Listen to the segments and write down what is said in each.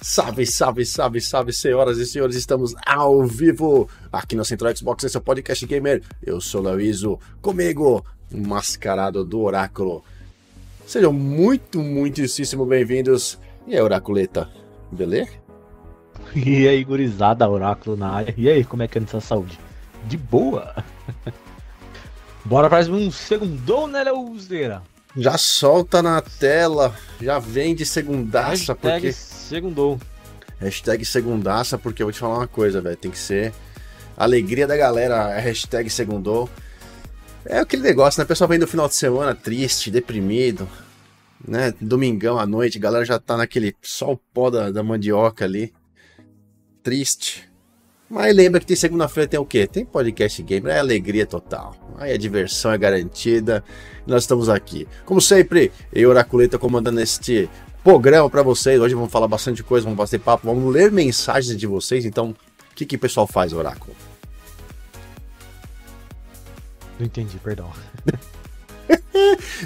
Salve, salve, salve, salve, senhoras e senhores, estamos ao vivo aqui no Central Xbox, esse é o Podcast Gamer. Eu sou o Luizo, comigo, mascarado do Oráculo. Sejam muito, muitíssimo bem-vindos. E aí, Oraculeta, beleza? E aí, gurizada, Oráculo na área. E aí, como é que é essa saúde? De boa? Bora para um segundão, né, Leuzeira? Já solta na tela, já vem de segundaça, Hashtag porque... segundou. Hashtag segundaça, porque eu vou te falar uma coisa, velho. Tem que ser alegria da galera, é hashtag segundou. É aquele negócio, né? O pessoal vem do final de semana triste, deprimido, né? Domingão à noite, a galera já tá naquele sol pó da, da mandioca ali. Triste. Mas lembra que tem segunda-feira tem o quê? Tem podcast gamer, é alegria total. Aí a diversão é garantida. Nós estamos aqui. Como sempre, eu, Oraculeta, comandando este programa para vocês. Hoje vamos falar bastante coisa, vamos bater papo, vamos ler mensagens de vocês. Então, o que, que o pessoal faz, Oráculo? Não entendi, perdão.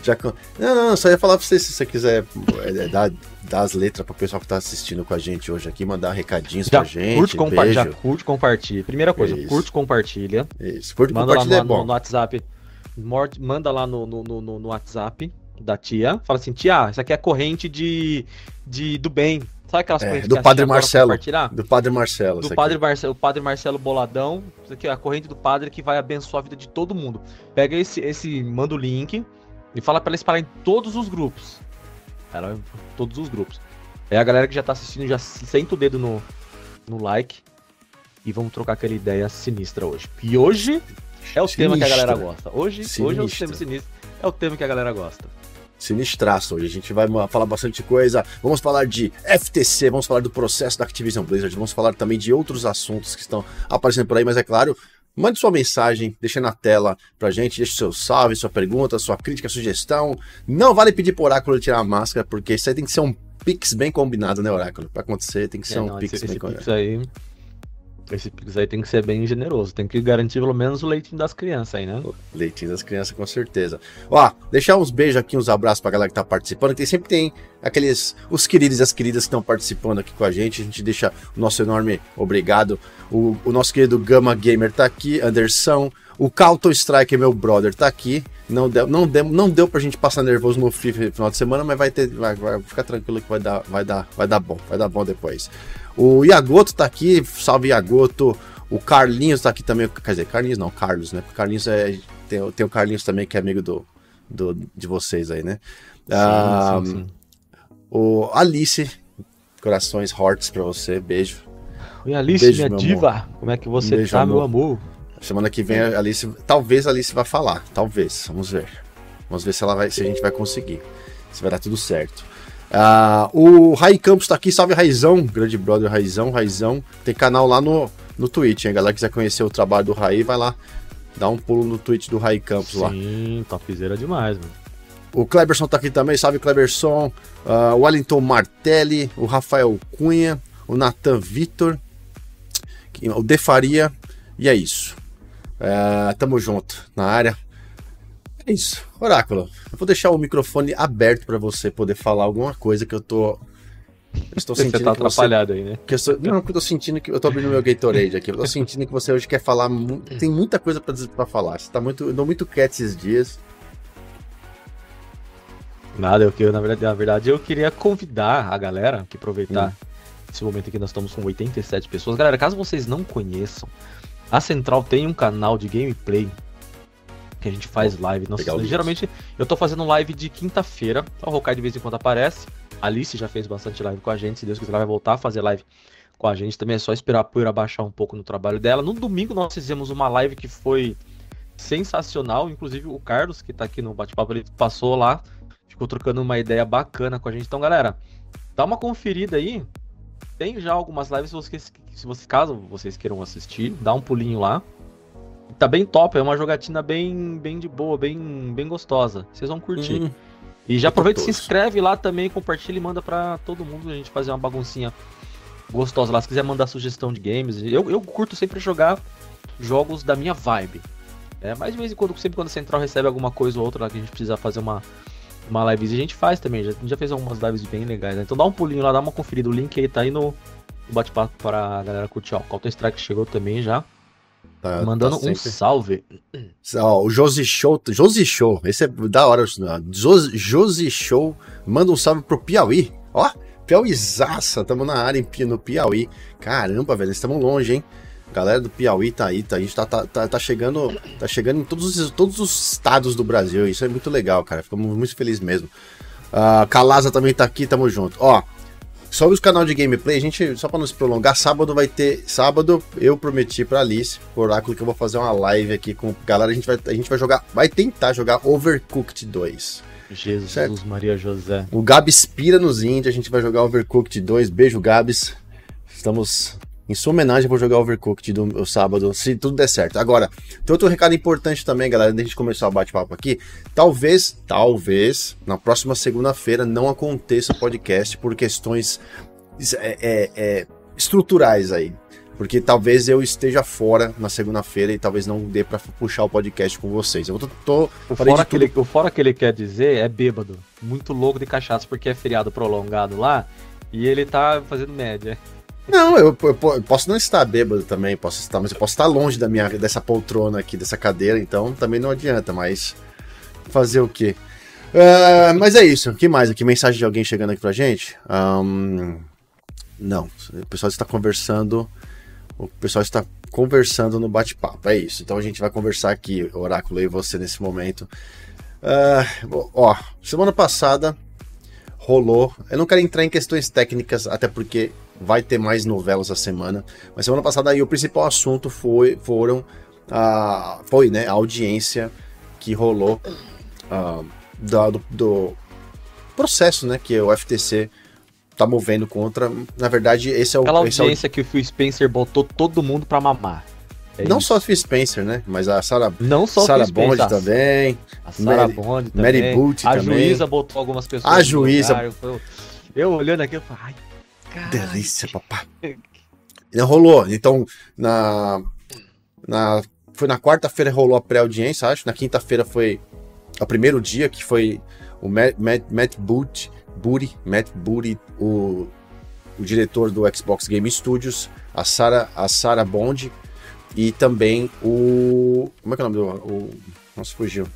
Já, não, não, só ia falar pra você se você quiser é, dar, dar as letras pro pessoal que tá assistindo com a gente hoje aqui, mandar recadinhos Já pra gente. curte, compa já curte, compartilha. Primeira coisa, Isso. curte, compartilha. Isso, curte Manda lá compartilha no, é bom. no- no WhatsApp. Manda lá no, no- no- no WhatsApp da tia. Fala assim, tia, isso aqui é corrente de, de do bem. Sabe aquelas É, correntes do Padre Marcelo. Do Padre Marcelo. do padre. Marcelo, o padre Marcelo Boladão, isso aqui é a corrente do padre que vai abençoar a vida de todo mundo. Pega esse, esse manda o link e fala pra ela espalhar em todos os grupos. Ela, todos os grupos. Aí a galera que já tá assistindo já senta o dedo no, no like e vamos trocar aquela ideia sinistra hoje. E hoje é o tema que a galera Sinistra. gosta. Hoje, hoje é o Sinistra. tema sinistro. É o tema que a galera gosta. Sinistraço hoje. A gente vai falar bastante coisa. Vamos falar de FTC, vamos falar do processo da Activision Blizzard, vamos falar também de outros assuntos que estão aparecendo por aí, mas é claro. Mande sua mensagem, deixa na tela pra gente, deixe seu salve, sua pergunta, sua crítica, sugestão. Não vale pedir pro Oráculo tirar a máscara, porque isso aí tem que ser um pix bem combinado, né, Oráculo? Pra acontecer, tem que ser É, um não, pix esse, bem esse combinado. pix aí. Esse pix aí tem que ser bem generoso. Tem que garantir pelo menos o leitinho das crianças aí, né? Leitinho das crianças, com certeza. Ó, deixar uns beijos aqui, uns abraços pra galera que tá participando. Tem, sempre tem aqueles, os queridos e as queridas que estão participando aqui com a gente. A gente deixa o nosso enorme obrigado. O, o nosso querido Gama Gamer tá aqui, Anderson. O Calton Strike, meu brother, tá aqui. Não deu, não, deu, não deu pra gente passar nervoso no FIFA no final de semana, mas vai ter. Vai, vai ficar tranquilo que vai dar, vai, dar, vai dar bom. Vai dar bom depois. O Iagoto tá aqui, salve Iagoto. O Carlinhos tá aqui também. Quer dizer, Carlinhos não, Carlos, né? Porque Carlinhos é. Tem, o- tem o Carlinhos também, que é amigo do, do, de vocês aí, né? Ah, sim, sim. O Alice, corações, hearts pra você, beijo. Oi, Alice, Beijo, minha diva. Como é que você Beijo, tá, amor. meu amor? Semana que vem a Alice. Talvez a Alice vá falar. Talvez. Vamos ver. Vamos ver se, ela vai, se a gente vai conseguir. Se vai dar tudo certo. Ah, o Rai Campos tá aqui. Salve Raizão. Grande brother Raizão. Raizão. Tem canal lá no, no Twitch, hein? Galera que quiser conhecer o trabalho do Rai, vai lá. Dá um pulo no Twitch do Rai Campos lá. Sim, topzera demais, mano. O Kleberson tá aqui também, salve Kleberson. Ah, o Wellington Martelli, o Rafael Cunha, o Nathan Vitor, o De Faria. E é isso. Ah, tamo junto na área. É isso. Oráculo, eu vou deixar o microfone aberto para você poder falar alguma coisa que eu tô. Eu estou Você sentindo tá que você atrapalhado aí, né? que eu sou- não, porque eu tô sentindo que. Eu tô abrindo meu Gatorade aqui. Eu tô sentindo que você hoje quer falar. Tem muita coisa pra, dizer- pra falar. Você tá muito. Eu tô muito quieto esses dias. Nada, eu, que- na, verdade, na verdade eu queria convidar a galera que aproveitar Hum. esse momento aqui, nós estamos com 87 pessoas. Galera, caso vocês não conheçam, a Central tem um canal de gameplay que a gente faz live. Link. geralmente eu tô fazendo live de quinta-feira, o Rokai de vez em quando aparece. A Alice já fez bastante live com a gente, se Deus quiser ela vai voltar a fazer live com a gente também. É só esperar a poeira baixar um pouco no trabalho dela. No domingo nós fizemos uma live que foi sensacional, inclusive o Carlos, que tá aqui no bate-papo, ele passou lá, ficou trocando uma ideia bacana com a gente. Então, galera, dá uma conferida aí. Tem já algumas lives, se vocês, se vocês caso vocês queiram assistir, dá um pulinho lá. Tá bem top, é uma jogatina bem, bem de boa, bem, bem gostosa. Vocês vão curtir. Hum, E já aproveita e se inscreve lá também, compartilha e manda pra todo mundo a gente fazer uma baguncinha gostosa lá. Se quiser mandar sugestão de games, eu, eu curto sempre jogar jogos da minha vibe. É, mas de vez em quando, sempre quando a Central recebe alguma coisa ou outra lá que a gente precisa fazer uma, uma livezinha, a gente faz também. Já, a gente já fez algumas lives bem legais, né? Então dá um pulinho lá, dá uma conferida. O link aí tá aí no bate-papo pra galera curtir. Ó, o Counter Strike chegou também já. Tá, Mandando tá um salve. Ó, o Josi Show, Josi Show, esse é da hora. Josi, Josi Show, manda um salve pro Piauí. Ó, Piauizaça, tamo na área no Piauí. Caramba, velho, estamos longe, hein? Galera do Piauí tá aí, tá, a gente tá, tá, tá, tá, chegando, tá chegando em todos os, todos os estados do Brasil. Isso é muito legal, cara. Ficamos muito felizes mesmo. Uh, Calaza também tá aqui, tamo junto. Ó, sobre os canal de gameplay, a gente, só pra não se prolongar, sábado vai ter. Sábado eu prometi pra Alice, por Oráculo, que eu vou fazer uma live aqui com galera. A gente vai, a gente vai jogar, vai tentar jogar Overcooked 2. Jesus certo? Maria José. O Gabs pira nos índios, a gente vai jogar Overcooked 2. Beijo, Gabs. Estamos em sua homenagem, vou jogar Overcooked do, do sábado, se tudo der certo. Agora, tem outro recado importante também, galera, antes de gente começar o bate-papo aqui. Talvez, talvez, na próxima segunda-feira não aconteça podcast por questões é, é, é, estruturais aí. Porque talvez eu esteja fora na segunda-feira e talvez não dê para puxar o podcast com vocês. Eu tô. tô o, fora que ele, o fora que ele quer dizer é bêbado. Muito louco de cachaça, porque é feriado prolongado lá e ele tá fazendo média. Não, eu, eu, eu, posso não estar bêbado também, posso estar, mas eu posso estar longe da minha, dessa poltrona aqui, dessa cadeira, então também não adianta, mas fazer o quê? Uh, mas é isso. O que mais aqui? Mensagem de alguém chegando aqui pra gente? Um, não, o pessoal está conversando. O pessoal está conversando no bate-papo. É isso. Então a gente vai conversar aqui, Oráculo e você nesse momento. Uh, ó, semana passada rolou. Eu não quero entrar em questões técnicas, até porque vai ter mais novelas a semana. Mas semana passada aí o principal assunto foi, foram a, foi né, a audiência que rolou uh, do, do, processo né, que o FTC tá movendo contra. Na verdade, esse é o. Aquela audiência é o... que o Phil Spencer botou todo mundo pra mamar. É não isso. só a Phil Spencer, né? Mas a Sarah, não só Sarah Bond Spencer, também. A Sarah Mary, Bond também. Mary Boot a também. juíza botou algumas pessoas. A juíza. Eu, eu, olhando aqui, eu falei, ai, Delícia, papai. rolou. Então, na, na foi na quarta-feira rolou a pré-audiência, acho. Na quinta-feira foi o primeiro dia que foi o Matt, Matt, Matt Boot, Booty, Matt Booty, o, o diretor do Xbox Game Studios, a Sarah, a Sarah Bond e também o como é que é o nome do o, nossa fugiu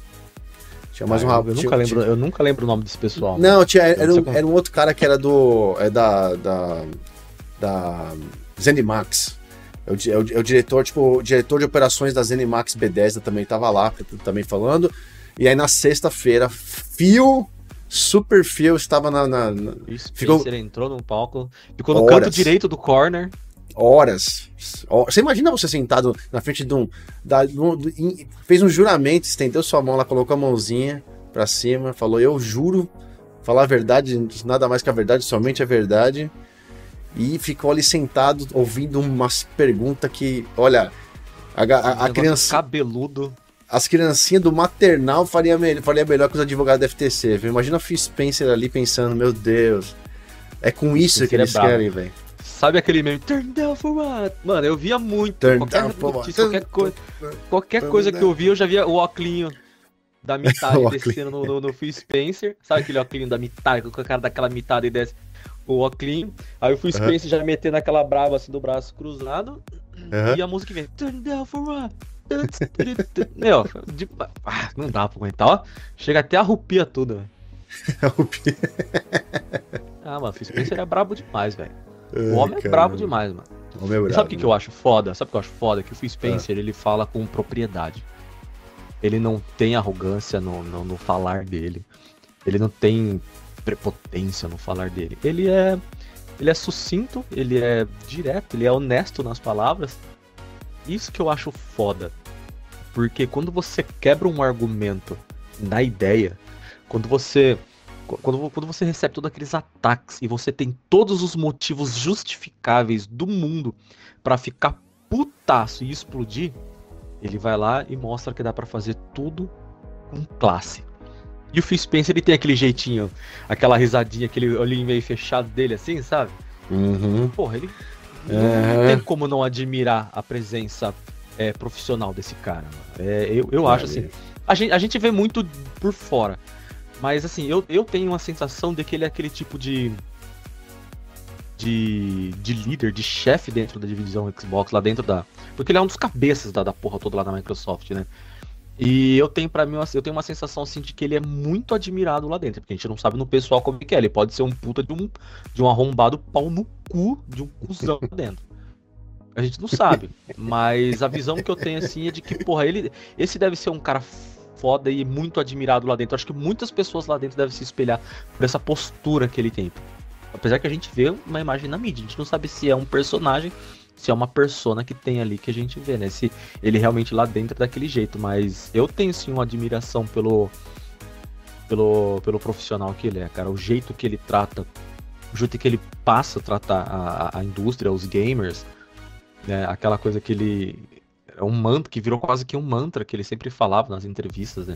tinha mais um rabo. Eu, tinha, nunca lembro, tinha... eu nunca lembro o nome desse pessoal. Não, tinha, era, um, era um outro cara que era do. É da. Da. da Zenimax. É o, é, o, é o diretor, tipo, o diretor de operações da Zenimax B10 também tava lá, também falando. E aí na sexta-feira, Fio, Super Fio estava na. na, na... Isso, ficou... ele entrou no palco, ficou no Horas. canto direito do corner horas. Você imagina você sentado na frente de um. Da, do, do, fez um juramento, estendeu sua mão lá, colocou a mãozinha pra cima, falou: Eu juro falar a verdade, nada mais que a verdade, somente a verdade. E ficou ali sentado, ouvindo umas perguntas que, olha, a, a, a criança. Cabeludo. As criancinhas do maternal faria, me, faria melhor que os advogados da FTC. Viu? Imagina a Phil Spencer ali pensando: Meu Deus, é com isso que eles é querem, velho. Sabe aquele meme? Turn down for what? Mano, eu via muito. Turn qualquer notícia, qualquer, co qualquer coisa que eu via, eu já via o óculinho da mitada descendo no, no, no, Phil Spencer. Sabe aquele óculinho da mitada, com o cara daquela mitada e desce o óculinho. Aí o Phil Spencer já metendo aquela brava assim do braço cruzado. E a música vem. Turn down for what? Meu, de... ah, não dá pra aguentar, ó. Chega até a rupia tudo, velho. ah, mano, o Phil Spencer é brabo demais, velho. O homem é brabo demais, mano. O homem é brabo, sabe o que, que eu acho foda? Sabe o que eu acho foda? Que o Phil Spencer, é. ele fala com propriedade. Ele não tem arrogância no, no, no falar dele. Ele não tem prepotência no falar dele. Ele é ele é sucinto, ele é direto, ele é honesto nas palavras. Isso que eu acho foda. Porque quando você quebra um argumento na ideia, quando você quando, quando você recebe todos aqueles ataques e você tem todos os motivos justificáveis do mundo para ficar putaço e explodir, ele vai lá e mostra que dá para fazer tudo com classe. E o Phil Spencer ele tem aquele jeitinho, aquela risadinha, aquele olhinho meio fechado dele assim, sabe? Uhum. Porra, ele é... não tem como não admirar a presença é, profissional desse cara. É, eu eu acho assim. A gente, a gente vê muito por fora. Mas assim, eu, eu tenho uma sensação de que ele é aquele tipo de. De, de líder, de chefe dentro da divisão Xbox, lá dentro da. Porque ele é um dos cabeças da, da porra toda lá na Microsoft, né? E eu tenho para mim, eu tenho uma sensação assim de que ele é muito admirado lá dentro, porque a gente não sabe no pessoal como é que é. Ele pode ser um puta de um, de um arrombado pau no cu de um cuzão lá dentro. A gente não sabe, mas a visão que eu tenho assim é de que, porra, ele esse deve ser um cara foda e muito admirado lá dentro. Acho que muitas pessoas lá dentro devem se espelhar por essa postura que ele tem. Apesar que a gente vê uma imagem na mídia, a gente não sabe se é um personagem se é uma persona que tem ali que a gente vê, né? Se ele realmente lá dentro é daquele jeito, mas eu tenho sim uma admiração pelo pelo, pelo profissional que ele é, cara, o jeito que ele trata, o jeito que ele passa a tratar a, a indústria, os gamers, né? Aquela coisa que ele é um mantra que virou quase que um mantra que ele sempre falava nas entrevistas, né?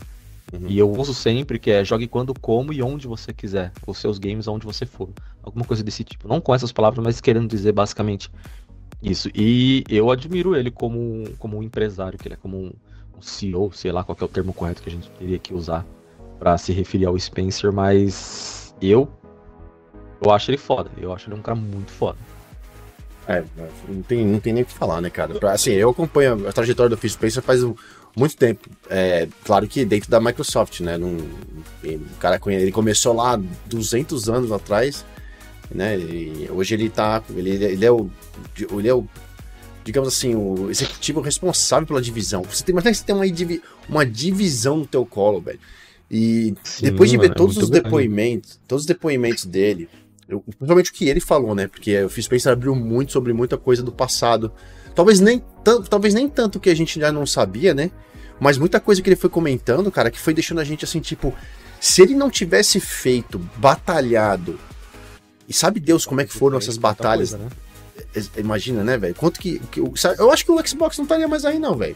Uhum. E eu uso sempre que é jogue quando, como e onde você quiser. Os seus games onde você for. Alguma coisa desse tipo. Não com essas palavras, mas querendo dizer basicamente isso. E eu admiro ele como, como um empresário, que ele é como um, um CEO, sei lá qual é o termo correto que a gente teria que usar para se referir ao Spencer, mas eu eu acho ele foda. Eu acho ele um cara muito foda. É, não tem, não tem nem o que falar, né, cara? Assim, eu acompanho a trajetória do Phil Spencer faz muito tempo. É, claro que dentro da Microsoft, né? Num, o cara ele começou lá 200 anos atrás né? E hoje ele tá, ele, ele é o, ele é o, digamos assim, o executivo responsável pela divisão. Você tem, imagina que você tem uma, uma divisão no teu colo, velho. E Sim, depois de ver é todos os depoimentos, todos os depoimentos dele, eu, principalmente o que ele falou, né? Porque o Phil Spencer abriu muito sobre muita coisa do passado. Talvez nem tanto, talvez nem tanto que a gente já não sabia, né? Mas muita coisa que ele foi comentando, cara, que foi deixando a gente assim, tipo, se ele não tivesse feito, batalhado e sabe Deus como é que foram essas batalhas. Coisa, né? Imagina, né, velho? Quanto que, que. Eu acho que o Xbox não estaria mais aí, não, velho.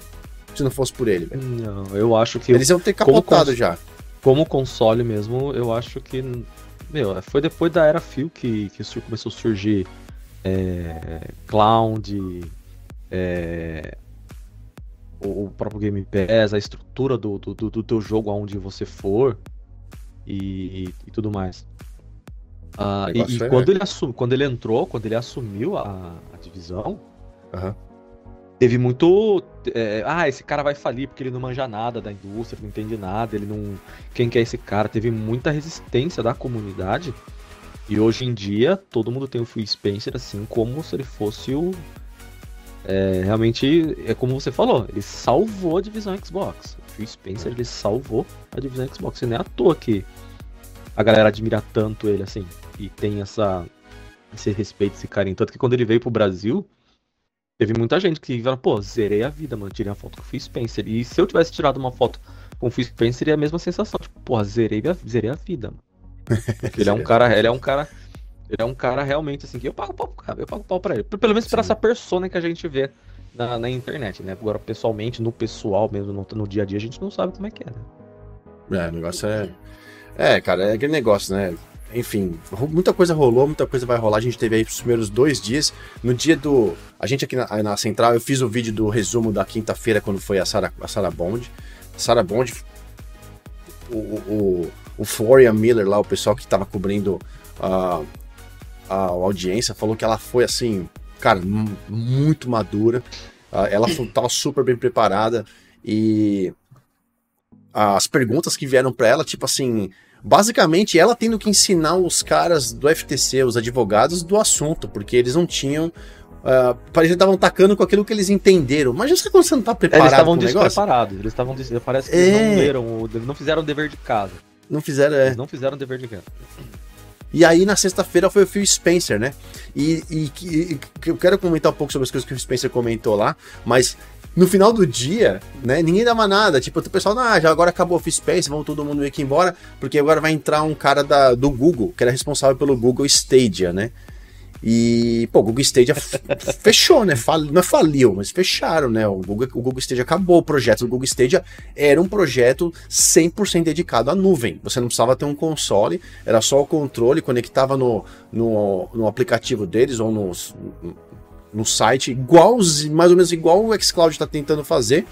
Se não fosse por ele, velho. Não, eu acho que. Eles iam ter capotado como já. Como console mesmo, eu acho que. Meu, foi depois da era Phil que, que começou a surgir é, Cloud, é, o, próprio Game Pass, a estrutura do, do, do, teu jogo aonde você for e, e, tudo mais. Uh, e, e quando, ele assum, quando ele entrou, quando ele assumiu a, a divisão, uhum. Teve muito. É, ah, esse cara vai falir porque ele não manja nada da indústria, não entende nada, ele não. Quem que é esse cara? Teve muita resistência da comunidade. E hoje em dia, todo mundo tem o Phil Spencer assim como se ele fosse o. É, realmente, é como você falou, ele salvou a divisão Xbox. O Phil Spencer, ele salvou a divisão Xbox. E não é à toa que a galera admira tanto ele assim e tem essa esse respeito, esse carinho. Tanto que quando ele veio pro Brasil, teve muita gente que falou, pô, zerei a vida, mano. Tirei a foto com o Phil Spencer. E se eu tivesse tirado uma foto com o Phil Spencer, seria a mesma sensação. Tipo, porra, zerei a, zerei a vida, mano. Porque ele é um cara, ele é um cara. Ele é um cara realmente assim que eu pago pau pro cara, eu pago pau pra ele. Pelo menos por essa persona que a gente vê na, na, internet, né? Agora, pessoalmente, no pessoal mesmo, no, no, dia a dia, a gente não sabe como é que é, né? É, o negócio é. É, cara, é aquele negócio, né? Enfim, muita coisa rolou, muita coisa vai rolar. A gente teve aí os primeiros dois dias. No dia do. A gente aqui na, na central, eu fiz o vídeo do resumo da quinta-feira, quando foi a Sarah, a Sarah Bond. Sarah Bond, o, o, o Florian Miller lá, o pessoal que tava cobrindo a, a audiência, falou que ela foi assim, cara, muito madura. ela tava super bem preparada e as perguntas que vieram para ela, tipo assim, basicamente ela tendo que ensinar os caras do FTC, os advogados, do assunto, porque eles não tinham. Uh, parece que estavam tacando com aquilo que eles entenderam. Mas já quando você não tá preparado. É, eles estavam despreparados. Eles estavam. Parece que é... eles não leram, não fizeram o dever de casa. Não fizeram, é. Eles não fizeram o dever de casa. E aí, na sexta-feira, foi o Phil Spencer, né? E, e, e, eu quero comentar um pouco sobre as coisas que o Spencer comentou lá, mas no final do dia, né, ninguém dava nada. Tipo, o pessoal, ah, já agora acabou o Space, vamos todo mundo meio que embora, porque agora vai entrar um cara da, do Google, que era responsável pelo Google Stadia, né? E, pô, o Google Stadia fechou, né? Fal, não é faliu, mas fecharam, né? O Google, o Google Stadia acabou. O projeto do Google Stadia era um projeto 100% dedicado à nuvem. Você não precisava ter um console, era só o controle, conectava no, no, no aplicativo deles ou nos, no site, igual, mais ou menos igual o xCloud está tentando fazer,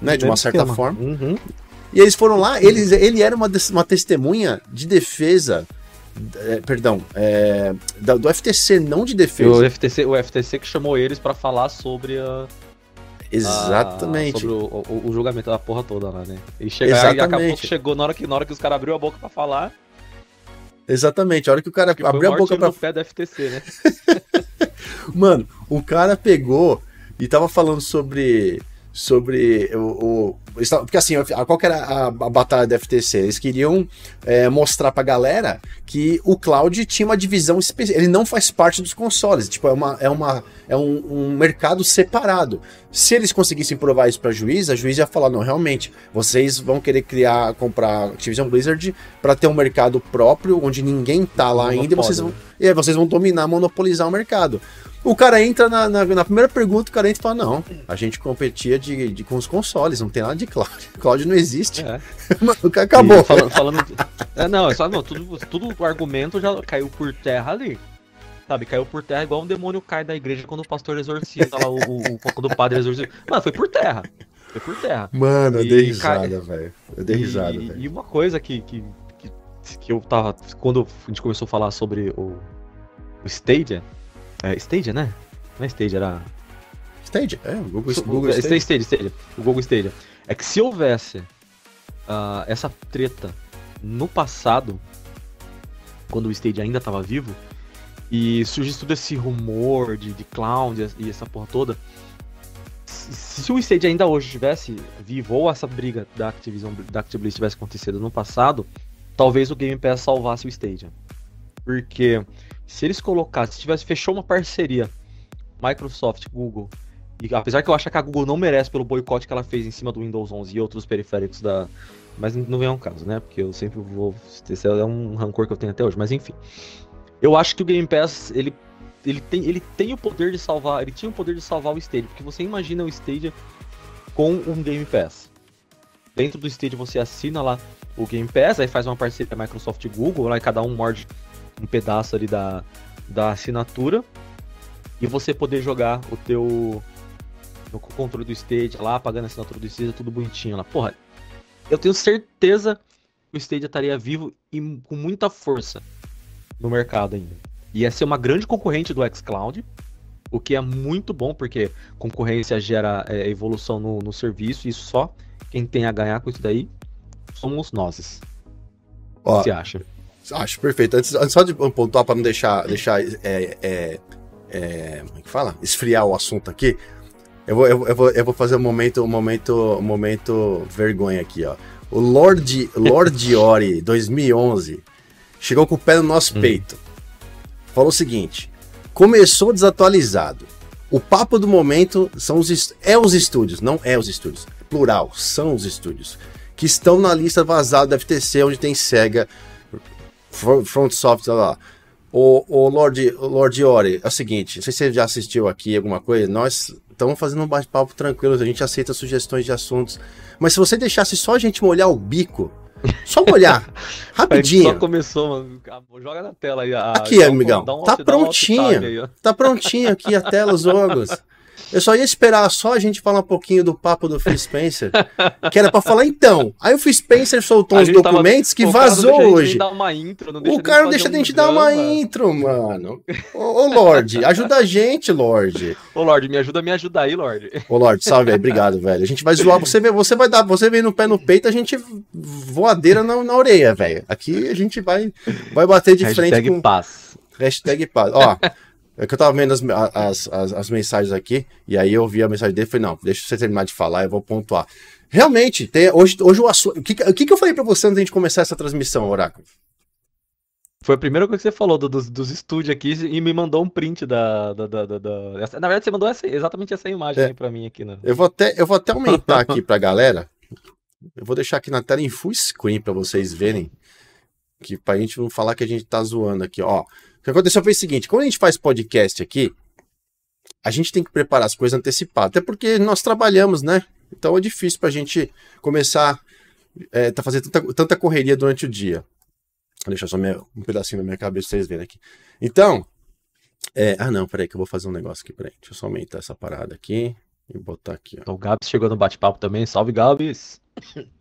né, de uma certa forma. Uhum. E eles foram lá, eles, ele era uma, uma testemunha de defesa. é, perdão, é, da- do FTC, não de defesa. O FTC, o FTC que chamou eles pra falar sobre a. Exatamente. a- sobre o, o- o julgamento da porra toda lá, né? E, chega, e acabou que chegou na hora que, na hora que os caras abriu a boca pra falar, Exatamente. A hora que o cara que foi abriu a boca no pé do FTC, né? Mano, o cara pegou e tava falando sobre. Sobre o. o- porque assim, qual que era a, a batalha da FTC? Eles queriam é, mostrar pra galera que o cloud tinha uma divisão específica. Ele não faz parte dos consoles. Tipo, é, uma, é, uma, é um, um mercado separado. Se eles conseguissem provar isso pra juiz, a juiz ia falar: não, realmente, vocês vão querer criar, comprar Activision Blizzard pra ter um mercado próprio, onde ninguém tá lá ainda, e vocês vão, e aí vocês vão dominar, monopolizar o mercado. O cara entra na, na, na primeira pergunta, o cara entra e fala: Não, a gente competia de, de- com os consoles, não tem nada de cloud. Cloud não existe. É. Mano, o cara acabou. E falando, falando- é, não, é só não, tudo, tudo o argumento já caiu por terra ali. Sabe, caiu por terra igual um demônio cai da igreja quando o pastor exorciza lá, o, o, o quando o padre exorciza. Mano, foi por terra. Foi por terra. Mano, eu E, dei risada, cara, velho. Eu dei risada, e, velho. e uma coisa que, que, que, que eu tava. Quando a gente começou a falar sobre o, o Stadia. É, Stadia, né? Não é Stadia, era. Stage, é, o Google, O- Google o- Stage. Stadia, Stadia, o Google Stadia. É que se houvesse ah, essa treta no passado, quando o Stadia ainda estava vivo, e surgisse todo esse rumor de, de cloud e- e essa porra toda, se, se o Stadia ainda hoje estivesse vivo, ou essa briga da Activision, da Activision tivesse acontecido no passado, talvez o Game Pass salvasse o Stadia. Porque se eles colocassem, se tivesse fechou uma parceria Microsoft, Google, e apesar que eu acho que a Google não merece pelo boicote que ela fez em cima do Windows 11 e outros periféricos da. Mas não vem ao caso, né? Porque eu sempre vou. Esse é um rancor que eu tenho até hoje. Mas enfim. Eu acho que o Game Pass, ele, ele, tem, ele tem o poder de salvar. Ele tinha o poder de salvar o Stadia. Porque você imagina o Stadia com um Game Pass. Dentro do Stadia você assina lá o Game Pass, aí faz uma parceria Microsoft e Google, lá e cada um morde um pedaço ali da, da assinatura e você poder jogar o teu no controle do Stadia lá, pagando a assinatura do Stadia, tudo bonitinho lá. Porra, eu tenho certeza que o Stadia estaria vivo e com muita força no mercado ainda. Ia ser uma grande concorrente do xCloud, o que é muito bom, porque concorrência gera é, evolução no, no serviço, e só quem tem a ganhar com isso daí somos nós. O Ó, que você acha? Acho perfeito. Antes, só de pontuar para não deixar, deixar é, é, é, como é que fala? Esfriar o assunto aqui. Eu vou, eu, vou, eu vou fazer um momento, um momento, um momento vergonha aqui, ó. O Lord, Lord Ori 2011 chegou com o pé no nosso Hum. peito. Falou o seguinte: começou desatualizado. O papo do momento são os é os estúdios, não é os estúdios. Plural, são os estúdios que estão na lista vazada da FTC, onde tem Sega, Fro- Front Software lá. O, o Lord, o Lord Ori, é o seguinte, não sei se você já assistiu aqui alguma coisa, nós estamos fazendo um bate-papo tranquilo, a gente aceita sugestões de assuntos, mas se você deixasse só a gente molhar o bico, só molhar, rapidinho, só começou, mano. Joga na tela aí. a- Aqui, amigão, um tá um prontinho. aí. Tá prontinho aqui a tela, os jogos. Eu só ia esperar só a gente falar um pouquinho do papo do Phil Spencer, que era pra falar então. Aí o Phil Spencer soltou uns tava- documentos que o cara não vazou deixa a gente hoje. nem dar uma intro, não deixa O cara não deixa um a gente dar uma intro, mano. Ô, ô, Lorde, ajuda a gente, Lorde. Ô, Lorde, me ajuda a me ajudar aí, Lorde. Ô, Lorde, salve aí, obrigado, velho. A gente vai zoar, você vê, você vai dar, você vem no pé no peito, a gente voadeira na, na orelha, velho. Aqui a gente vai, vai bater de frente Hashtag com paz. Hashtag paz. Ó, é que eu tava vendo as, as, as, as mensagens aqui, e aí eu vi a mensagem dele e falei, não, deixa você terminar de falar, eu vou pontuar. Realmente, tem, hoje, hoje o assunto. O que, o que que eu falei pra você antes da gente começar essa transmissão, Oráculo? Foi a primeira coisa que você falou do- dos, dos estúdios aqui e me mandou um print da. da, da, da- da- essa- na verdade, você mandou essa- exatamente essa imagem É. aí pra mim aqui, né? Eu vou até, eu vou até aumentar aqui pra galera. Eu vou deixar aqui na tela em full screen pra vocês verem. Que pra gente não falar que a gente tá zoando aqui, ó. O que aconteceu foi o seguinte: quando a gente faz podcast aqui, a gente tem que preparar as coisas antecipadas. Até porque nós trabalhamos, né? Então é difícil pra gente começar é, tá fazendo tanta, tanta correria durante o dia. Vou deixar só minha- um pedacinho da minha cabeça pra vocês verem aqui. Então. é, ah, não, peraí, que eu vou fazer um negócio aqui, peraí. Deixa eu só aumentar essa parada aqui. Vou botar aqui, ó. Então, o Gabs chegou no bate-papo também. Salve, Gabs!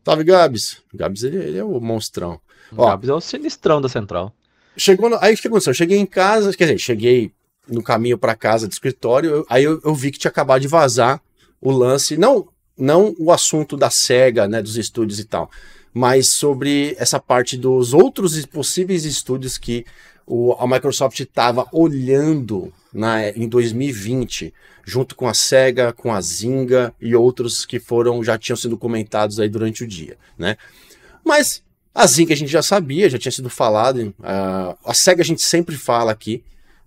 Salve, Gabs! Gabs, ele, ele é o monstrão. O Ó, Gabs é o sinistrão da central. Chegou no... Aí o que aconteceu? Eu cheguei em casa, quer dizer, cheguei no caminho para casa do escritório, eu, aí eu, eu, vi que tinha acabado de vazar o lance, não, não o assunto da SEGA, né, dos estúdios e tal, mas sobre essa parte dos outros possíveis estúdios que o, a Microsoft estava olhando na, em 2020, junto com a SEGA, com a Zynga e outros que foram já tinham sido comentados aí durante o dia, né? Mas a Zynga a gente já sabia, já tinha sido falado, uh, a SEGA a gente sempre fala aqui,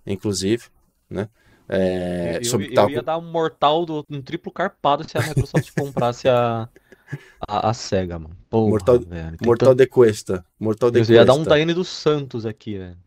inclusive, né? É, eu, sobre eu, tal... eu ia dar um mortal, do, um triplo carpado se a Microsoft comprasse a, a, a SEGA, mano. Porra, mortal velho, mortal de Cuesta. Mortal de eu ia dar um Daiane dos Santos aqui, velho.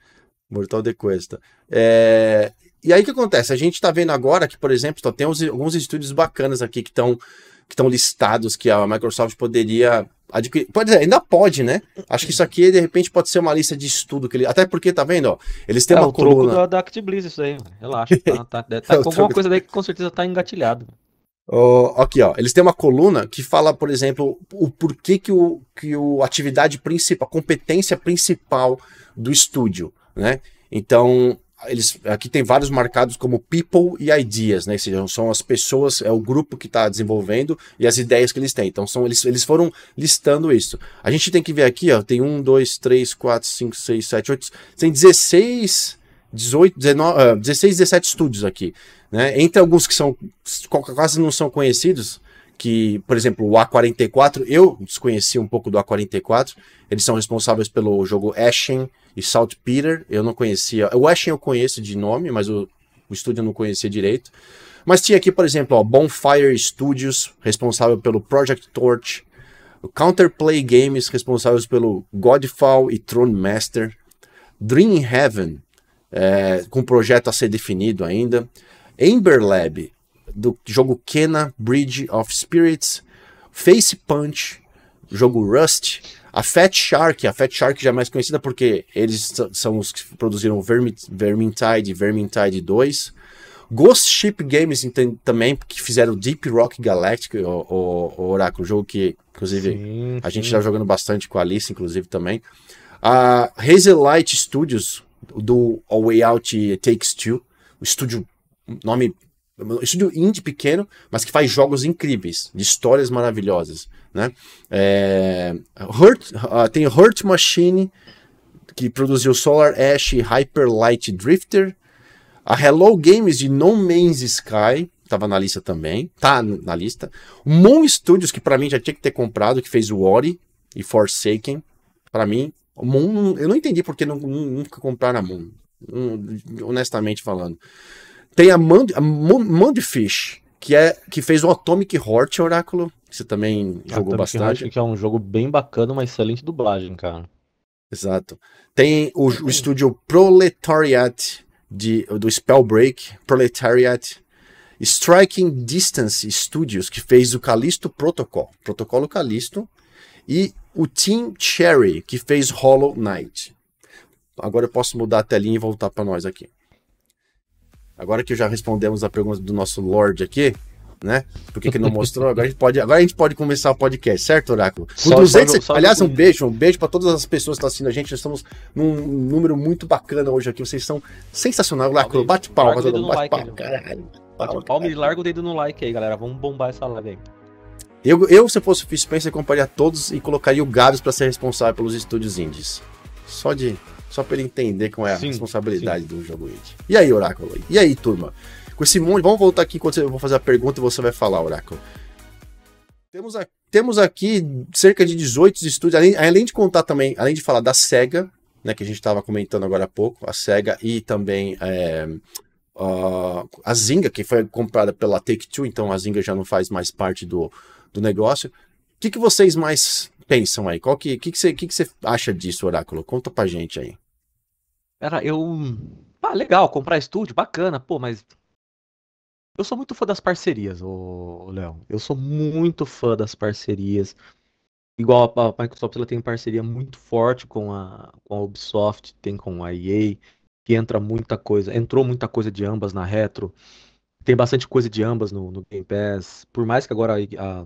Mortal de Cuesta. É... E aí o que acontece? A gente tá vendo agora que, por exemplo, tem uns, alguns estúdios bacanas aqui que estão que estão listados que a Microsoft poderia adquirir. Pode dizer, ainda pode, né? Acho que isso aqui, de repente, pode ser uma lista de estudo. que ele Até porque, tá vendo, ó, eles têm é, uma o coluna... Troco da Activision isso aí, relaxa. Tá, tá, tá, tá com alguma coisa daí que com certeza tá engatilhado. Oh, aqui, ó, eles têm uma coluna que fala, por exemplo, o porquê que o, que o atividade principal, a competência principal do estúdio, né? Então, eles aqui tem vários marcados como people e ideas, né? Ou seja, são as pessoas, é o grupo que está desenvolvendo e as ideias que eles têm. Então são eles, eles foram listando isso. A gente tem que ver aqui, ó, tem um, dois, três, quatro, cinco, seis, sete, oito, tem 16, 18, 19, uh, 16, 17 estúdios aqui, né? Entre alguns que são quase não são conhecidos, que, por exemplo, o A44, eu desconheci um pouco do A44, eles são responsáveis pelo jogo Ashen e Saltpeter, eu não conhecia, o Ashen eu conheço de nome, mas o, o estúdio eu não conhecia direito. Mas tinha aqui, por exemplo, ó, Bonfire Studios, responsável pelo Project Torch, Counterplay Games, responsáveis pelo Godfall e Throne Master, Dream Heaven, é, com projeto a ser definido ainda, Ember Lab, do jogo Kena Bridge of Spirits, Face Punch, jogo Rust, a Fat Shark, a Fat Shark já é mais conhecida porque eles são os que produziram Vermintide e Vermintide 2. Ghost Ship Games também, que fizeram Deep Rock Galactic, o, o, o Oráculo, jogo que, inclusive, sim, a gente está jogando bastante com a Alice, inclusive, também. A Hazellight Studios, do A Way Out Takes Two, o estúdio, nome um estúdio indie pequeno, mas que faz jogos incríveis, de histórias maravilhosas, né? É, Hurt, uh, tem Hurt Machine, que produziu Solar Ash e Hyper Light Drifter. A Hello Games de No Man's Sky, estava na lista também, tá na lista. Moon Studios, que para mim já tinha que ter comprado, que fez o Ori e Forsaken. Para mim, Moon, eu não entendi porque não, nunca compraram a Moon, honestamente falando. Tem a, Mund, a Mundfish, que, é, que fez o Atomic Heart, Oráculo, que você também jogou Atomic bastante. Heart, que é um jogo bem bacana, uma excelente dublagem, cara. Exato. Tem o, o estúdio Proletariat de, do Spellbreak, Proletariat, Striking Distance Studios, que fez o Callisto Protocol, Protocolo Callisto, e o Team Cherry, que fez Hollow Knight. Agora eu posso mudar a telinha e voltar para nós aqui. Agora que já respondemos a pergunta do nosso Lorde aqui, né? Por que, que não mostrou? Agora a gente pode, agora a gente pode começar o podcast, certo, Oráculo? Com só, 200, só, só, aliás, um beijo, um beijo para todas as pessoas que estão assistindo a gente. Nós estamos num número muito bacana hoje aqui. Vocês são sensacionais, Oráculo. Bate palma. Bate palma, caralho. Bate palma e larga o dedo no like aí, galera. Vamos bombar essa live aí. Eu, eu se eu fosse o Phil Spencer, compraria todos e colocaria o Gabs para ser responsável pelos estúdios indies. Só de só para ele entender qual é a sim, responsabilidade sim. do jogo indie. E aí, Oráculo? E aí, turma? Com esse monte, vamos voltar aqui enquanto eu vou fazer a pergunta e você vai falar, Oráculo. Temos, a, temos aqui cerca de 18 estúdios, além, além de contar também, além de falar da SEGA, né, que a gente estava comentando agora há pouco, a SEGA e também é, uh, a Zynga, que foi comprada pela Take-Two, então a Zynga já não faz mais parte do, do negócio. O que, que vocês mais pensam aí? Qual que, que, que, você, que, que você acha disso, Oráculo? Conta pra gente aí. Cara, eu. Ah, legal, comprar estúdio, bacana, pô, mas. Eu sou muito fã das parcerias, ô Léo. Eu sou muito fã das parcerias. Igual a Microsoft ela tem parceria muito forte com a, com a Ubisoft, tem com a EA, que entra muita coisa, entrou muita coisa de ambas na retro. Tem bastante coisa de ambas no, no Game Pass. Por mais que agora a,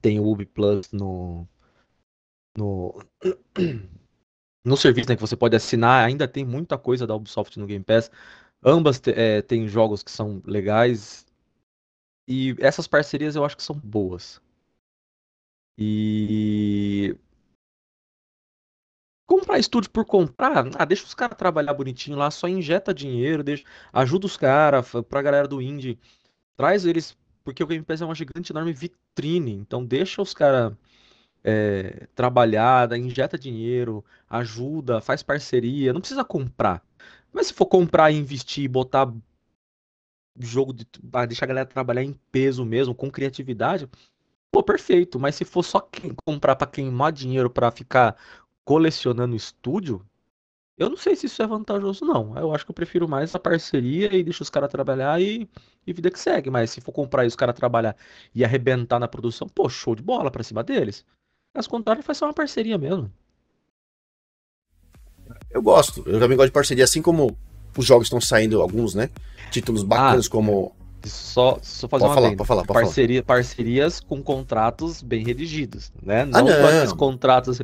tem o Ubi Plus no. No, no serviço né, que você pode assinar, ainda tem muita coisa da Ubisoft no Game Pass. Ambas é, têm jogos que são legais. E essas parcerias eu acho que são boas. E comprar estúdio por comprar, ah, deixa os caras trabalhar bonitinho lá, só injeta dinheiro, deixa, ajuda os caras, pra galera do indie, traz eles, porque o Game Pass é uma gigante enorme vitrine, então deixa os caras é, trabalhar, injeta dinheiro, ajuda, faz parceria, não precisa comprar. Mas se for comprar e investir, botar jogo de ah, deixar a galera trabalhar em peso mesmo, com criatividade, pô, perfeito. Mas se for só quem comprar para queimar dinheiro para ficar colecionando estúdio, eu não sei se isso é vantajoso, não. Eu acho que eu prefiro mais a parceria e deixa os caras trabalhar e, e vida que segue. Mas se for comprar e os caras trabalhar e arrebentar na produção, pô, show de bola pra cima deles. Caso contrário, faz só uma parceria mesmo. Eu gosto. Eu também gosto de parceria, assim como os jogos estão saindo, alguns, né? Títulos bacanas ah, como. Só, só fazer pode uma falar, pode falar, pode Parceria, falar. Parcerias com contratos bem redigidos, né? Não, ah, não. aqueles contratos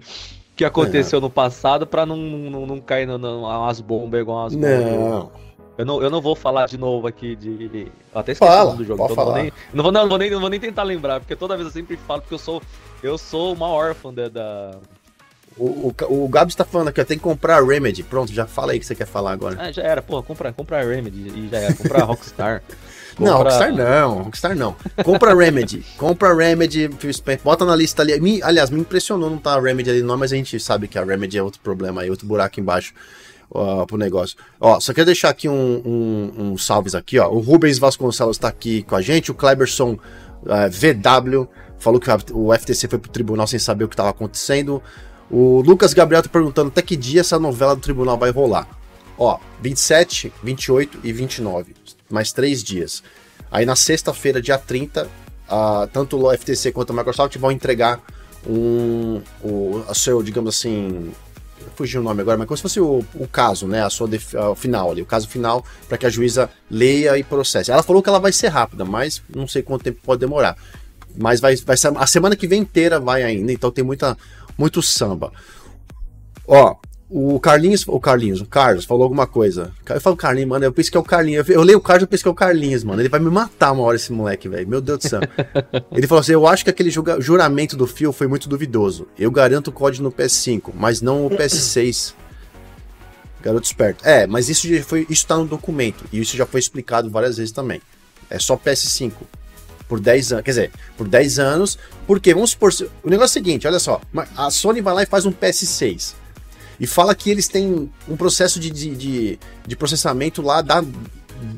que aconteceu é. no passado para não, não, não cair umas bombas igual umas bombas. Não. Eu não, eu não vou falar de novo aqui de. Eu até esqueci Fala, do jogo. Então não, vou nem, não, vou, não, vou nem, não vou nem tentar lembrar, porque toda vez eu sempre falo, porque eu sou, eu sou uma órfã da. da... O, o, o Gabs tá falando aqui, ó, tem que comprar a Remedy. Pronto, já fala aí o que você quer falar agora. Ah, já era, pô, compra, compra a Remedy e já era, compra a Rockstar. Compra... Não, Rockstar não, Rockstar não. Compra Remedy. Compra Remedy, Phil Spencer, bota na lista ali. Me, aliás, me impressionou não tá a Remedy ali não, mas a gente sabe que a Remedy é outro problema aí, outro buraco embaixo uh, pro negócio. Ó, só quero deixar aqui um, um, um, salves aqui, ó. O Rubens Vasconcelos tá aqui com a gente, o Kleberson uh, VW falou que o FTC foi pro tribunal sem saber o que estava acontecendo. O Lucas Gabriel tá perguntando até que dia essa novela do tribunal vai rolar. Ó, 27, 28 e 29 mais três dias. Aí na sexta-feira, dia 30, uh, tanto o FTC quanto a Microsoft vão entregar um, o seu, digamos assim, fugiu o nome agora, mas como se fosse o, o caso, né? A sua a, final ali, o caso final, para que a juíza leia e processe. Ela falou que ela vai ser rápida, mas não sei quanto tempo pode demorar. Mas vai, vai ser, a semana que vem inteira vai ainda, então tem muita, muito samba. Ó, o Carlinhos, o Carlinhos, o Carlos falou alguma coisa. Eu falo Carlinhos, mano, eu penso que é o Carlinhos. Eu, leio o Carlos, eu penso que é o Carlinhos, mano. Ele vai me matar uma hora esse moleque, velho. Meu Deus do céu. Ele falou assim: Eu acho que aquele juramento do Fio foi muito duvidoso. Eu garanto o código no PS5, mas não o PS6. Garoto esperto. É, mas isso já foi, isso tá no documento. E isso já foi explicado várias vezes também. É só PS5. Por 10 anos. Quer dizer, por 10 anos. Porque, vamos supor. O negócio é o seguinte: olha só. A Sony vai lá e faz um PS6 e fala que eles têm um processo de, de, de, de processamento lá da,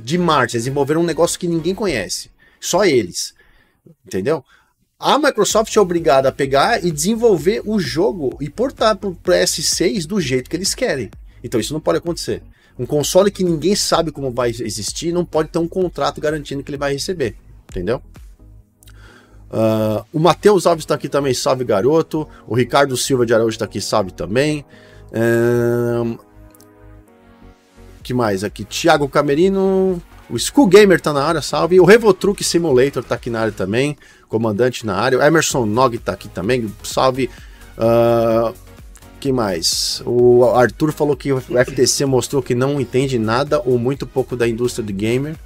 de Marte. Eles desenvolveram um negócio que ninguém conhece. Só eles. Entendeu? A Microsoft é obrigada a pegar e desenvolver o jogo e portar para o PS6 do jeito que eles querem. Então isso não pode acontecer. Um console que ninguém sabe como vai existir não pode ter um contrato garantindo que ele vai receber. Entendeu? Uh, o Matheus Alves está aqui também, salve garoto. O Ricardo Silva de Araújo está aqui, salve também. Que mais aqui? Thiago Camerino. O School Gamer tá na área, salve. O Revotruck Simulator tá aqui na área também. Comandante na área. O Emerson Nog tá aqui também, salve. Uh, que mais? O Arthur falou que o FTC mostrou que não entende nada ou muito pouco da indústria do gamer.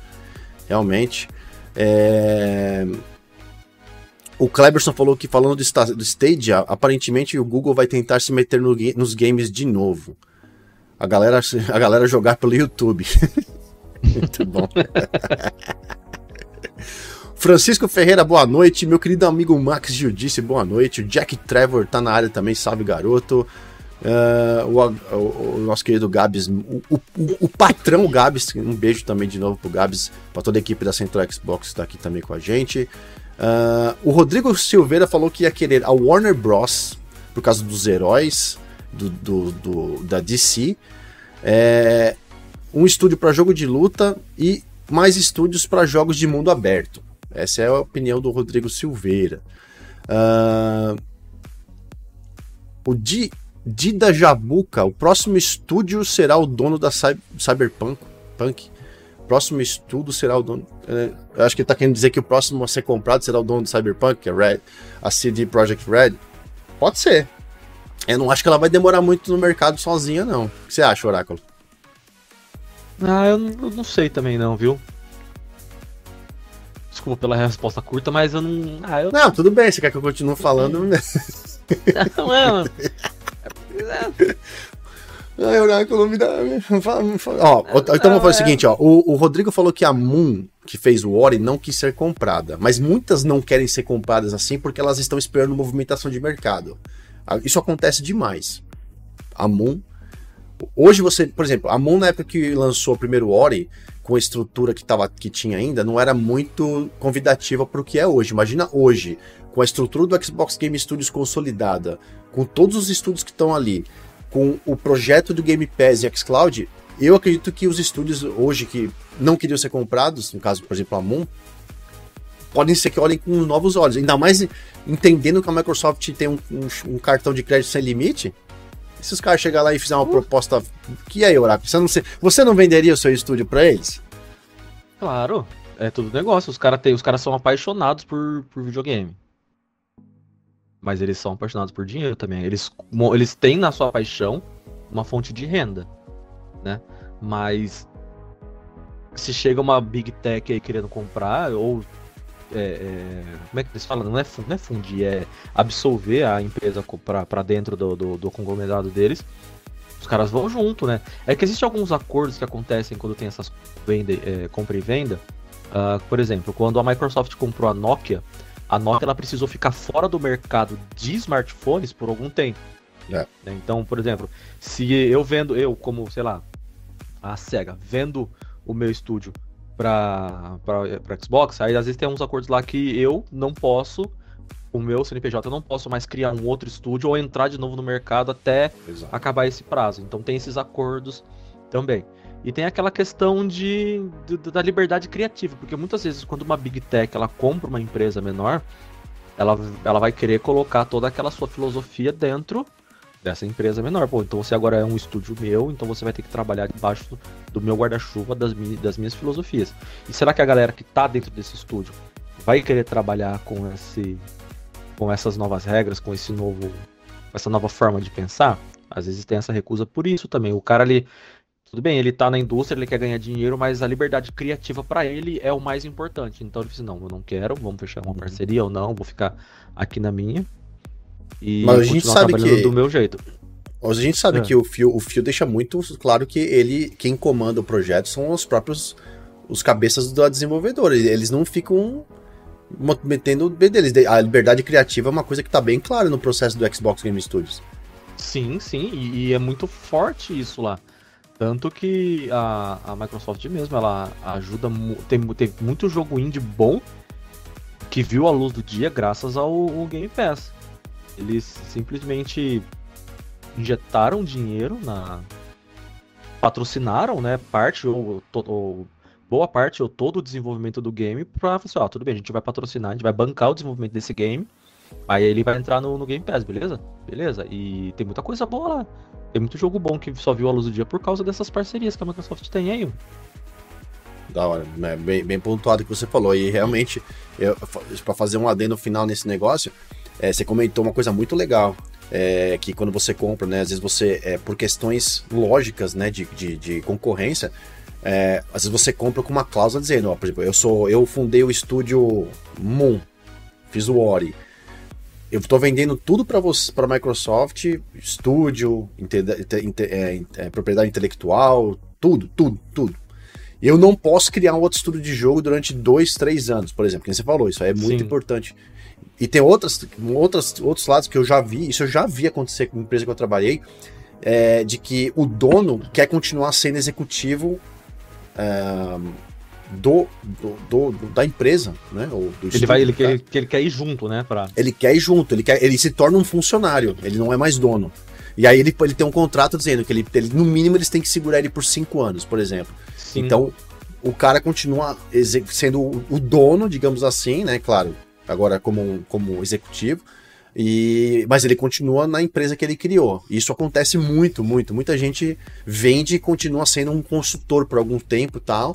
Realmente. É... O Cleberson falou que, falando do, Stadia, aparentemente o Google vai tentar se meter no, nos games de novo. A galera, a galera jogar pelo YouTube. Muito bom. Francisco Ferreira, boa noite. Meu querido amigo Max Giudice, boa noite. O Jack Trevor tá na área também, salve garoto. Uh, o, o, o, nosso querido Gabs, o, o, o, patrão Gabs, um beijo também de novo pro Gabs, para toda a equipe da Central Xbox que tá aqui também com a gente. Uh, o Rodrigo Silveira falou que ia querer a Warner Bros. por causa dos heróis do, do, do da DC, é, um estúdio para jogo de luta e mais estúdios para jogos de mundo aberto. Essa é a opinião do Rodrigo Silveira. Uh, o Di, Dida Jabuca, o próximo estúdio será o dono da Cyberpunk. Punk. Próximo estudo será o dono. É, eu acho que ele tá querendo dizer que o próximo a ser comprado será o dono do Cyberpunk, que é Red, a CD Projekt Red. Pode ser. Eu não acho que ela vai demorar muito no mercado sozinha, não. O que você acha, Oráculo? Ah, eu não, eu não sei também não, viu? Desculpa pela resposta curta, mas eu não. Ah, eu... Não, tudo bem, você quer que eu continue falando? não, é, mano. Ai, Oráculo, me dá. Ó, então vamos fazer o seguinte, ó. O, o, Rodrigo falou que a Moon, que fez o Ori, não quis ser comprada. Mas muitas não querem ser compradas assim porque elas estão esperando movimentação de mercado. Isso acontece demais. A Moon. Hoje você, por exemplo, a Moon na época que lançou o primeiro Ori, com a estrutura que, tava, que tinha ainda, não era muito convidativa para o que é hoje. Imagina hoje, com a estrutura do Xbox Game Studios consolidada, com todos os estúdios que estão ali, com o projeto do Game Pass e xCloud, eu acredito que os estúdios hoje que não queriam ser comprados, no caso, por exemplo, a Moon, podem ser que olhem com novos olhos. Ainda mais entendendo que a Microsoft tem um, um, um cartão de crédito sem limite. Se os caras chegar lá e fizer uma uh. proposta. Que aí, Oracle? Você não, você não venderia o seu estúdio para eles? Claro, é tudo negócio. Os caras os caras são apaixonados por, por videogame. Mas eles são apaixonados por dinheiro também. Eles, eles têm na sua paixão uma fonte de renda, né? Mas se chega uma big tech aí querendo comprar, ou é, é, como é que eles falam? Não é, não é fundir, é absolver a empresa para dentro do, do, do, conglomerado deles. Os caras vão junto, né? É que existem alguns acordos que acontecem quando tem essas venda, é, compra e venda. Uh, por exemplo, quando a Microsoft comprou a Nokia, a Nokia ela precisou ficar fora do mercado de smartphones por algum tempo. É. Então, por exemplo, se eu vendo, eu como, sei lá, a SEGA, vendo o meu estúdio para Xbox, aí às vezes tem uns acordos lá que eu não posso, o meu CNPJ, eu não posso mais criar um outro estúdio ou entrar de novo no mercado até Exato. acabar esse prazo. Então tem esses acordos também. E tem aquela questão de, de, da liberdade criativa, porque muitas vezes quando uma big tech ela compra uma empresa menor, ela, ela vai querer colocar toda aquela sua filosofia dentro dessa empresa menor. Pô, então você agora é um estúdio meu, então você vai ter que trabalhar debaixo do, meu guarda-chuva das, das minhas filosofias. E será que a galera que tá dentro desse estúdio vai querer trabalhar com esse com essas novas regras, com esse novo essa nova forma de pensar? Às vezes tem essa recusa por isso também. O cara ali tudo bem, ele tá na indústria, ele quer ganhar dinheiro, mas a liberdade criativa para ele é o mais importante. Então ele disse: não, eu não quero, vamos fechar uma uhum. parceria ou não, vou ficar aqui na minha. E mas a gente sabe que do meu jeito. Mas a gente sabe é. que o Fio, o Fio deixa muito claro que ele, quem comanda o projeto são os próprios os cabeças da desenvolvedora. Eles não ficam metendo o B deles. A liberdade criativa é uma coisa que tá bem clara no processo do Xbox Game Studios. Sim, sim, e, e é muito forte isso lá. Tanto que a, a Microsoft mesmo, ela ajuda. Tem, tem muito jogo indie bom que viu a luz do dia graças ao, ao Game Pass. Eles simplesmente injetaram dinheiro na. patrocinaram, né? Parte ou, ou boa parte ou todo o desenvolvimento do game pra falar ó, tudo bem, a gente vai patrocinar, a gente vai bancar o desenvolvimento desse game. Aí ele vai entrar no, no Game Pass, beleza? Beleza. E tem muita coisa boa lá. Tem muito jogo bom que só viu a luz do dia por causa dessas parcerias que a Microsoft tem aí. Da hora, né? bem, bem pontuado que você falou. E realmente, para fazer um adendo final nesse negócio, é, você comentou uma coisa muito legal. É, que quando você compra, né, às vezes você, é, por questões lógicas, né, de, de, de concorrência, é, às vezes você compra com uma cláusula dizendo, ó, por exemplo, eu sou, eu fundei o estúdio Moon, fiz o Ori, eu estou vendendo tudo para você, para Microsoft, estúdio, é, é, propriedade intelectual, tudo, tudo, tudo. Eu não posso criar um outro estúdio de jogo durante dois, três anos, por exemplo. Quem você falou, isso aí é muito Sim. importante. E tem outras, outras, outros lados que eu já vi, isso eu já vi acontecer com a empresa que eu trabalhei, é, de que o dono quer continuar sendo executivo é, do, do, do, da empresa, né? Ou do ele vai, ele quer, ele quer ir junto, né? Pra... Ele quer ir junto, ele, quer, ele se torna um funcionário, ele não é mais dono. E aí ele, ele tem um contrato dizendo que ele, ele, no mínimo, eles têm que segurar ele por cinco anos, por exemplo. Sim. Então, o cara continua sendo o dono, digamos assim, né? Claro, agora como, como executivo. E, mas ele continua na empresa que ele criou. Isso acontece muito, muito. Muita gente vende e continua sendo um consultor por algum tempo e tal.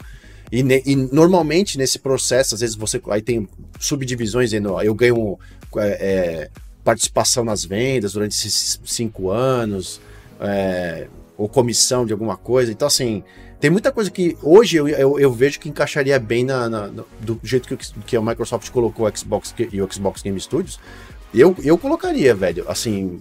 E, ne, e, normalmente nesse processo, às vezes você aí tem subdivisões, eu ganho é, é, participação nas vendas durante esses cinco anos, é, ou comissão de alguma coisa. Então, assim, tem muita coisa que hoje eu, eu, eu vejo que encaixaria bem na, na, do jeito que, que a Microsoft colocou o Xbox e o Xbox Game Studios. Eu, eu colocaria, velho, assim,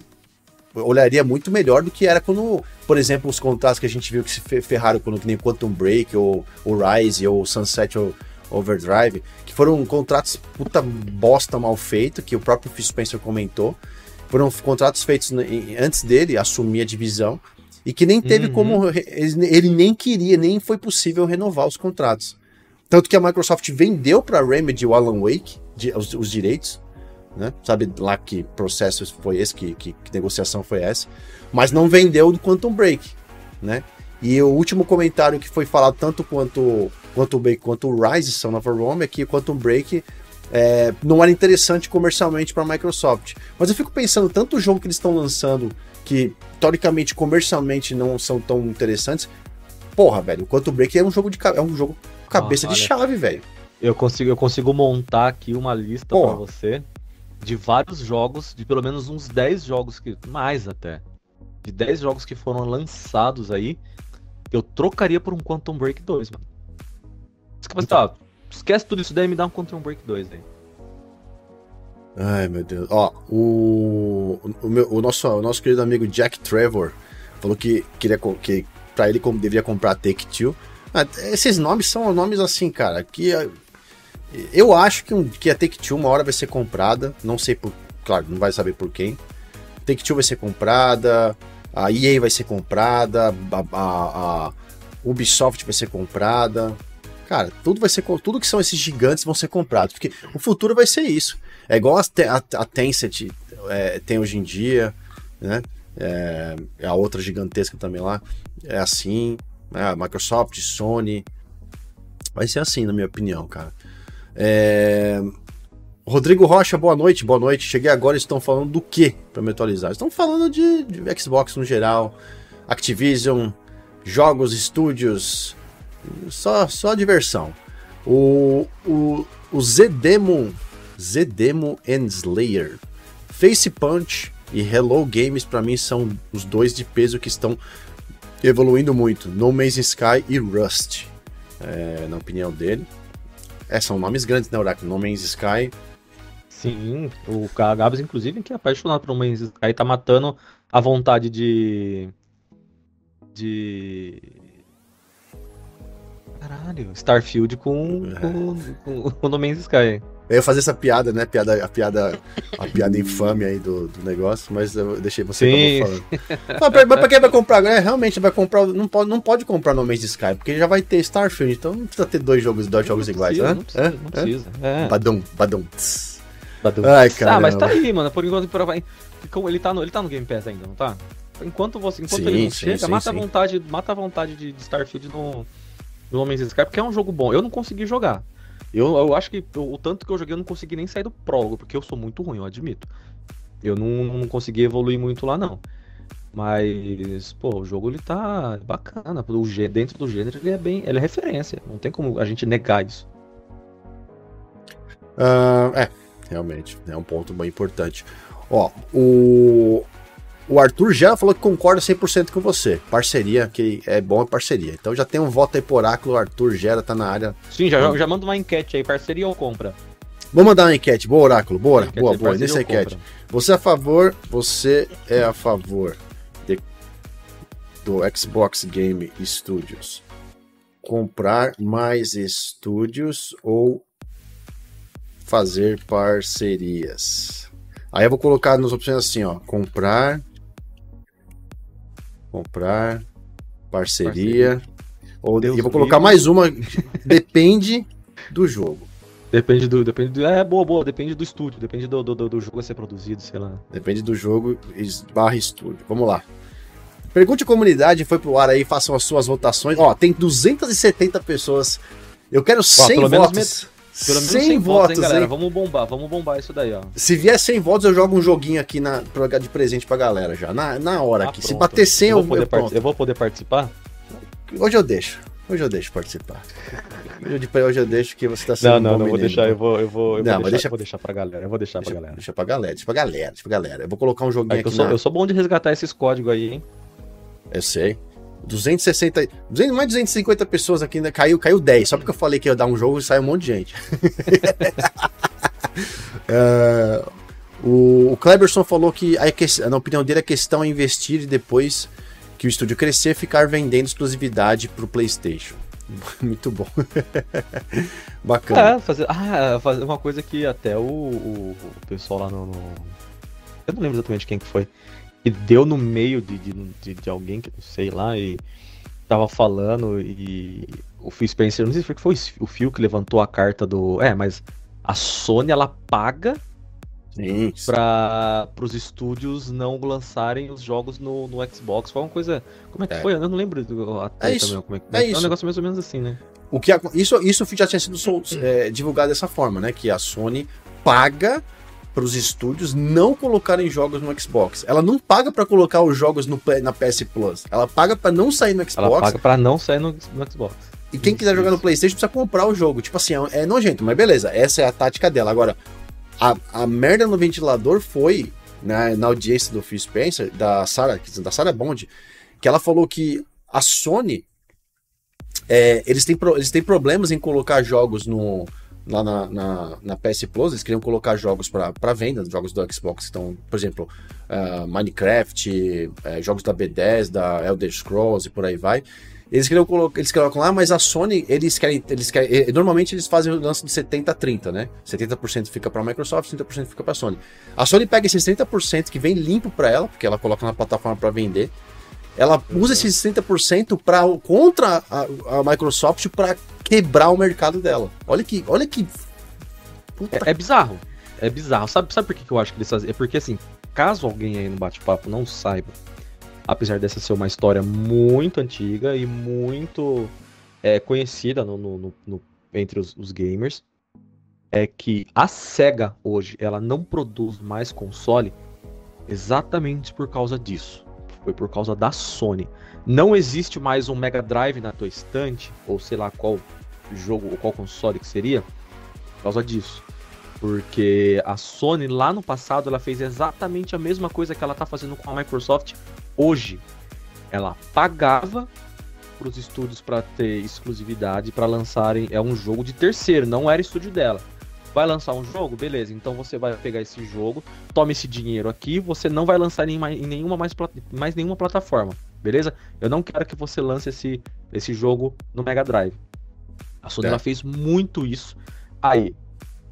olharia muito melhor do que era quando, por exemplo, os contratos que a gente viu que se ferraram quando que nem Quantum Break, ou, ou Rise, ou Sunset ou Overdrive, que foram contratos puta bosta mal feito, que o próprio Phil Spencer comentou. Foram contratos feitos antes dele assumir a divisão e que nem teve uhum. como. Ele, ele nem queria, nem foi possível renovar os contratos. Tanto que a Microsoft vendeu para a Remedy o Alan Wake, de, os, os, direitos, né? Sabe lá que processo foi esse, que, que, que, negociação foi essa, mas não vendeu do Quantum Break, né? E o último comentário que foi falado tanto quanto quanto Break quanto o Rise Son of a Rome é que Quantum Break é, não era interessante comercialmente para a Microsoft. Mas eu fico pensando tanto o jogo que eles estão lançando que teoricamente comercialmente não são tão interessantes. Porra, velho, o Quantum Break é um jogo de é um jogo cabeça ah, de chave, velho. Eu consigo eu consigo montar aqui uma lista para você de vários jogos, de pelo menos uns 10 jogos que mais até. De 10 jogos que foram lançados aí, eu trocaria por um Quantum Break 2, mano. Então... Tá, esquece tudo isso daí e me dá um Quantum Break 2 aí. Ai, meu Deus. Ó, o, o, meu, o, nosso, o nosso querido amigo Jack Trevor falou que queria que pra ele como deveria comprar Take Two. Ah, esses nomes são nomes assim, cara, que eu acho que, um, que a Take Two uma hora vai ser comprada, não sei por, claro, não vai saber por quem. Take Two vai ser comprada, a EA vai ser comprada, a, a, a Ubisoft vai ser comprada. Cara, tudo vai ser tudo que são esses gigantes vão ser comprados, porque o futuro vai ser isso. É igual a, a, a Tencent é, tem hoje em dia, né? É, a outra gigantesca também lá. É assim, né? Microsoft, Sony. Vai ser assim, na minha opinião, cara. É... Rodrigo Rocha, boa noite, boa noite. Cheguei agora, estão falando do que para me atualizar? Estão falando de, de, Xbox no geral, Activision, jogos, estúdios, só, só diversão. O, o, o Zedemo Zedemo and Slayer. Face Punch e Hello Games para mim são os dois de peso que estão evoluindo muito. No Man's Sky e Rust, é, na opinião dele. É, são nomes grandes, né, Oracle? No Man's Sky. Sim, o Gabs, inclusive, que é apaixonado por No Man's Sky, tá matando a vontade de. de. Caralho, Starfield com, é. com, com, com No Man's Sky. Eu ia fazer essa piada, né? Piada, a piada, a piada infame aí do, do negócio, mas eu deixei você falando. Mas pra, mas pra quem vai comprar agora, é, realmente vai comprar. Não pode, não pode comprar no mês de Sky, porque já vai ter Starfield, então não precisa ter dois jogos, dois jogos iguais, né? Não precisa, é? não precisa. É. Badum, badum. badum. Ai, cara. Ah, mas tá aí, mano. Por enquanto, ele tá no, ele tá no Game Pass ainda, não tá? Enquanto você, enquanto sim, ele não sim, chega, sim, mata a vontade, mata a vontade de, de Starfield no, no Homens Sky, porque é um jogo bom. Eu não consegui jogar. Eu, eu acho que o tanto que eu joguei eu não consegui nem sair do prólogo, porque eu sou muito ruim, eu admito. Eu não, não consegui evoluir muito lá, não. Mas, pô, o jogo ele tá bacana. O, dentro do gênero ele é bem. Ele é referência. Não tem como a gente negar isso. Uh, é, realmente. É um ponto bem importante. Ó, o, o Arthur já falou que concorda 100% com você. Parceria, que é bom é parceria. Então já tem um voto aí por oráculo. O Arthur Gera tá na área. Sim, já, já manda uma enquete aí. Parceria ou compra? Vou mandar uma enquete. Boa, Oráculo. Boa, boa, boa. Nessa enquete. Você é a favor, você é a favor de, do Xbox Game Studios comprar mais estúdios ou fazer parcerias? Aí eu vou colocar nas opções assim, ó. Comprar comprar, parceria. parceria. Ou Deus eu vou colocar mais uma. depende do jogo. Depende do. Depende do. É, boa, boa. Depende do estúdio. Depende do, do, do jogo a ser produzido, sei lá. Depende do jogo barra estúdio. Vamos lá. Pergunte a comunidade, foi pro ar aí, façam as suas votações. Ó, tem 270 pessoas. Eu quero 100 Ó, votos. Pelo menos 100, 100 votos, hein, galera. Hein? Vamos bombar, vamos bombar isso daí, ó. Se vier 100 votos, eu jogo um joguinho aqui na, pra, de presente pra galera já. Na, na hora ah, aqui. Pronto. Se bater 100, eu, eu, eu, eu vou poder participar? Hoje eu deixo. Hoje eu deixo participar. De hoje eu deixo que você tá sendo Não, não, um não, vou deixar, eu vou, eu vou, eu Não, vou, mas deixar, deixa- eu vou deixar pra galera, eu vou deixar pra Deixa, galera. deixa pra galera, deixa pra galera, deixa pra galera. Eu vou colocar um joguinho É aqui eu, sou, na... eu sou bom de resgatar esses códigos aí, hein? Eu sei. 260, 200, mais de 250 pessoas aqui, né? Caiu, caiu 10. Só porque eu falei que ia dar um jogo e saiu um monte de gente. É, o, o Kleberson falou que, a na opinião dele, a questão é investir e depois que o estúdio crescer, ficar vendendo exclusividade pro PlayStation. Muito bom. Bacana. É, fazer, ah, fazer uma coisa que até o, o, o pessoal lá no, no- Eu não lembro exatamente quem que foi. Que deu no meio de, de, de, alguém que sei lá e tava falando e o Phil Spencer, não sei se foi o Phil que levantou a carta do. É, mas a Sony ela paga para os estúdios não lançarem os jogos no, no Xbox. Foi uma coisa. Como é que É. foi? Eu não lembro do- a treta isso, mesmo, como é, que- é um isso. negócio mais ou menos assim, né? O que, isso, isso já tinha sido sol- é, divulgado dessa forma, né? Que a Sony paga para os estúdios não colocarem jogos no Xbox. Ela não paga para colocar os jogos no, na PS Plus. Ela paga para não sair no Ela Xbox. paga para não sair no, no Xbox. E quem quiser jogar no. PlayStation precisa comprar o jogo. Tipo assim, é, é nojento, mas beleza. Essa é a tática dela. Agora, a, a merda no ventilador foi né, na audiência do Phil Spencer, da Sarah, da Sarah Bond, que ela falou que a Sony é, eles, têm, pro- eles têm problemas em colocar jogos no, lá na, na, na PS Plus, eles queriam colocar jogos para venda, jogos do Xbox que estão, por exemplo, ah, Minecraft, eh, jogos da B10, da Elder Scrolls e por aí vai. Eles queriam colocar, eles colocam lá, mas a Sony, eles querem, eles querem, eh, normalmente eles fazem o lance de 70 a 30, né? 70% fica para a Microsoft, 30% fica para a Sony. A Sony pega esses 30% que vem limpo para ela, porque ela coloca na plataforma para vender. Ela usa esses 30% para contra a, a Microsoft para quebrar o mercado dela. Olha que, olha que É, é bizarro. É bizarro. Sabe, sabe por que, que eu acho que eles fazem? É porque, assim, caso alguém aí no bate-papo não saiba, apesar dessa ser uma história muito antiga e muito é, conhecida no- no- no- entre os, os gamers, é que a SEGA hoje ela não produz mais console exatamente por causa disso. Foi por causa da Sony. Não existe mais um Mega Drive na tua estante, ou sei lá qual jogo ou qual console que seria, por causa disso. Porque a Sony lá no passado ela fez exatamente a mesma coisa que ela tá fazendo com a Microsoft hoje. Ela pagava para os estúdios para ter exclusividade para lançarem é um jogo de terceiro, não era estúdio dela. Vai lançar um jogo, beleza? Então você vai pegar esse jogo, toma esse dinheiro aqui, você não vai lançar em, mais- em nenhuma mais, mais nenhuma plataforma, beleza? Eu não quero que você lance esse, esse jogo no Mega Drive. A Sony É. fez muito isso. Aí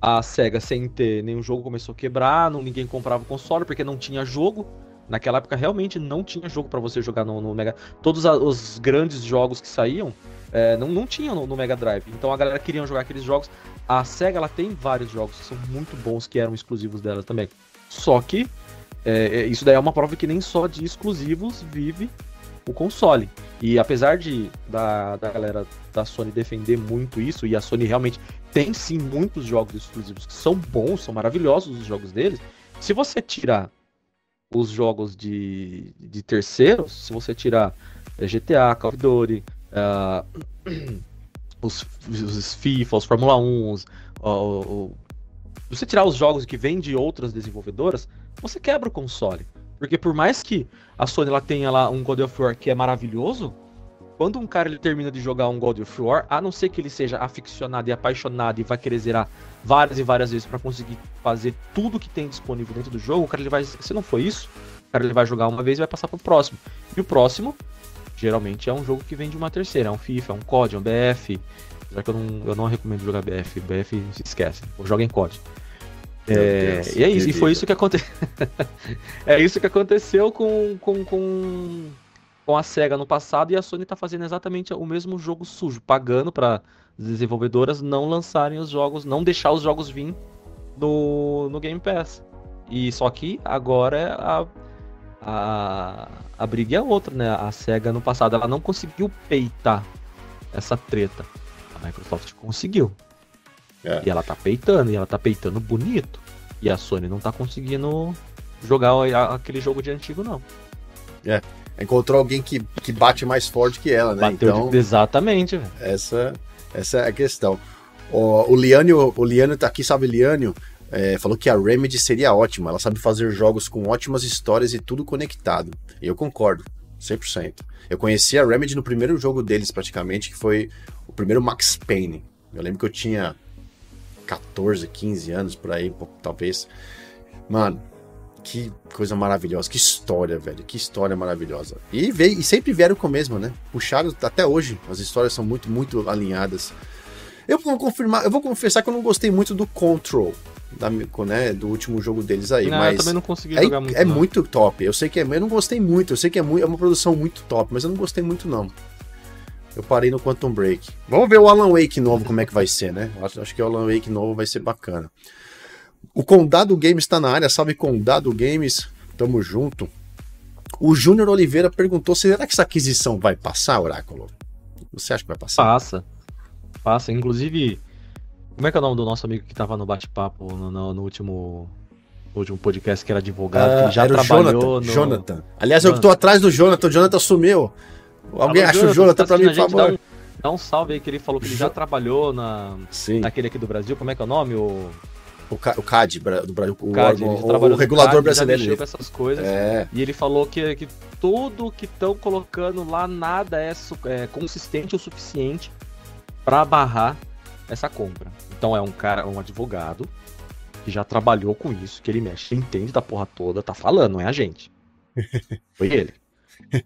a SEGA sem ter nenhum jogo começou a quebrar, não, ninguém comprava o console porque não tinha jogo. Naquela época realmente não tinha jogo para você jogar no, no Mega. Todos a- os grandes jogos que saíam é, não, não tinham no, no Mega Drive. Então a galera queria jogar aqueles jogos. A SEGA ela tem vários jogos que são muito bons que eram exclusivos dela também. Só que é, é, isso daí é uma prova que nem só de exclusivos vive o console. E apesar de da, da galera da Sony defender muito isso, e a Sony realmente tem sim muitos jogos exclusivos que são bons, são maravilhosos os jogos deles. Se você tirar os jogos de, de terceiros, se você tirar eh, GTA, Call of Duty, ah, os, os FIFA, os Fórmula 1, os, o- o- você tirar os jogos que vêm de outras desenvolvedoras, você quebra o console. Porque por mais que a Sony ela tenha lá um God of War que é maravilhoso, quando um cara ele termina de jogar um God of War, a não ser que ele seja aficionado e apaixonado e vai querer zerar várias e várias vezes para conseguir fazer tudo que tem disponível dentro do jogo, o cara ele vai, se não for isso, o cara ele vai jogar uma vez e vai passar pro próximo. E o próximo, geralmente é um jogo que vem de uma terceira, é um FIFA, é um COD, é um BF. Já que eu não, eu não recomendo jogar BF, BF se esquece, joga em COD. É, Deus, e é isso, e foi isso que aconteceu. é isso que aconteceu com, com, com, com a SEGA no passado e a Sony tá fazendo exatamente o mesmo jogo sujo, pagando para desenvolvedoras não lançarem os jogos, não deixar os jogos vir no, no Game Pass. E só que agora a, a, a briga é outra, né? A SEGA no passado ela não conseguiu peitar essa treta. A Microsoft conseguiu. É. E ela tá peitando, e ela tá peitando bonito. E a Sony não tá conseguindo jogar aquele jogo de antigo, não. Encontrou alguém que, que bate mais forte que ela, né? Bateu então, de... Exatamente, velho. essa. Essa é a questão. O, o Liânio, o Liânio tá aqui, sabe, Liânio? É, falou que a Remedy seria ótima. Ela sabe fazer jogos com ótimas histórias e tudo conectado. E eu concordo, 100%. Eu conheci a Remedy no primeiro jogo deles, praticamente, que foi o primeiro Max Payne. Eu lembro que eu tinha 14, 15 anos por aí, talvez. Mano, que coisa maravilhosa, que história, velho, que história maravilhosa. E, veio, e sempre vieram com o mesmo, né? Puxaram até hoje, as histórias são muito, muito alinhadas. Eu vou confirmar, eu vou confessar que eu não gostei muito do Control, da, né, do último jogo deles aí, não, mas eu também não consegui é, jogar muito. É não. muito top. Eu sei que é, eu não gostei muito, eu sei que é, muito, é uma produção muito top, mas eu não gostei muito não. Eu parei no Quantum Break. Vamos ver o Alan Wake novo como é que vai ser, né? Acho, acho que o Alan Wake novo vai ser bacana. O Condado Games está na área, salve Condado Games, tamo junto. O Júnior Oliveira perguntou: será que essa aquisição vai passar, Oráculo? Você acha que vai passar? Passa. Passa. Inclusive, como é que é o nome do nosso amigo que tava no bate-papo no, no, no, último. último podcast que era advogado, que já trabalhou Jonathan, no. Jonathan. Aliás, eu tô atrás do Jonathan, o Jonathan sumiu. Alguém acha o Jonathan tá pra mim, por favor? Dá um, dá um, salve aí que ele falou que ele já trabalhou na, Sim. naquele aqui do Brasil. Como é que é o nome? O. O, CAD do Brasil, o, CAD, o, o, o regulador CAD, brasileiro. Já com essas coisas. É. E ele falou que, que tudo que estão colocando lá, nada é, é, consistente o suficiente para barrar essa compra. Então é um cara, um advogado que já trabalhou com isso, que ele mexe, entende da porra toda, tá falando, não é a gente. Foi ele.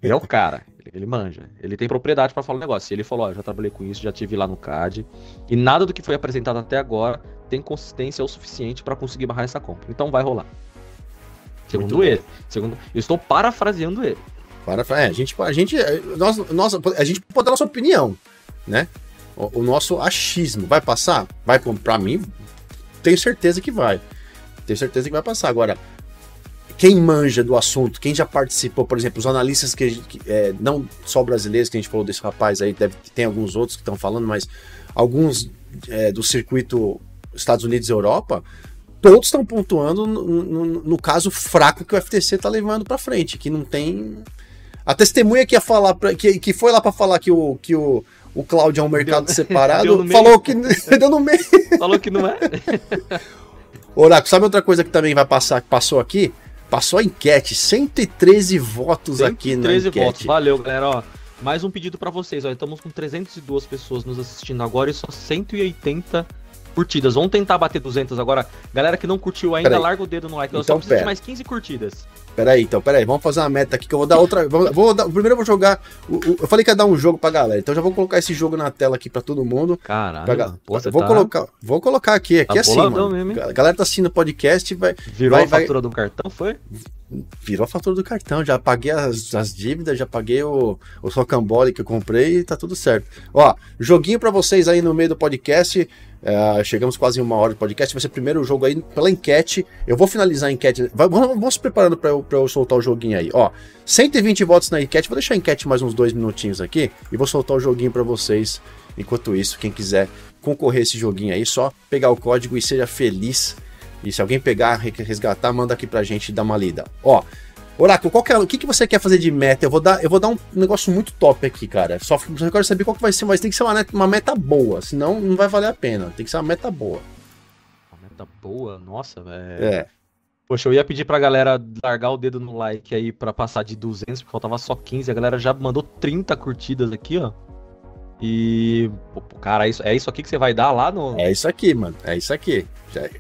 Ele é o cara, ele, manja. Ele tem propriedade para falar o negócio. Ele falou: Ó, já trabalhei com isso, já tive lá no CAD. E nada do que foi apresentado até agora tem consistência o suficiente para conseguir barrar essa compra. Então vai rolar. Segundo ele. Segundo, eu estou parafraseando ele. Para, é, a gente, a gente, nós, nós, a gente pode dar nossa opinião, né? O, o nosso achismo vai passar? Vai para mim, tenho certeza que vai. Tenho certeza que vai passar. Agora, quem manja do assunto, quem já participou, por exemplo, os analistas que, que é, não só brasileiros, que a gente falou desse rapaz aí, deve, tem alguns outros que estão falando, mas alguns é, do circuito Estados Unidos e Europa, todos estão pontuando no, no, no, caso fraco que o FTC está levando para frente, que não tem. A testemunha que ia falar, pra, que, que foi lá para falar que o, que o, o Cláudio é um mercado deu, separado, falou que deu no meio. Falou que não é. Oráculo, sabe outra coisa que também vai passar, que passou aqui? Passou a enquete, 113 votos 113 aqui na enquete. votos, valeu, galera. Ó, mais um pedido para vocês. Ó, estamos com 302 pessoas nos assistindo agora e só 180 curtidas. Vamos tentar bater 200 agora. Galera que não curtiu ainda, larga o dedo no like. Eu então, só preciso de mais 15 curtidas. Peraí, então, peraí, vamos fazer uma meta aqui que eu vou dar outra. Vou, dar, primeiro eu vou jogar. O, o, eu falei que ia dar um jogo pra galera, então já vou colocar esse jogo na tela aqui pra todo mundo. Caralho. Pra, pô, vou, tá... colocar, vou colocar aqui, aqui tá assim, mano. Mesmo, a galera tá assistindo o podcast vai. Virou vai, a fatura vai... do cartão, foi? Virou a fatura do cartão, já paguei as, as dívidas, já paguei o, o socambole que eu comprei e tá tudo certo. Ó, joguinho pra vocês aí no meio do podcast. Uh, chegamos quase em uma hora de podcast. Vai ser o primeiro jogo aí pela enquete. Eu vou finalizar a enquete. Vamos, vamos se preparando para eu, eu soltar o joguinho aí. Ó, 120 votos na enquete. Vou deixar a enquete mais uns dois minutinhos aqui e vou soltar o joguinho para vocês. Enquanto isso, quem quiser concorrer a esse joguinho aí, só pegar o código e seja feliz. E se alguém pegar, resgatar, manda aqui pra gente dar uma lida. Ó, Oráculo, qual que é, o que, que você quer fazer de meta? Eu vou dar, eu vou dar um negócio muito top aqui, cara. Só eu quero saber qual que vai ser, mas tem que ser uma, uma meta boa, senão não vai valer a pena. Tem que ser uma meta boa. Uma meta boa? Nossa, velho. É. Poxa, eu ia pedir pra galera largar o dedo no like aí pra passar de 200, porque faltava só 15. A galera já mandou 30 curtidas aqui, ó. E, pô, cara, é isso, é isso aqui que você vai dar lá no. É isso aqui, mano. É isso aqui.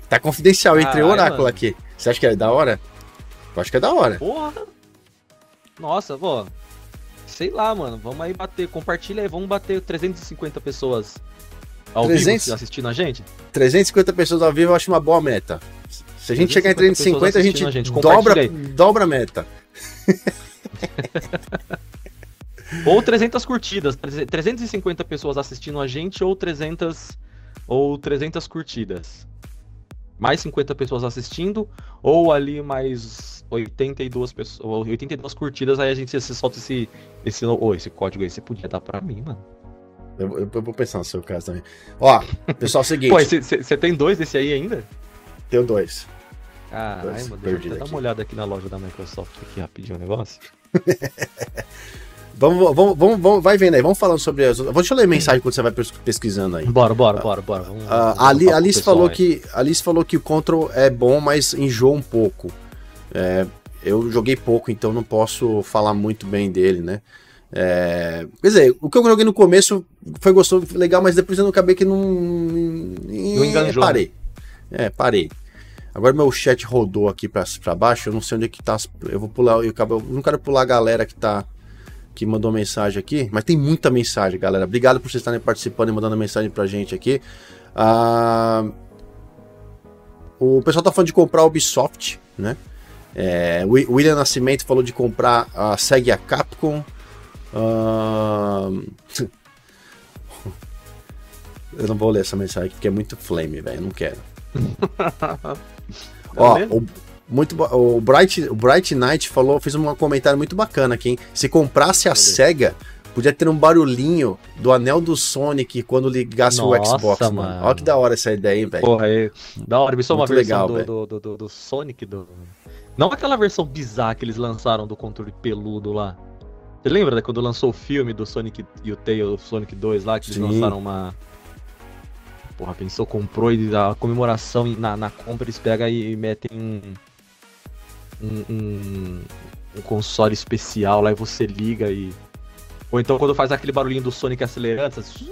Tá confidencial entre o oráculo mano. aqui. Você acha que é da hora? Eu acho que é da hora. Porra! Nossa, pô. Sei lá, mano. Vamos aí bater. Compartilha aí. Vamos bater 350 pessoas ao 300... vivo assistindo a gente. 350 pessoas ao vivo eu acho uma boa meta. Se a gente chegar em 350, a gente, a gente dobra, dobra a meta. ou 300 curtidas. 350 pessoas assistindo a gente ou 300 ou 300 curtidas. Mais 50 pessoas assistindo ou ali mais 82 pessoas, 82 curtidas, aí a gente você solta esse esse, oh, esse código aí, você podia dar pra mim, mano. Eu, eu, eu vou pensar no seu caso também. Ó, pessoal, é o seguinte. Pô, você tem dois desse aí ainda? Tenho dois. Caralho, mano, deixa eu dar uma olhada aqui na loja da Microsoft aqui rapidinho o negócio. Vamos, vamos, vamos, vamos, vai vendo aí, vamos falando sobre as. Vou deixa eu ler mensagem quando você vai pesquisando aí. Bora, bora, bora, bora. Vamos, uh, a Alice falou aí. que Alice falou que o Control é bom, mas enjoa um pouco. É, eu joguei pouco, então não posso falar muito bem dele, né? É, quer dizer, o que eu joguei no começo foi gostoso, legal, mas depois eu não acabei que não. Não enganjou. Parei. É, parei. Agora meu chat rodou aqui pra, pra baixo, eu não sei onde é que tá. Eu vou pular, eu, acabo, eu não quero pular a galera que tá. Que mandou mensagem aqui, mas tem muita mensagem, galera. Obrigado por vocês estarem participando e mandando mensagem pra gente aqui. Ah, o pessoal tá falando de comprar a Ubisoft, né? É, William Nascimento falou de comprar a segue a Capcom. Uh... eu não vou ler essa mensagem aqui porque é muito flame, velho. Não quero. Ó, o, muito, o, Bright, o Bright Knight falou, fez um comentário muito bacana aqui, hein? Se comprasse a SEGA, podia ter um barulhinho do anel do Sonic quando ligasse Nossa, o Xbox, mano. mano. Olha que da hora essa ideia, hein, velho. Porra, é da hora. Me uma versão legal, do, do, do, do, Sonic, do... Não aquela versão bizarra que eles lançaram do controle peludo lá. Você lembra quando lançou o filme do Sonic e o Tail, Sonic 2 lá, que eles Sim. lançaram uma Porra, pensou, comprou e a comemoração na, na compra eles pegam e metem um, um, um, um console especial lá e você liga e. Ou então quando faz aquele barulhinho do Sonic acelerando, você...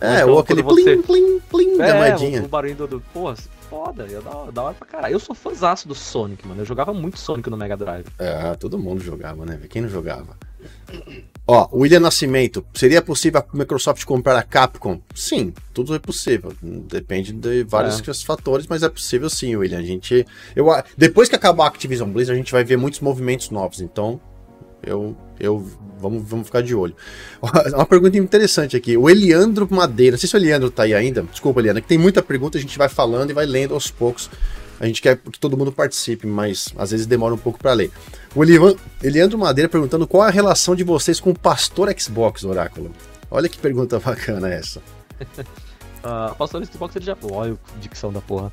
É, então, ou aquele você... plim, plim, plim é, da moedinha. O, o barulho do. do... Pô, foda, eu da, da hora pra caralho. Eu sou fãzaço do Sonic, mano. Eu jogava muito Sonic no Mega Drive. É, todo mundo jogava, né? Quem não jogava? Ó, William Nascimento, seria possível a Microsoft comprar a Capcom? Sim, tudo é possível. Depende de vários é. fatores, mas é possível sim, William. A gente, eu, depois que acabar a Activision Blizzard, a gente vai ver muitos movimentos novos. Então, eu, eu vamos, vamos ficar de olho. Uma pergunta interessante aqui. O Eliandro Madeira, não sei se o Eliandro tá aí ainda. Desculpa, Eliandro, que tem muita pergunta, a gente vai falando e vai lendo aos poucos. A gente quer que todo mundo participe, mas às vezes demora um pouco para ler. O Eliandro Madeira perguntando qual a relação de vocês com o Pastor Xbox, Oráculo. Olha que pergunta bacana essa. uh, Pastor Xbox ele já. Olha a dicção da porra.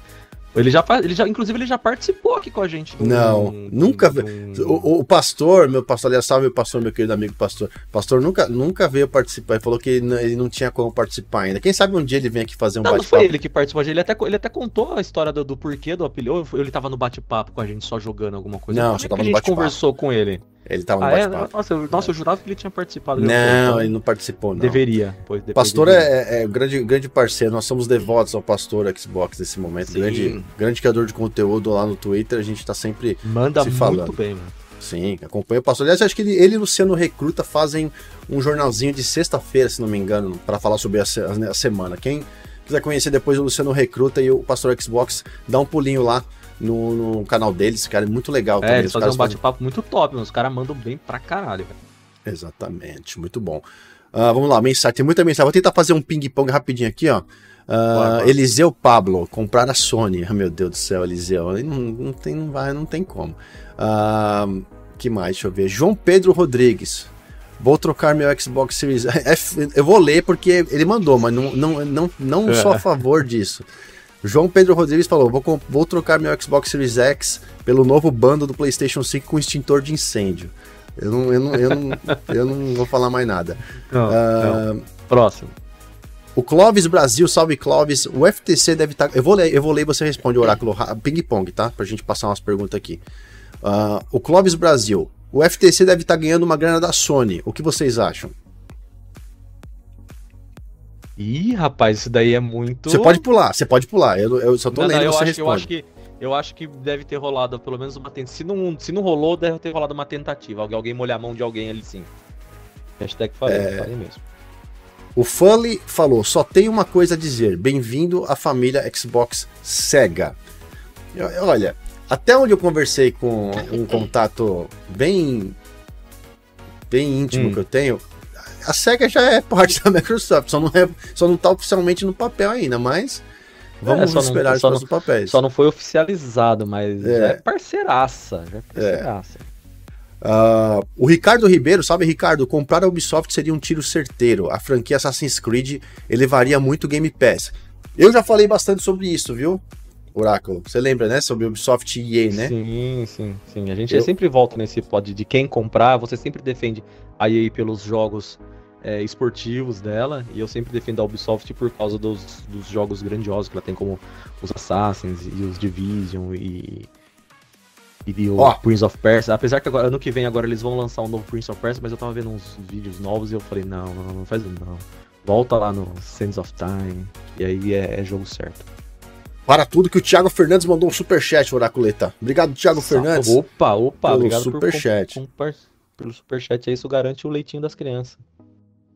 Ele já ele já, inclusive, ele já participou aqui com a gente. Do, não, do, nunca. Do, o, o, pastor, meu pastor, aliás, salve o pastor, meu querido amigo pastor. pastor nunca, nunca veio participar. Ele falou que ele não tinha como participar ainda. Quem sabe um dia ele vem aqui fazer um bate-papo. Não, foi ele que participou. Ele até, ele até contou a história do, porquê do apelido. Ele tava no bate-papo com a gente só jogando alguma coisa. Não, só tava no bate-papo. A gente conversou com ele. Ele tava no ah, é? Nossa, eu, nossa, eu jurava que ele tinha participado. Não, ele não participou, não. Deveria. Pois, pastor é, é, grande, grande parceiro, nós somos devotos ao pastor Xbox nesse momento. Grande, grande criador de conteúdo lá no Twitter, a gente tá sempre Manda se falando. muito bem, mano. Sim, acompanha o pastor. Aliás, acho que ele, ele e o Luciano Recruta fazem um jornalzinho de sexta-feira, se não me engano, para falar sobre a, a, a semana. Quem quiser conhecer depois o Luciano Recruta e o pastor Xbox, dá um pulinho lá no, no canal deles, cara, é muito legal. É, eles fazem um bate-papo fazem... muito top, mano. os caras mandam bem pra caralho, velho. Exatamente, muito bom. Uh, vamos lá, mensagem, tem muita mensagem. Vou tentar fazer um ping-pong rapidinho aqui, ó. Uh, Eliseu Pablo, comprar a Sony. Oh, meu Deus do céu, Eliseu. Não, não, tem, não, vai, não tem como. Uh, que mais? Deixa eu ver. João Pedro Rodrigues. Vou trocar meu Xbox Series. eu vou ler porque ele mandou, mas não, não, não, não sou a favor disso. João Pedro Rodrigues falou: vou, vou trocar meu Xbox Series X pelo novo bando do PlayStation 5 com extintor de incêndio. Eu não, eu não, eu não, eu não vou falar mais nada. Não, uh, não. Próximo. O Clóvis Brasil, salve Clóvis. O FTC deve estar. Tá, eu vou ler, eu vou ler e você responde, Oráculo. Ping-pong, tá? Pra gente passar umas perguntas aqui. Uh, o Clóvis Brasil. O FTC deve estar tá ganhando uma grana da Sony. O que vocês acham? Ih, rapaz, isso daí é muito. Você pode pular, você pode pular. Eu, eu só tô não, lendo não, eu você acho, responde. Eu acho, que, eu acho que deve ter rolado pelo menos uma tentativa. Se não, se não rolou, deve ter rolado uma tentativa. Alguém, alguém molhar a mão de alguém ali sim. Hashtag falei, é... falei mesmo. O Fully falou: só tem uma coisa a dizer. Bem-vindo à família Xbox Sega. Olha, até onde eu conversei com um contato bem bem íntimo hum. que eu tenho, a SEGA já é parte da Microsoft, só não, é, só não tá oficialmente no papel ainda, mas vamos é, esperar os próximos papéis. Só não foi oficializado, mas é, é parceiraça. Já é parceiraça. Uh, o Ricardo Ribeiro, sabe, Ricardo? Comprar a Ubisoft seria um tiro certeiro. A franquia Assassin's Creed elevaria muito o Game Pass. Eu já falei bastante sobre isso, viu? Oráculo. Você lembra, né? Sobre Ubisoft e EA, né? Sim, sim, sim. A gente Eu... sempre volta nesse pod de quem comprar, você sempre defende a EA pelos jogos é, esportivos dela, e eu sempre defendo a Ubisoft por causa dos, dos jogos grandiosos que ela tem, como os Assassins e os Division e. E o oh. Prince of Persia. Apesar que agora, ano que vem agora eles vão lançar um novo Prince of Persia, mas eu tava vendo uns vídeos novos e eu falei, não, não, não faz não. Volta lá no Sands of Time, e aí é, é jogo certo. Para tudo que o Thiago Fernandes mandou um superchat, Oraculeta. Obrigado, Thiago Fernandes. Opa, opa, pelo obrigado superchat. Por, com, com, pelo superchat aí, isso garante o leitinho das crianças.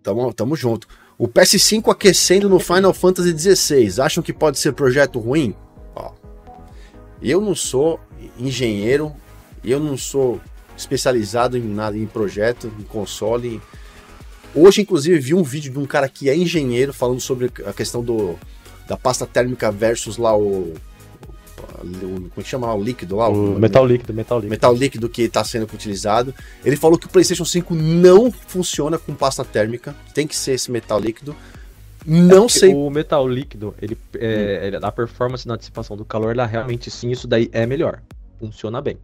Tamo, tamo junto. O PS5 aquecendo no Final Fantasy XVI. Acham que pode ser projeto ruim? Ó, eu não sou engenheiro, eu não sou especializado em nada em projeto, em console. Hoje, inclusive, vi um vídeo de um cara que é engenheiro falando sobre a questão do, da pasta térmica versus lá o. o como é que chama lá? O líquido lá? O, o metal líquido, metal líquido. Metal líquido que está sendo utilizado. Ele falou que o PlayStation 5 não funciona com pasta térmica, tem que ser esse metal líquido. Não é sei. O metal líquido, ele, é, hum. a performance na antecipação do calor, ela realmente sim, isso daí é melhor. Funciona bem.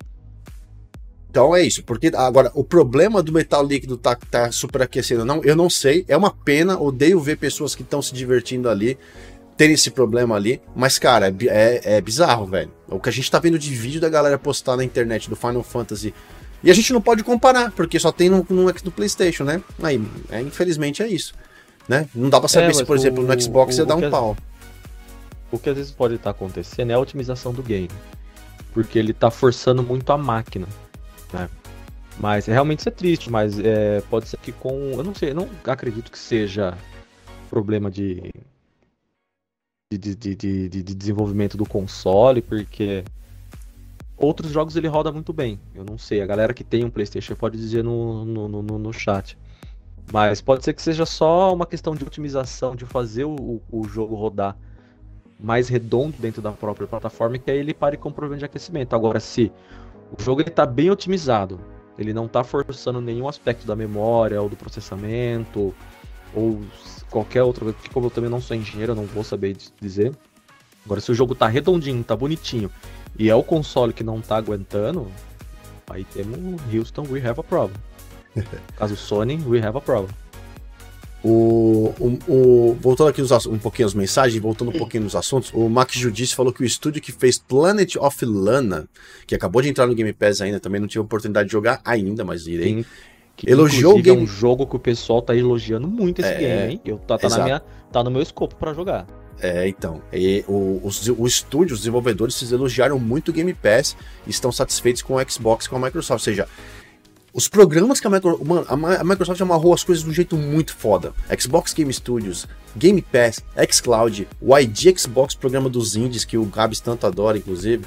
Então é isso, porque agora o problema do metal líquido tá, tá superaquecendo, não, eu não sei, é uma pena, odeio ver pessoas que estão se divertindo ali terem esse problema ali, mas cara, é, é, é, bizarro, velho. O que a gente tá vendo de vídeo da galera postar na internet do Final Fantasy e a gente não pode comparar, porque só tem no, no, no PlayStation, né? Aí, é, infelizmente é isso. Né? Não dá pra saber é, se, por o, exemplo, no Xbox o, ia dar um pau. O que às vezes pode estar tá acontecendo é a otimização do game. Porque ele tá forçando muito a máquina né? Mas realmente isso é triste, mas é, pode ser que com. Eu não sei, eu não acredito que seja problema de. De, de, de, de, desenvolvimento do console, porque outros jogos ele roda muito bem. Eu não sei, a galera que tem um PlayStation pode dizer no, no, no, no chat. Mas pode ser que seja só uma questão de otimização, de fazer o, o jogo rodar mais redondo dentro da própria plataforma, que aí ele pare com o problema de aquecimento. Agora, se o jogo ele tá bem otimizado. Ele não tá forçando nenhum aspecto da memória ou do processamento ou qualquer outro, porque como eu também não sou engenheiro, eu não vou saber dizer. Agora se o jogo tá redondinho, tá bonitinho e é o console que não tá aguentando, aí temos Houston, we have a problem. Caso Sony, we have a problem. O, o, o, voltando aqui uns, um pouquinho as mensagens, voltando um pouquinho nos assuntos, o Max Judice falou que o estúdio que fez Planet of Lana, que acabou de entrar no Game Pass ainda, também não tive oportunidade de jogar ainda, mas irei. Sim, elogiou o game. É um jogo que o pessoal tá elogiando muito esse é, game, hein? Eu, tá, tá, na minha, tá no meu escopo para jogar. É, então. E, o, os, o estúdio, os desenvolvedores, se elogiaram muito o Game Pass e estão satisfeitos com o Xbox com a Microsoft. Ou seja, os programas que a Microsoft. Mano, a Microsoft amarrou as coisas de um jeito muito foda. Xbox Game Studios, Game Pass, Xcloud, o ID Xbox, programa dos indies, que o Gabs tanto adora, inclusive.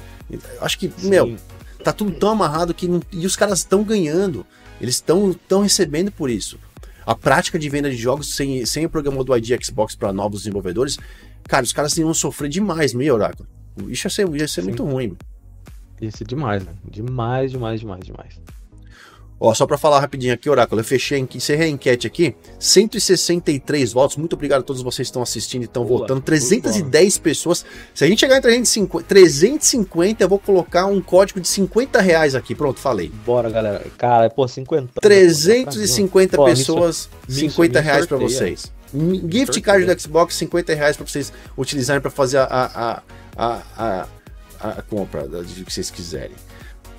Acho que, Sim. meu, tá tudo tão amarrado que. Não, e os caras estão ganhando. Eles estão recebendo por isso. A prática de venda de jogos sem, sem o programa do ID Xbox para novos desenvolvedores, cara, os caras iam sofrer demais, meu Oráculo. Isso ia ser, ia ser muito ruim. Ia ser demais, né? Demais, demais, demais, demais. Ó, só para falar rapidinho aqui, Oráculo, eu fechei, encerrei a enquete aqui. 163 votos. Muito obrigado a todos vocês que estão assistindo e estão votando. 310 pessoas. Se a gente chegar em 350, 350, eu vou colocar um código de 50 reais aqui. Pronto, falei. Bora, galera. Cara, pô, 50. 350 pô, pessoas, pô, 50 reais para vocês. Gift card do Xbox, 50 reais para vocês utilizarem para fazer a, a, a, a, a compra de que vocês quiserem.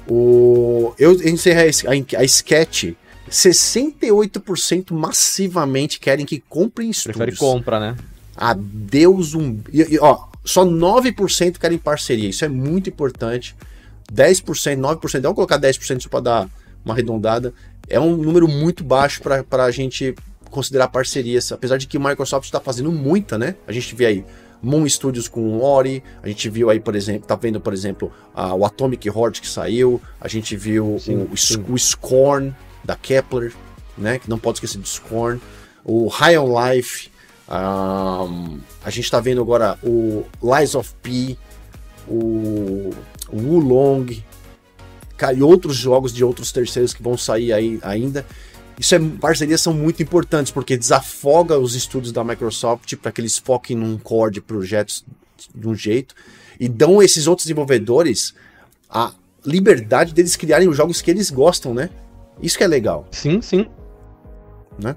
O, eu encerrei a, a sketch. 68% massivamente querem que comprem estúdios. Prefere compra, né? Adeus um. E, e, ó, só 9% querem parceria. Isso é muito importante. 10%, 9%, vamos colocar 10% só para dar uma arredondada. É um número muito baixo para a gente considerar parcerias. Apesar de que o Microsoft está fazendo muita, né? A gente vê aí Moon Studios com Ori, a gente viu aí, por exemplo, tá vendo, por exemplo, uh, o Atomic Horde que saiu, a gente viu sim, o, sim. o Scorn da Kepler, né, que não pode esquecer do Scorn, o High on Life, um, a gente tá vendo agora o Lies of P, o, o Wulong, e outros jogos de outros terceiros que vão sair aí ainda. Isso é, parcerias são muito importantes porque desafoga os estúdios da Microsoft para que eles foquem num core de projetos de um jeito e dão esses outros desenvolvedores a liberdade deles criarem os jogos que eles gostam, né? Isso que é legal. Sim, sim. né?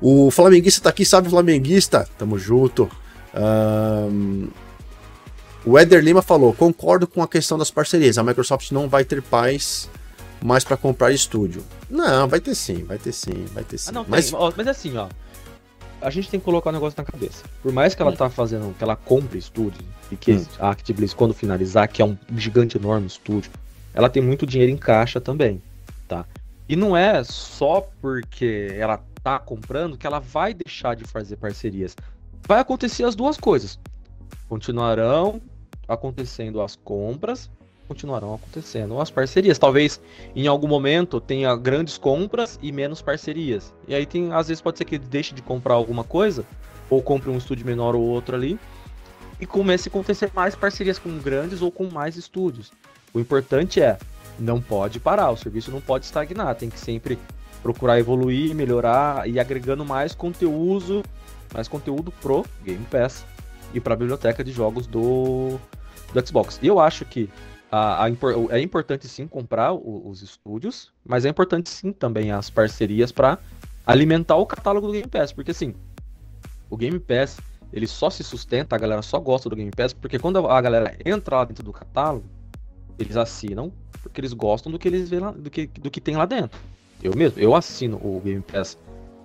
O Flamenguista tá aqui, sabe, Flamenguista? Tamo junto. Um, o Eder Lima falou: concordo com a questão das parcerias. A Microsoft não vai ter paz mais para comprar estúdio. Não, vai ter sim, vai ter sim, vai ter sim. Ah, não, mas... Ó, mas assim, ó. A gente tem que colocar o um negócio na cabeça. Por mais que ela hum. tá fazendo, que ela compre estúdio, e que hum. a Activision, quando finalizar, que é um gigante enorme estúdio, ela tem muito dinheiro em caixa também, tá? E não é só porque ela tá comprando que ela vai deixar de fazer parcerias. Vai acontecer as duas coisas. Continuarão acontecendo as compras, continuarão acontecendo as parcerias. Talvez em algum momento tenha grandes compras e menos parcerias. E aí tem, às vezes pode ser que deixe de comprar alguma coisa, ou compre um estúdio menor ou outro ali, e comece a acontecer mais parcerias com grandes ou com mais estúdios. O importante é, não pode parar, o serviço não pode estagnar, tem que sempre procurar evoluir, melhorar e agregando mais conteúdo, mais conteúdo pro Game Pass e para a biblioteca de jogos do, do Xbox. E eu acho que a, a, é importante sim comprar o, os estúdios, mas é importante sim também as parcerias para alimentar o catálogo do Game Pass, porque assim, o Game Pass ele só se sustenta, a galera só gosta do Game Pass, porque quando a galera entra lá dentro do catálogo, eles assinam porque eles gostam do que eles vê lá, do que, do que tem lá dentro. Eu mesmo, eu assino o Game Pass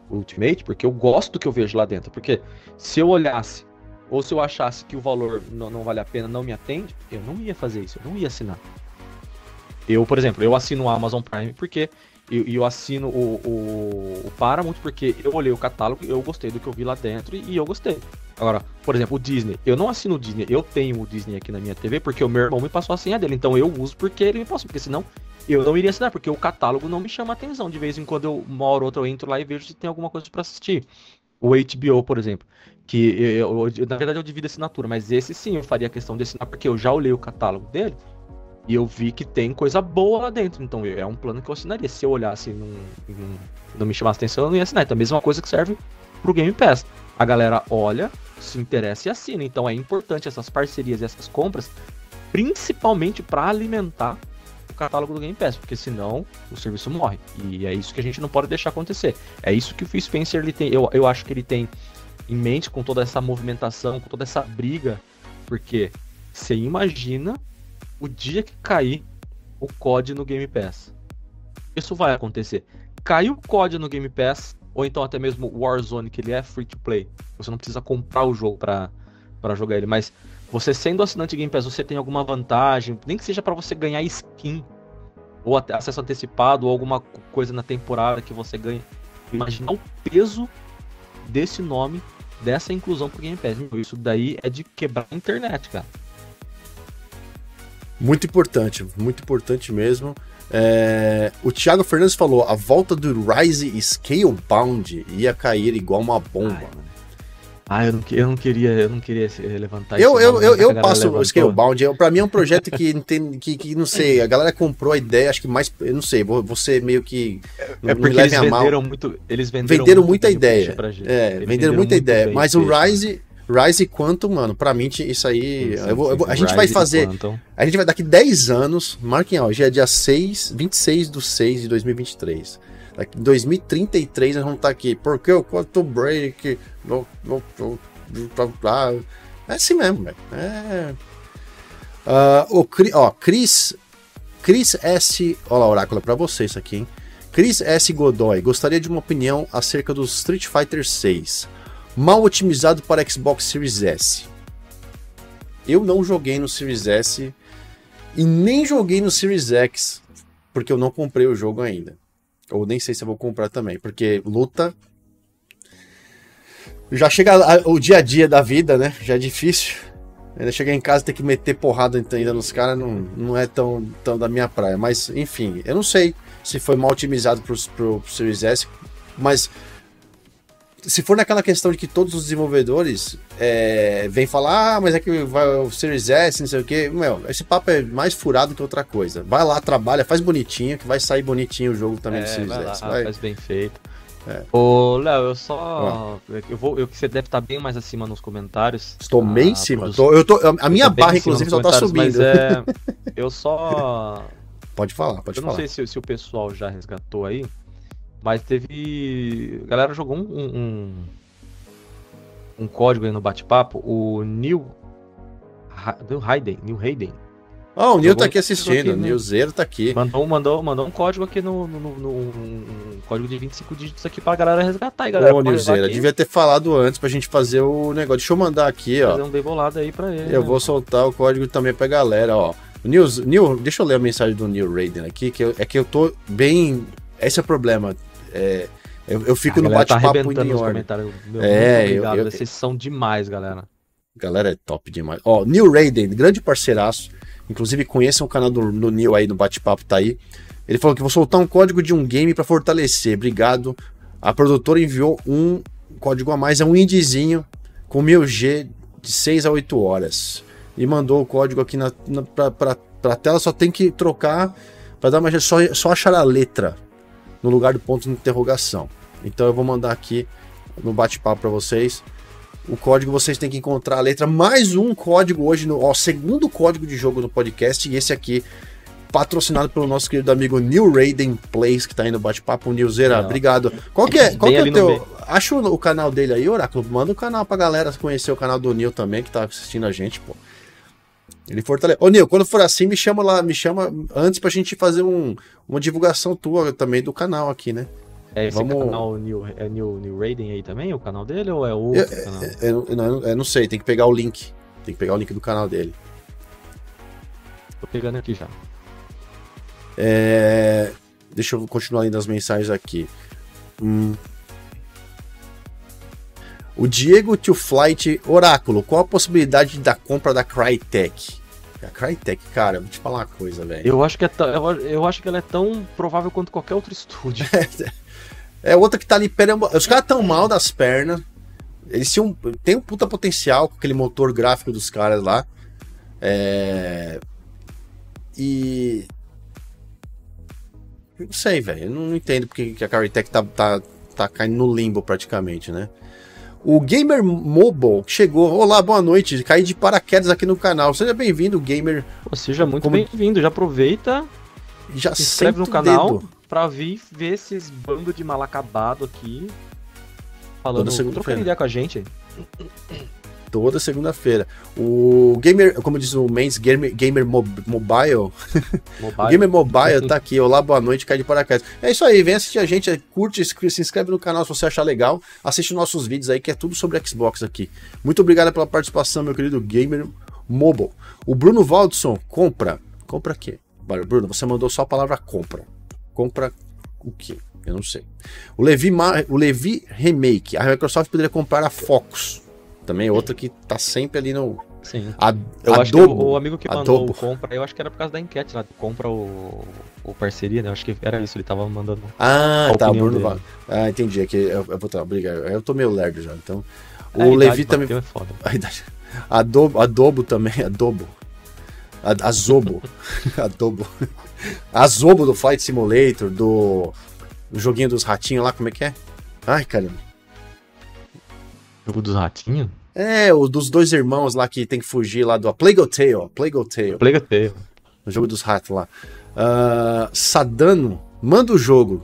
Ultimate porque eu gosto do que eu vejo lá dentro. Porque se eu olhasse, ou se eu achasse que o valor não, não vale a pena, não me atende, eu não ia fazer isso, eu não ia assinar. Eu, por exemplo, eu assino o Amazon Prime porque e eu, assino o, o, o, Paramount porque eu olhei o catálogo, eu gostei do que eu vi lá dentro e, e, eu gostei. Agora, por exemplo, o Disney. Eu não assino o Disney, eu tenho o Disney aqui na minha TV porque o meu irmão me passou a senha dele. Então eu uso porque ele me passou, porque senão eu não iria assinar, porque o catálogo não me chama atenção. De vez em quando eu moro outro, eu entro lá e vejo se tem alguma coisa para assistir. O HBO, por exemplo. Que eu, eu, na verdade eu divido assinatura, mas esse sim eu faria questão de assinar, porque eu já olhei o catálogo dele e eu vi que tem coisa boa lá dentro. Então é um plano que eu assinaria. Se eu olhasse e não, não, me chamasse atenção, eu não ia assinar. Então a mesma coisa que serve pro Game Pass. A galera olha, se interessa e assina. Então é importante essas parcerias e essas compras, principalmente para alimentar o catálogo do Game Pass, porque senão o serviço morre. E é isso que a gente não pode deixar acontecer. É isso que o Phil Spencer ele tem, eu, eu acho que ele tem em mente com toda essa movimentação, com toda essa briga, porque você imagina o dia que cair o COD no Game Pass. Isso vai acontecer. Caiu o COD no Game Pass, ou então até mesmo o Warzone, que ele é free to play. Você não precisa comprar o jogo para jogar ele, mas você sendo assinante Game Pass, você tem alguma vantagem, nem que seja para você ganhar skin, ou acesso antecipado, ou alguma coisa na temporada que você ganha. Imagina o peso desse nome, dessa inclusão pro Game Pass. Isso daí é de quebrar a internet, cara. Muito importante, muito importante mesmo. É, o Thiago Fernandes falou: a volta do Rise Scalebound ia cair igual uma bomba. Ai, ah, eu não, eu não queria, eu não queria levantar eu, isso. Eu, eu, eu passo o Scalebound. Eu, pra mim é um projeto que, tem, que, que, não sei, a galera comprou a ideia, acho que mais, eu não sei, você meio que. É porque eles venderam muito. Eles venderam, venderam muita ideia. É, venderam, venderam muita ideia. Mas o Rise. Rise Quantum, mano, pra mim isso aí. Sim, eu vou, eu vou, a gente vai fazer. A gente vai daqui 10 anos, marquem ó, hoje é dia 6, 26 de 6 de 2023. Daqui, em 2033 nós vamos estar aqui. Porque o Quantum Break. No, no, no, é assim mesmo, velho. É. Uh, o, ó, Chris. Chris S. Olha lá, Oráculo, é pra você isso aqui, hein? Chris S. Godoy, gostaria de uma opinião acerca do Street Fighter 6 mal otimizado para Xbox Series S. Eu não joguei no Series S e nem joguei no Series X, porque eu não comprei o jogo ainda. Ou nem sei se eu vou comprar também, porque luta. Já chega o dia a dia da vida, né? Já é difícil. Ainda chegar em casa e ter que meter porrada ainda nos caras não, não é tão, tão da minha praia. Mas, enfim, eu não sei se foi mal otimizado pro, pro, pro Series S, mas se for naquela questão de que todos os desenvolvedores é, vêm falar, ah, mas é que vai o Series S, não sei o que, meu, esse papo é mais furado que outra coisa. Vai lá, trabalha, faz bonitinho, que vai sair bonitinho o jogo também é, do Series vai S. Lá, vai. Faz bem feito. É. Ô, Léo, eu só. Eu vou, eu, você deve estar bem mais acima nos comentários. Estou ah, bem em cima. Tô, eu tô, a minha barra, inclusive, só tá subindo. Mas é. Eu só. Pode falar, pode eu falar. Eu não sei se, se o pessoal já resgatou aí Mas teve. A galera jogou um, um, um código aí no bate-papo, o Neil. Neil Hayden. Neil Hayden. Ah, oh, o Nil tá aqui assistindo, aqui, o Nilzeiro tá aqui. Mandou, mandou, mandou um código aqui no, no, no, no um código de 25 dígitos aqui pra galera resgatar aí, galera. Ô, Nilzeiro, devia ter falado antes pra gente fazer o negócio. Deixa eu mandar aqui, ó. Fazer um bem bolado aí pra ele. Eu né? vou soltar o código também pra galera, ó. Nil, Nil, deixa eu ler a mensagem do Neil Raiden aqui, que eu, é que eu tô bem. Esse é o problema. É, eu, eu fico no tá bate-papo tá em ordem. Meu, é, obrigado, eu, eu, vocês são demais, galera. Galera é top demais. Ó, Neil Raiden, grande parceiraço. Inclusive, conheçam o canal do, do Neil aí no bate-papo, tá aí. Ele falou que vou soltar um código de um game para fortalecer. Obrigado. A produtora enviou um código a mais, é um indizinho com 1000G de 6 a 8 horas. E mandou o código aqui na, na, pra, pra, pra tela, só tem que trocar para dar mais só, só achar a letra no lugar do ponto de interrogação. Então eu vou mandar aqui no bate-papo para vocês. O código vocês têm que encontrar a letra. Mais um código hoje, no ó, segundo código de jogo no podcast. E esse aqui, patrocinado pelo nosso querido amigo New Raiden Plays, que tá aí no bate-papo. Nilzeira, obrigado. Qual que é, qual que é o teu. Acha o, o canal dele aí, Oráculo. Manda o canal pra galera conhecer o canal do Nil também, que tá assistindo a gente, pô. Ele fortalece. Ô, Nil, quando for assim, me chama lá, me chama antes pra gente fazer um, uma divulgação tua também do canal aqui, né? É esse Vamos... canal New, é New, New Raiden aí também, o canal dele, ou é outro eu, canal? Eu, eu, não, eu não sei, tem que pegar o link. Tem que pegar o link do canal dele. Tô pegando aqui já. É... Deixa eu continuar lendo as mensagens aqui. Hum. O Diego Tio Flight Oráculo, qual a possibilidade da compra da Crytek? A Crytek, cara, vou te falar uma coisa, velho. Eu acho que é eu, eu acho que ela é tão provável quanto qualquer outro estúdio. É outra que tá ali perambulando. Os caras tão mal das pernas. Eles tinham, tem um puta potencial com aquele motor gráfico dos caras lá. É... E. Não sei, velho. Eu não entendo porque que a Caritech tá, tá, tá caindo no limbo praticamente, né? O Gamer Mobile chegou. Olá, boa noite. Caí de paraquedas aqui no canal. Seja bem-vindo, Gamer. Seja muito Como... bem-vindo. Já aproveita. Já se inscreve no canal. Dedo pra vir ver esses bando de mal acabado aqui. Falando, trocando ideia com a gente. Toda segunda-feira. O Gamer, como diz o Mendes, Gamer, Gamer Mob, Mobile. Gamer Mobile tá aqui. Olá, boa noite, cai de paraquedas. É isso aí, vem assistir a gente, curte, se inscreve no canal se você achar legal. Assiste nossos vídeos aí, que é tudo sobre Xbox aqui. Muito obrigado pela participação, meu querido Gamer Mobile. O Bruno Valdson, compra. Compra quê? Bruno, você mandou só a palavra compra compra o quê? Eu não sei. O Levi, o Levi Remake. A Microsoft poderia comprar a Focus. Também é outra que tá sempre ali no. Sim. A, eu acho que o, o, amigo que mandou Adobo. o compra, eu acho que era por causa da enquete lá. Compra o, o parceria, né? Eu acho que era isso, ele tava mandando. Ah, tá. Bruno dele. Ah, entendi. Aqui eu, eu vou ter obrigado. Eu tô meio lerdo já, então. O é, Levi também. É foda. A idade. Adobo, adobo também, adobo. Azobo. Adobo. Azobo do Flight Simulator, do, do joguinho dos ratinhos lá, como é que é? Ai, caramba. Jogo dos ratinhos? É, o dos dois irmãos lá que tem que fugir lá do a Plague Tale. Plague Tale. Plague Tale. O jogo dos ratos lá. Uh, Sadano, manda o jogo.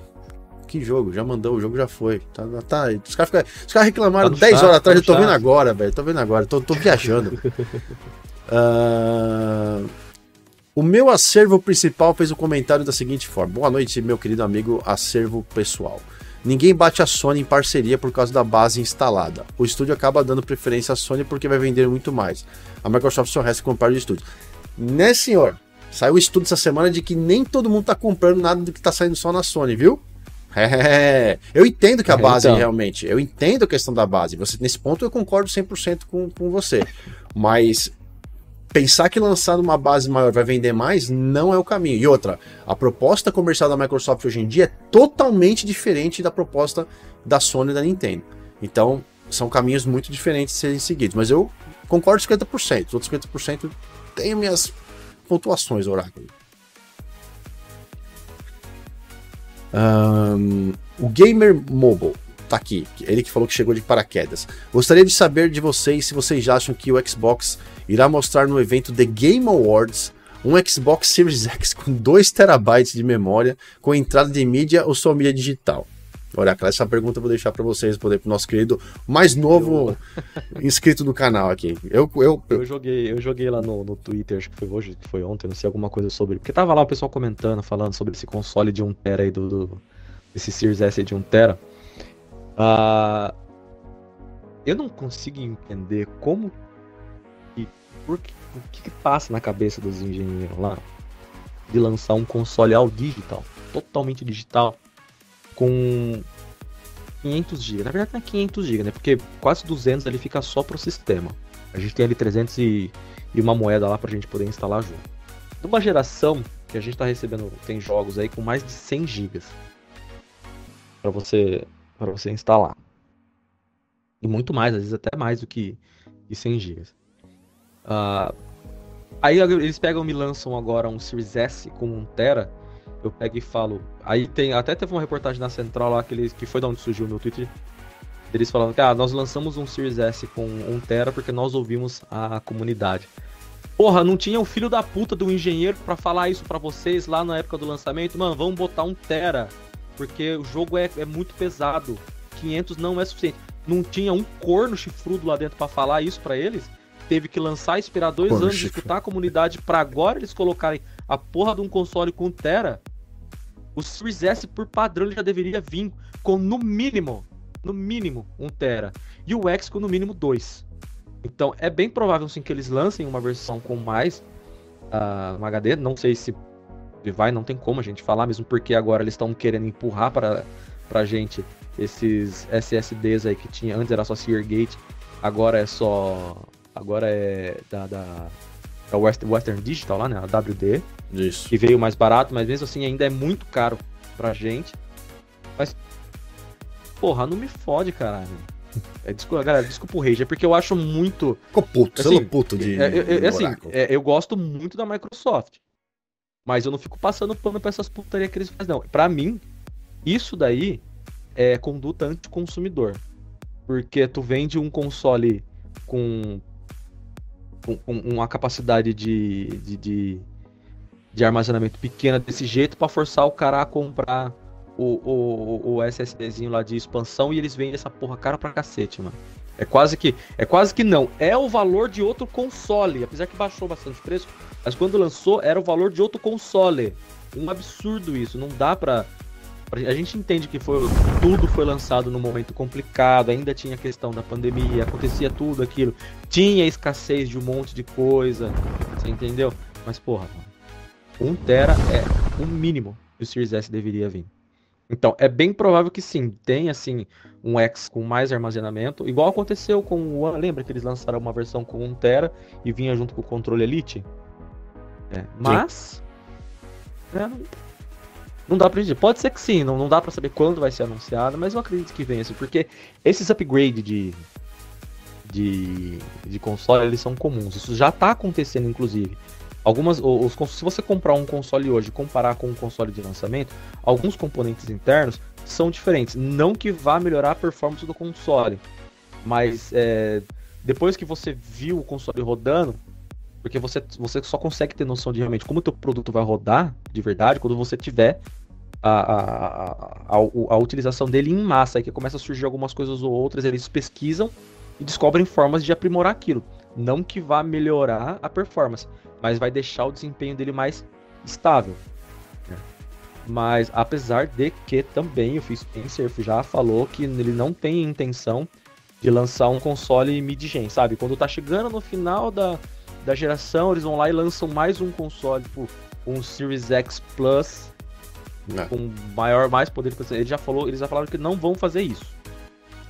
Que jogo? Já mandou, o jogo já foi. Tá, tá, os caras cara reclamaram tá 10 chat, horas atrás, tá eu tô chat. vendo agora, velho. Tô vendo agora, tô, tô viajando. Uh, o meu acervo principal fez o um comentário da seguinte forma: Boa noite, meu querido amigo acervo pessoal. Ninguém bate a Sony em parceria por causa da base instalada. O estúdio acaba dando preferência à Sony porque vai vender muito mais. A Microsoft só resta comprar o estúdio. Né, senhor? Saiu o estudo essa semana de que nem todo mundo tá comprando nada do que tá saindo só na Sony, viu? É, eu entendo que a é, base então. realmente, eu entendo a questão da base. Você, nesse ponto eu concordo 100% com, com você. Mas pensar que lançar numa base maior vai vender mais não é o caminho. E outra, a proposta comercial da Microsoft hoje em dia é totalmente diferente da proposta da Sony e da Nintendo. Então, são caminhos muito diferentes de serem seguidos. Mas eu concordo 50%. Os outros 50% têm minhas pontuações, Oráculo. Um, o Gamer Mobile tá aqui. Ele que falou que chegou de paraquedas. Gostaria de saber de vocês se vocês acham que o Xbox irá mostrar no evento The Game Awards um Xbox Series X com 2 terabytes de memória com entrada de mídia ou só mídia digital. Oracle, essa pergunta eu vou deixar para vocês poder pro nosso querido mais novo eu... inscrito do canal aqui. Eu, eu, eu... eu joguei, eu joguei lá no, no Twitter, acho que foi hoje, que foi ontem, não sei alguma coisa sobre, porque tava lá o pessoal comentando, falando sobre esse console de 1 tera aí do, do esse Series S de 1 tera. Uh, eu não consigo entender como por que, o que, que passa na cabeça dos engenheiros lá de lançar um console ao digital, totalmente digital com 500 GB. Na verdade não é 500 GB, né? Porque quase 200 ali fica só pro sistema. A gente tem ali 300 e, e uma moeda lá pra gente poder instalar junto. Numa geração que a gente tá recebendo, tem jogos aí com mais de 100 GB para você para você instalar. E muito mais, às vezes até mais do que 100 GB. Uh, aí eles pegam e me lançam agora um Series S com 1 tera eu pego e falo. Aí tem. Até teve uma reportagem na central lá que, eles, que foi da onde surgiu o meu Twitter. Eles falando que ah, nós lançamos um Series S com 1 Tera porque nós ouvimos a comunidade. Porra, não tinha o um filho da puta do engenheiro para falar isso para vocês lá na época do lançamento? Mano, vamos botar um Tera. Porque o jogo é, é muito pesado. 500 não é suficiente. Não tinha um corno chifrudo lá dentro para falar isso para eles? Teve que lançar, esperar dois Poxa. anos, escutar a comunidade para agora eles colocarem a porra de um console com Tera o Series S, por padrão, ele já deveria vir com no mínimo, no mínimo, 1 tera. E o X com no mínimo 2. Então é bem provável sim que eles lancem uma versão com mais uh, um HD. Não sei se vai, não tem como a gente falar, mesmo porque agora eles estão querendo empurrar para pra gente esses SSDs aí que tinha antes era só Seargate, agora é só agora é da, da, da Western Digital lá, né, a WD. Isso. Que veio mais barato, mas mesmo assim ainda é muito caro pra gente. Mas, porra, não me fode, caralho. É, desculpa, galera, desculpa o rage, é porque eu acho muito. Ficou puto, assim, puto de. É, é, assim, é, eu gosto muito da Microsoft. Mas eu não fico passando pano pra essas putarias que eles fazem, não. Pra mim, isso daí é conduta anticonsumidor. Porque tu vende um console com, com, com uma capacidade de, de, de de armazenamento pequena desse jeito para forçar o cara a comprar o, o, o SSDzinho lá de expansão e eles vendem essa porra cara pra cacete, mano. É quase que é quase que não. É o valor de outro console, apesar que baixou bastante preço, mas quando lançou era o valor de outro console. Um absurdo isso, não dá pra a gente entende que foi tudo foi lançado num momento complicado, ainda tinha a questão da pandemia, acontecia tudo aquilo, tinha escassez de um monte de coisa, você entendeu? Mas porra, 1 tera é o mínimo que o Series S deveria vir. Então, é bem provável que sim, tenha assim um X com mais armazenamento, igual aconteceu com o One. Lembra que eles lançaram uma versão com 1 tera e vinha junto com o controle Elite? É, mas é, não, dá para dizer. Pode ser que sim, não, não dá para saber quando vai ser anunciado, mas eu acredito que venha, assim, porque esses upgrades de, de, de console eles são comuns. Isso já está acontecendo, inclusive. Algumas, os, se você comprar um console hoje e comparar com um console de lançamento, alguns componentes internos são diferentes. Não que vá melhorar a performance do console, mas é, depois que você viu o console rodando, porque você, você só consegue ter noção de realmente como o teu produto vai rodar de verdade quando você tiver a, a, a, a, utilização dele em massa, que começa a surgir algumas coisas ou outras, eles pesquisam e descobrem formas de aprimorar aquilo. Não que vá melhorar a performance, mas vai deixar o desempenho dele mais estável. Né? Mas apesar de que também o Phil Spencer já falou que ele não tem intenção de lançar um console mid-gen, sabe? Quando tá chegando no final da, da geração, eles vão lá e lançam mais um console, tipo um Series X Plus. É. com maior, mais poder. Ele já falou, eles já falaram que não vão fazer isso.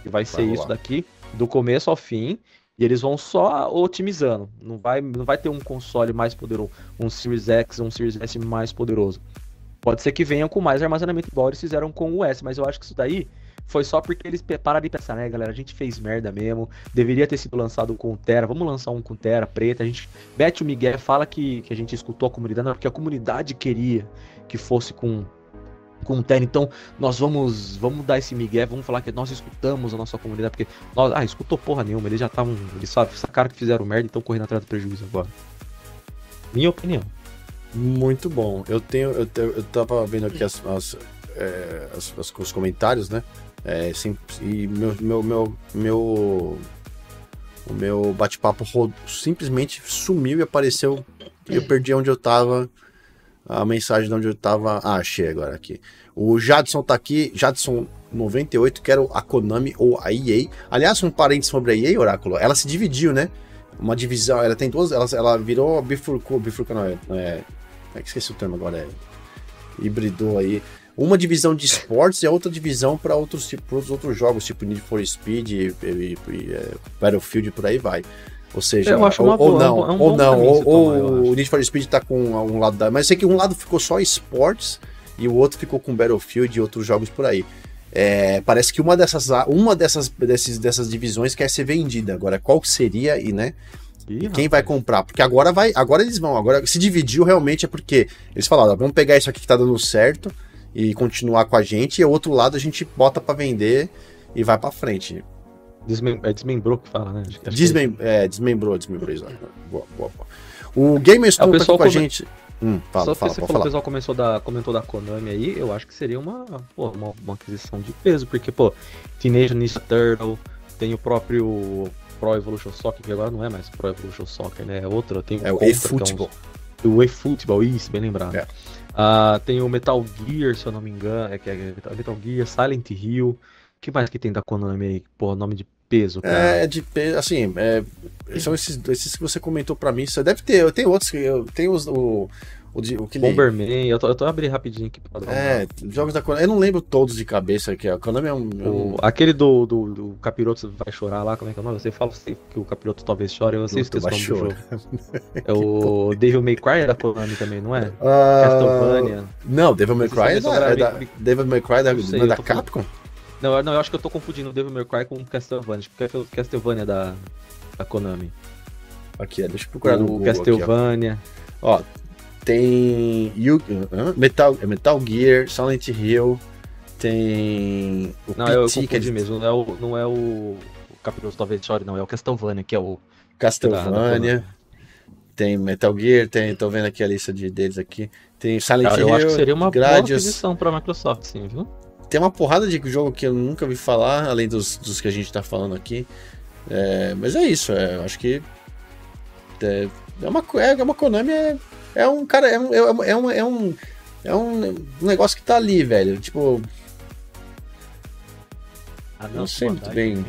Que vai, vai ser rolar. isso daqui do começo ao fim e eles vão só otimizando. Não vai, não vai ter um console mais poderoso, um Series X, um Series S mais poderoso. Pode ser que venham com mais armazenamento, igual eles fizeram com o S, mas eu acho que isso daí foi só porque eles pararam de pensar, né, galera? A gente fez merda mesmo. Deveria ter sido lançado com Tera. Vamos lançar um com Tera preta. A gente mete o Miguel, fala que, que a gente escutou a comunidade, não, porque a comunidade queria que fosse com com o Terra. Então, nós vamos vamos dar esse migué, vamos falar que nós escutamos a nossa comunidade, porque nós, ah, escutou porra nenhuma, eles já estavam, eles sacaram que fizeram merda e estão correndo atrás do prejuízo agora. Minha opinião. Muito bom. Eu tenho, eu, eu tava vendo aqui as, as é, as, as, os comentários, né? É, sim, e meu, meu, meu, meu o meu bate-papo simplesmente sumiu e apareceu. E eu perdi onde eu tava. A mensagem de onde eu tava. Ah, achei agora aqui. O Jadson tá aqui. Jadson 98, quero a Konami ou a EA. Aliás, um parênteses sobre a EA, Oráculo. Ela se dividiu, né? Uma divisão. Ela tem duas. Ela, ela virou. Bifurcou. Bifurcou não é. É, é esqueci o termo agora. É, hibridou aí uma divisão de esportes e a outra divisão para outros, tipo, outros jogos, tipo Need for Speed, e, e, e, é, Battlefield por aí vai. Ou seja, ou, boa, ou, não, é um ou não, ou, ou o Need for Speed tá com um lado da. Mas sei que um lado ficou só esportes e o outro ficou com Battlefield e outros jogos por aí. É, parece que uma dessas, uma dessas, desses, dessas divisões quer ser vendida. Agora, qual seria e né? Ih, quem vai comprar? Porque agora vai, agora eles vão. Agora se dividiu realmente é porque eles falaram, vamos pegar isso aqui que tá dando certo e continuar com a gente, e o outro lado a gente bota para vender e vai para frente. Desmem é desmembrou que fala, né? Acho Desmem é, desmembrou, desmembrou. Boa, boa, boa. O Gamer Stone é, tá com a gente. Hum, fala, Só fala, você falou, o pessoal começou da, comentou da Konami aí, eu acho que seria uma, pô, uma, uma, aquisição de peso, porque, pô, Teenage Ninja Turtle, tem o próprio Pro Evolution Soccer, que agora não é mais Pro Evolution Soccer, né? É outro, tem o É o eFootball. É um, o eFootball, isso, bem lembrado. É. Uh, tem o Metal Gear, se eu não me engano, é que é Metal Gear, Silent Hill. O que mais que tem da Konami aí? Pô, nome de peso, cara. É, de peso, assim, é, são esses, esses que você comentou pra mim. Você deve ter, eu tenho outros, eu tenho os, o, o, o que Bomberman, eu tô, eu tô abrindo rapidinho aqui pra dar É, jogos da Konami. Eu não lembro todos de cabeça aqui. A Konami é um. O, aquele do, do, do Capiroto vai chorar lá, como é que é o nome? Você fala assim, que o Capiroto talvez chore, eu sei se o nome do jogo. É o Devil May Cry é da Konami também, não é? Uh... Castlevania. Não, Devil May Cry é, da, é da, Devil May Cry é da, sei, é da Capcom? Não, não, eu acho que eu tô confundindo o Devil May Cry com o Castlevania. Porque o Castlevania é da, da Konami. Aqui, deixa eu procurar o no Google. Castlevania. Aqui, ó. ó, tem Yu, Metal, Metal Gear, Silent Hill, tem o Não, PT, eu confundi que é de... mesmo, não é o, não é o, chore, não, é o Castlevania, que é o... Castlevania, tem Metal Gear, tem, tô vendo aqui a lista de, deles aqui, tem Silent Hill, Eu acho que seria uma Gradius, boa aquisição pra Microsoft, sim, viu? Tem uma porrada de jogo que eu nunca vi falar, além dos, dos que a gente tá falando aqui, é, mas é isso, é, eu acho que é, é uma, é uma Konami é é um cara, é um, é um, é um, é um, é um negócio que tá ali, velho. Tipo. Ah, não, não sei muito bem.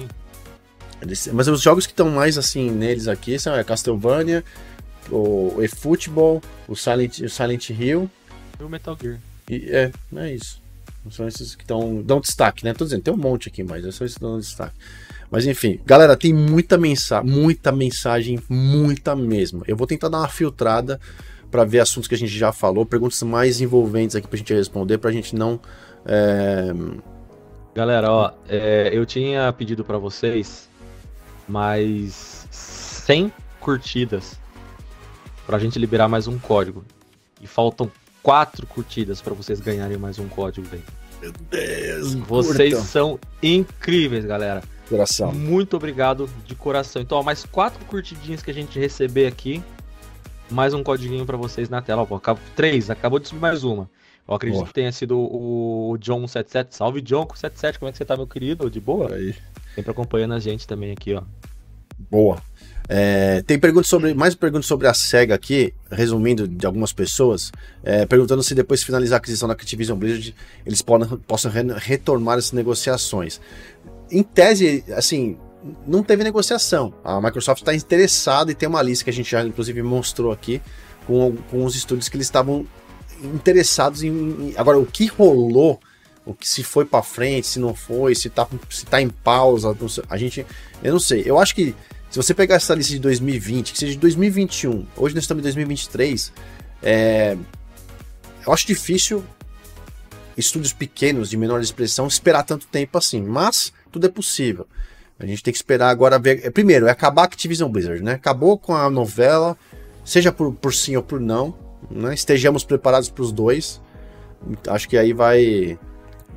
Mas os jogos que estão mais assim neles aqui são a Castlevania, o eFootball, o Silent, o Silent Hill. E o Metal Gear. E, é, é isso. São esses que estão, dão destaque, né? Tô dizendo, tem um monte aqui, mas é só esses que dão destaque. Mas enfim, galera, tem muita mensagem, muita mensagem, muita mesmo. Eu vou tentar dar uma filtrada para ver assuntos que a gente já falou, perguntas mais envolventes aqui pra gente responder, pra gente não. É... Galera, ó, é, eu tinha pedido para vocês mais 100 curtidas pra gente liberar mais um código. E faltam quatro curtidas para vocês ganharem mais um código, velho. Meu Deus, Vocês curtam. são incríveis, galera. Coração. Muito obrigado de coração. Então, ó, mais quatro curtidinhas que a gente receber aqui mais um codiguinho para vocês na tela. Ó, acabou, três, acabou de subir mais uma. Eu acredito boa. que tenha sido o John77. Salve, John77, como é que você tá, meu querido? De boa? Aí. Sempre acompanhando a gente também aqui, ó. Boa. É, tem perguntas sobre, mais perguntas sobre a SEGA aqui, resumindo de algumas pessoas, é, perguntando se depois de finalizar a aquisição da Activision Blizzard, eles podem, possam re, retomar essas negociações. Em tese, assim, não teve negociação. A Microsoft está interessada e tem uma lista que a gente já inclusive mostrou aqui com, com os estúdios que eles estavam interessados em, em, Agora, o que rolou, o que se foi para frente, se não foi, se tá, se tá em pausa, a gente. Eu não sei. Eu acho que se você pegar essa lista de 2020, que seja de 2021, hoje nós estamos em 2023, é, eu acho difícil estúdios pequenos, de menor expressão, esperar tanto tempo assim, mas tudo é possível. A gente tem que esperar agora ver. É, primeiro, é acabar a Activision Blizzard, né? Acabou com a novela, seja por, por sim ou por não. Né? Estejamos preparados para os dois. Acho que aí vai,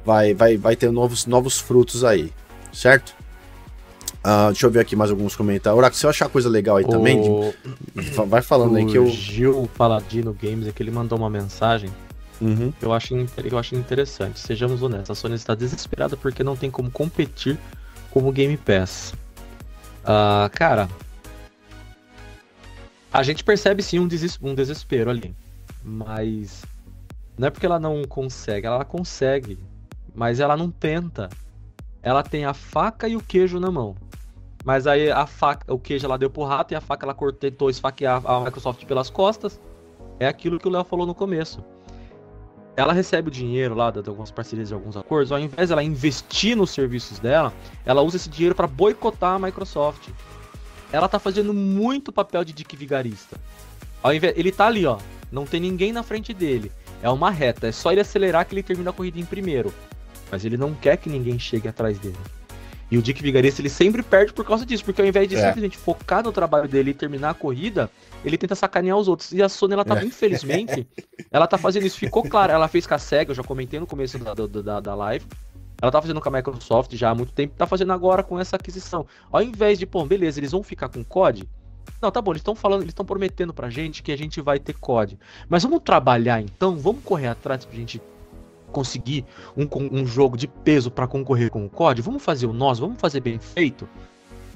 vai, vai, vai ter novos, novos frutos aí, certo? Uh, deixa eu ver aqui mais alguns comentários. Oraco, se eu achar coisa legal aí o... também, de... vai falando o aí que eu. Gil Paladino Games aqui, ele mandou uma mensagem Uhum. Eu, acho, eu acho interessante. Sejamos honestos, a Sony está desesperada porque não tem como competir como Game Pass. Uh, cara, a gente percebe sim um, deses um desespero ali. Mas não é porque ela não consegue, ela consegue, mas ela não tenta. Ela tem a faca e o queijo na mão. Mas aí a faca, o queijo ela deu pro rato e a faca ela tentou esfaquear a Microsoft pelas costas. É aquilo que o Léo falou no começo. Ela recebe o dinheiro lá de algumas parcerias e alguns acordos, ao invés ela investir nos serviços dela, ela usa esse dinheiro para boicotar a Microsoft. Ela tá fazendo muito papel de dick vigarista. Ao invés, ele tá ali, ó, não tem ninguém na frente dele. É uma reta, é só ele acelerar que ele termina a corrida em primeiro. Mas ele não quer que ninguém chegue atrás dele. E o Dick Vigarista ele sempre perde por causa disso, porque ao invés de é. simplesmente focar no trabalho dele e terminar a corrida, ele tenta sacanear os outros. E a Sony, ela tá, é. infelizmente, ela tá fazendo isso. Ficou claro, ela fez com a SEGA, eu já comentei no começo da, da, da live. Ela tá fazendo com a Microsoft já há muito tempo, tá fazendo agora com essa aquisição. Ao invés de, pô, beleza, eles vão ficar com COD. Não, tá bom, eles estão falando, eles estão prometendo pra gente que a gente vai ter COD. Mas vamos trabalhar então, vamos correr atrás pra gente conseguir um, um jogo de peso para concorrer com o COD, vamos fazer o nosso, vamos fazer bem feito.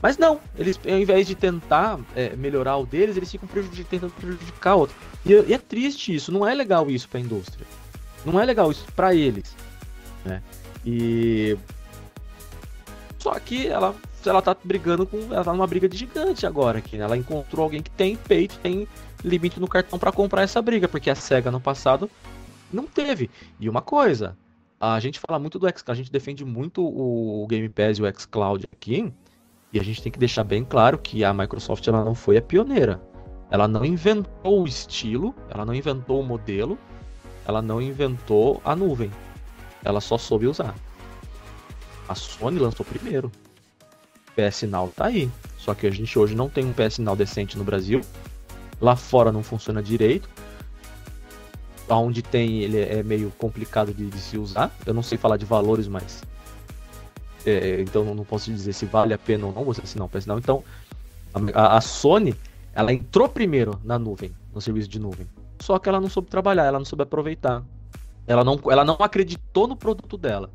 Mas não, eles ao invés de tentar é, melhorar o deles, eles ficam prejudic tentando prejudicar outro. E, e, é triste isso, não é legal isso para a indústria. Não é legal isso para eles, né? E só que ela ela tá brigando com ela tá numa briga de gigante agora aqui, né? Ela encontrou alguém que tem peito, tem limite no cartão para comprar essa briga, porque a Sega no passado não teve. E uma coisa, a gente fala muito do X, a gente defende muito o Game Pass e o xCloud aqui, e a gente tem que deixar bem claro que a Microsoft ela não foi a pioneira. Ela não inventou o estilo, ela não inventou o modelo, ela não inventou a nuvem. Ela só soube usar. A Sony lançou primeiro. PS Now tá aí. Só que a gente hoje não tem um PS Now decente no Brasil. Lá fora não funciona direito onde tem ele é meio complicado de, de, se usar. Eu não sei falar de valores, mas é, então não posso dizer se vale a pena ou não você assinar um não. Então a, a, Sony ela entrou primeiro na nuvem, no serviço de nuvem. Só que ela não soube trabalhar, ela não soube aproveitar. Ela não, ela não acreditou no produto dela.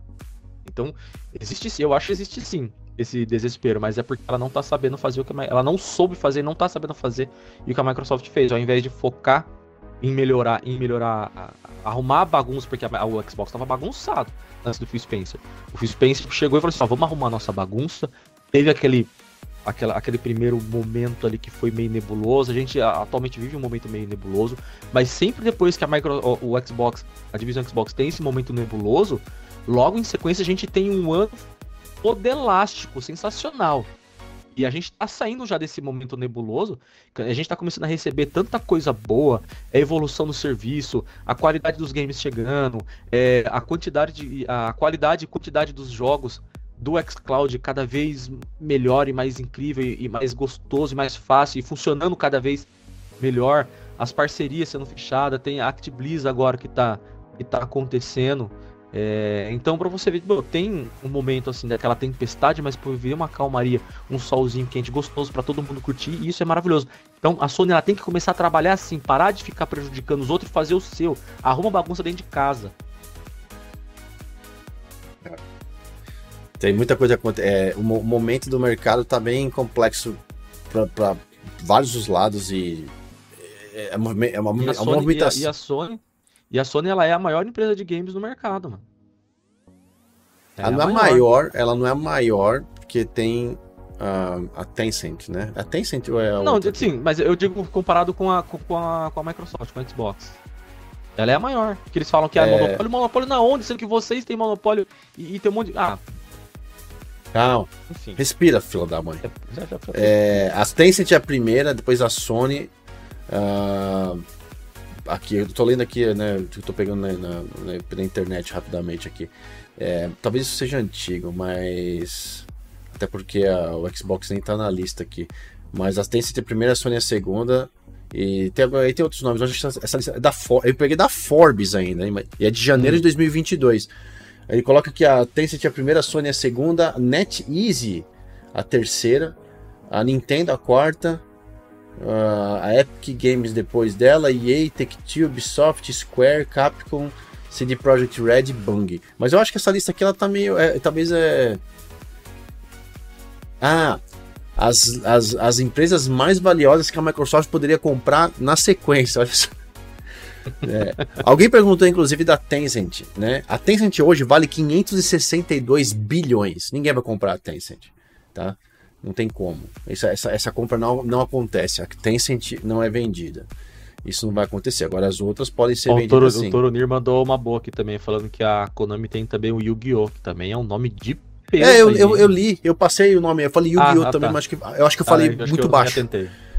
Então existe sim, eu acho que existe sim esse desespero, mas é porque ela não tá sabendo fazer o que a, ela não soube fazer, não tá sabendo fazer e o que a Microsoft fez, ao invés de focar em melhorar, em melhorar, arrumar bagunça, porque a, o Xbox estava bagunçado antes do Phil Spencer. O Phil Spencer chegou e falou assim: ó, vamos arrumar a nossa bagunça. Teve aquele, aquela, aquele primeiro momento ali que foi meio nebuloso. A gente atualmente vive um momento meio nebuloso, mas sempre depois que a micro, o, o Xbox, a divisão Xbox tem esse momento nebuloso, logo em sequência a gente tem um ano modelástico, sensacional. E a gente tá saindo já desse momento nebuloso, a gente tá começando a receber tanta coisa boa, a evolução do serviço, a qualidade dos games chegando, é, a quantidade de, a qualidade e quantidade dos jogos do xCloud cada vez melhor e mais incrível e mais gostoso e mais fácil e funcionando cada vez melhor, as parcerias sendo fechadas, tem a ActBliz agora que tá, que tá acontecendo, é, então, para você ver, tem um momento assim daquela tempestade, mas por vir uma calmaria, um solzinho quente, gostoso para todo mundo curtir, e isso é maravilhoso. Então, a Sony ela tem que começar a trabalhar assim, parar de ficar prejudicando os outros e fazer o seu. Arruma bagunça dentro de casa. Tem muita coisa acontecendo. É, o momento do mercado tá bem complexo para vários dos lados e é uma, é uma, e a, é uma movimentação. E a, e a Sony e a Sony ela é a maior empresa de games no mercado, mano. Ela, ela não é maior. maior, ela não é maior porque tem uh, a Tencent, né? A Tencent ou é a Não, sim, aqui? mas eu digo comparado com a, com, a, com a Microsoft, com a Xbox. Ela é a maior. Que eles falam que é, é monopólio. Monopólio na onde? Sendo que vocês têm monopólio e, e tem um monte de. Ah. Calma. Enfim. Respira, fila da mãe. É, já, já é, a Tencent é a primeira, depois a Sony. Uh, aqui, eu tô lendo aqui, né? Eu tô pegando na, na, na internet rapidamente aqui. É, talvez isso seja antigo, mas. Até porque a, o Xbox nem tá na lista aqui. Mas a Tencent é a primeira, a Sony é a segunda. E tem, aí tem outros nomes. Essa lista é da For, eu peguei da Forbes ainda, hein, e é de janeiro hum. de 2022. Ele coloca que a Tencent é a primeira, a Sony é a segunda, a NetEasy a terceira, a Nintendo a quarta, Uh, a Epic Games depois dela, EA, Take-Two, Ubisoft, Square, Capcom, CD Projekt Red Bung. Mas eu acho que essa lista aqui ela tá meio. É, talvez é. Ah, as, as, as empresas mais valiosas que a Microsoft poderia comprar na sequência. Olha só. É. Alguém perguntou, inclusive, da Tencent, né? A Tencent hoje vale 562 bilhões. Ninguém vai comprar a Tencent, tá? Não tem como. Essa, essa, essa compra não, não acontece. A Tencent não é vendida. Isso não vai acontecer. Agora as outras podem ser o vendidas Toro, sim. O Toronir mandou uma boa aqui também, falando que a Konami tem também o Yu-Gi-Oh! que também é um nome de peso. É, eu, eu, eu, li, eu passei o nome, eu falei Yu-Gi-Oh! Ah, ah, também, tá. mas que, eu acho que eu falei Ah, eu muito eu baixo.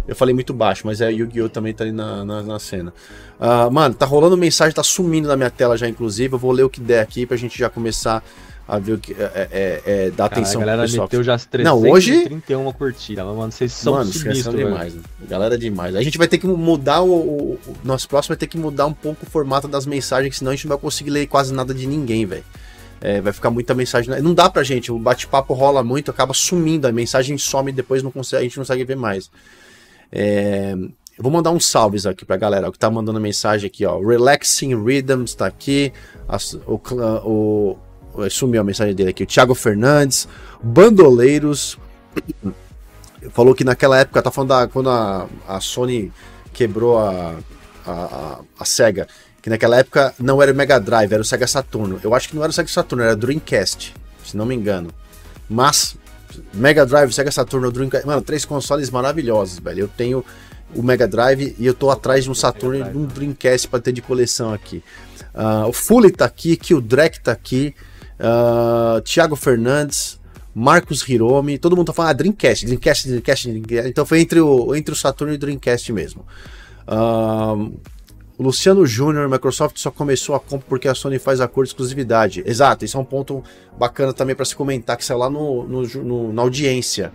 Eu falei muito baixo, mas é Yu-Gi-Oh! também tá ali na, na, na cena. Ah, mano, tá rolando mensagem, tá sumindo da minha tela já, inclusive. Eu vou ler o que der aqui pra gente já começar a ver o que. É, é, é, dar Cara, atenção a galera pro pessoal. meteu já as Não, hoje- 331 curtidas, mano, vocês são Mano, sinistros, demais. Galera é demais. A gente vai ter que mudar o, o, o Nosso próximo vai ter que mudar um pouco o formato das mensagens, senão a gente não vai conseguir ler quase nada de ninguém, velho. É, vai ficar muita mensagem. Não dá pra gente, o bate-papo rola muito, acaba sumindo, a mensagem some e depois não consegue, a gente não consegue ver mais. É, eu vou mandar uns salves aqui pra galera, o que tá mandando mensagem aqui, ó. Relaxing Rhythms tá aqui. O, o- sumiu a mensagem dele aqui. O Thiago Fernandes, Bandoleiros. Falou que naquela época, tá falando da, quando a, a Sony quebrou a, a, a, Sega. Que naquela época não era o Mega Drive, era o Sega Saturno. Eu acho que não era o Sega Saturno, era o Dreamcast, se não me engano. Mas, Mega Drive, Sega Saturno, Dreamcast. Mano, três consoles maravilhosos, velho. Eu tenho o Mega Drive e eu tô atrás de um Saturno e de um Dreamcast pra ter de coleção aqui. Ah, o Fully tá aqui, Kildrek tá aqui, ah, Thiago Fernandes, Marcos Hiromi, todo mundo tá falando ah, Dreamcast, Dreamcast, Dreamcast, Dreamcast. Então foi entre o, entre o Saturno e o Dreamcast mesmo. O Luciano Júnior, Microsoft só começou a compra porque a Sony faz acordo de exclusividade. Exato, isso é um ponto bacana também para se comentar, que saiu lá no, no- no- na audiência.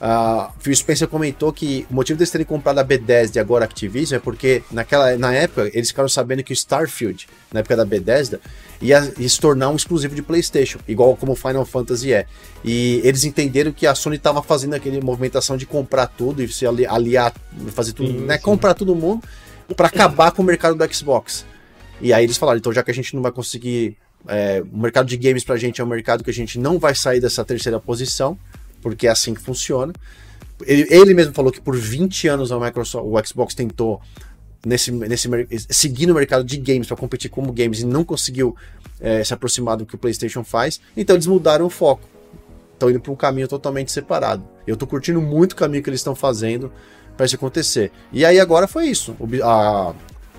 Uh, Phil Spencer comentou que o motivo deles terem comprado a Bethesda e agora a Activision é porque naquela, na época eles ficaram sabendo que o Starfield, na época da Bethesda, ia, ia se tornar um exclusivo de PlayStation, igual como o Final Fantasy é. E eles entenderam que a Sony estava fazendo aquele movimentação de comprar tudo e se ali- aliar, fazer tudo, Sim, né, sim. comprar todo mundo para acabar com o mercado do Xbox. E aí eles falaram, então já que a gente não vai conseguir. é, o mercado de games pra gente é um mercado que a gente não vai sair dessa terceira posição, porque é assim que funciona. Ele, ele mesmo falou que por 20 anos a Microsoft, o Xbox tentou nesse, nesse seguir no mercado de games para competir como games e não conseguiu é, se aproximar do que o PlayStation faz. Então eles mudaram o foco. Estão indo para um caminho totalmente separado. Eu tô curtindo muito o caminho que eles estão fazendo para isso acontecer. E aí agora foi isso. A,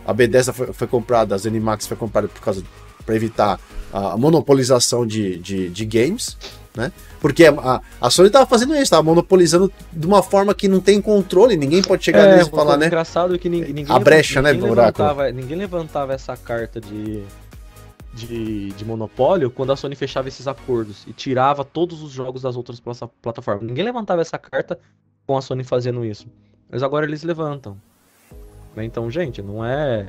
a Bethesda foi, foi comprada, a ZeniMax foi comprada por causa para evitar a monopolização de, de, de games, né? Porque a, a Sony tava fazendo isso, tava monopolizando de uma forma que não tem controle, ninguém pode chegar neles e uma falar, né? engraçado é que ninguém, ninguém A brecha, né, ninguém buraco? levantava, ninguém levantava essa carta de, de, de monopólio quando a Sony fechava esses acordos e tirava todos os jogos das outras plata- plataformas. Ninguém levantava essa carta com a Sony fazendo isso. Mas agora eles levantam. Né, Então, gente, não é.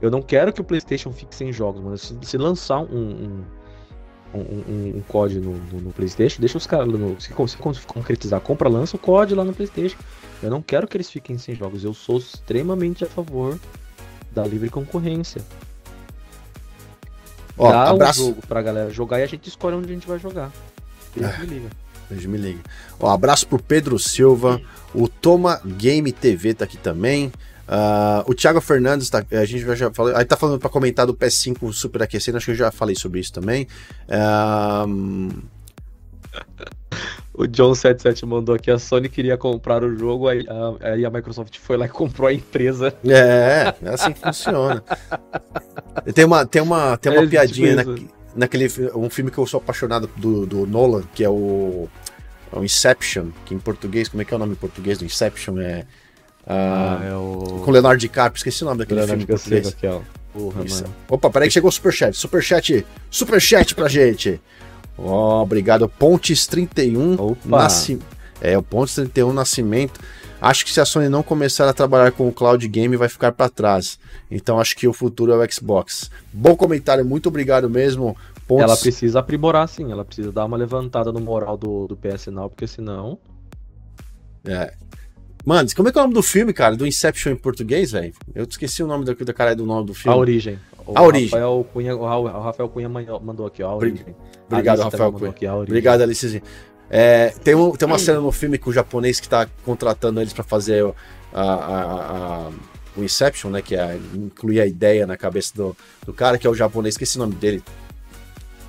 Eu não quero que o PlayStation fique sem jogos, mano. Se, se lançar um, um, um, um- um COD no, no- no PlayStation, deixa os caras. no- Se, se con- concretizar, compra, lança o COD lá no PlayStation. Eu não quero que eles fiquem sem jogos. Eu sou extremamente a favor da livre concorrência. Ó, Dá abraço. um jogo pra galera jogar e a gente escolhe onde a gente vai jogar. Deus É. me liga. Beijo, me liga. Ó, abraço pro Pedro Silva. O Toma Game TV tá aqui também. Ah, o Thiago Fernandes tá. A gente já falou. Aí tá falando pra comentar do PS5 super aquecendo. Acho que eu já falei sobre isso também. Ah, O John77 mandou aqui, a Sony queria comprar o jogo, aí a, aí a Microsoft foi lá e comprou a empresa. é, é assim que funciona. Tem uma, tem uma, tem uma É, piadinha tipo na, naquele um filme que eu sou apaixonado do, do Nolan, que é o, o Inception, que em português, como é que é o nome em português do Inception? É. ah, é o. com Leonardo DiCaprio, esqueci o nome daquele filme em português. aqui, ó. Porra, Isso. mano. Opa, peraí que chegou o superchat. Superchat, superchat pra gente. Ó, obrigado. Pontes 31. Opa. Nasci... É, o Pontes 31 Nascimento. Acho que se a Sony não começar a trabalhar com o cloud game, vai ficar para trás. Então acho que o futuro é o Xbox. Bom comentário, muito obrigado mesmo. Pontes... Ela precisa aprimorar, sim. Ela precisa dar uma levantada no moral do, do PS Now, porque senão. É. Mano, como é que é o nome do filme, cara? Do Inception em português, velho? Eu esqueci o nome da, da cara do nome do filme. A Origem. O A Origem. Rafael Cunha, o Ra- o Rafael Cunha man- mandou aqui, ó. A Obri- Origem. Obrigado, Rafael Cunha. aqui. Obrigado, Alicezinho. É, tem, um- tem uma cena no filme com o japonês que tá contratando eles pra fazer o- a, a- a- o Inception, né? Que é incluir a ideia na cabeça do, do cara, que é o japonês, esqueci o nome dele.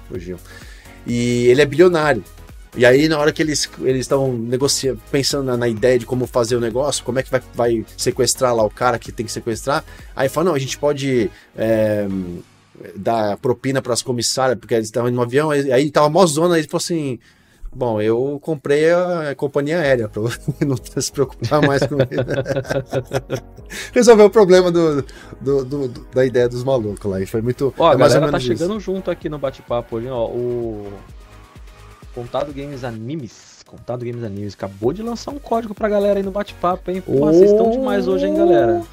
Fugiu. E ele é bilionário. E aí, na hora que eles estão negociando, pensando na, na ideia de como fazer o negócio, como é que vai, vai sequestrar lá o cara que tem que sequestrar, aí fala: não, a gente pode é, dar propina para as comissárias, porque eles estavam no avião, aí aí tava mó zona, aí ele falou assim. Bom, eu comprei a companhia aérea você não se preocupar mais com. Resolveu o problema do, do- do- da ideia dos malucos lá. E foi muito. Ó, a é ou galera tá isso. chegando junto aqui no bate-papo hoje, ó. O Contado Games Animes. Contado Games Animes acabou de lançar um código pra galera aí no bate-papo, hein? Pô, vocês estão demais hoje, hein, galera?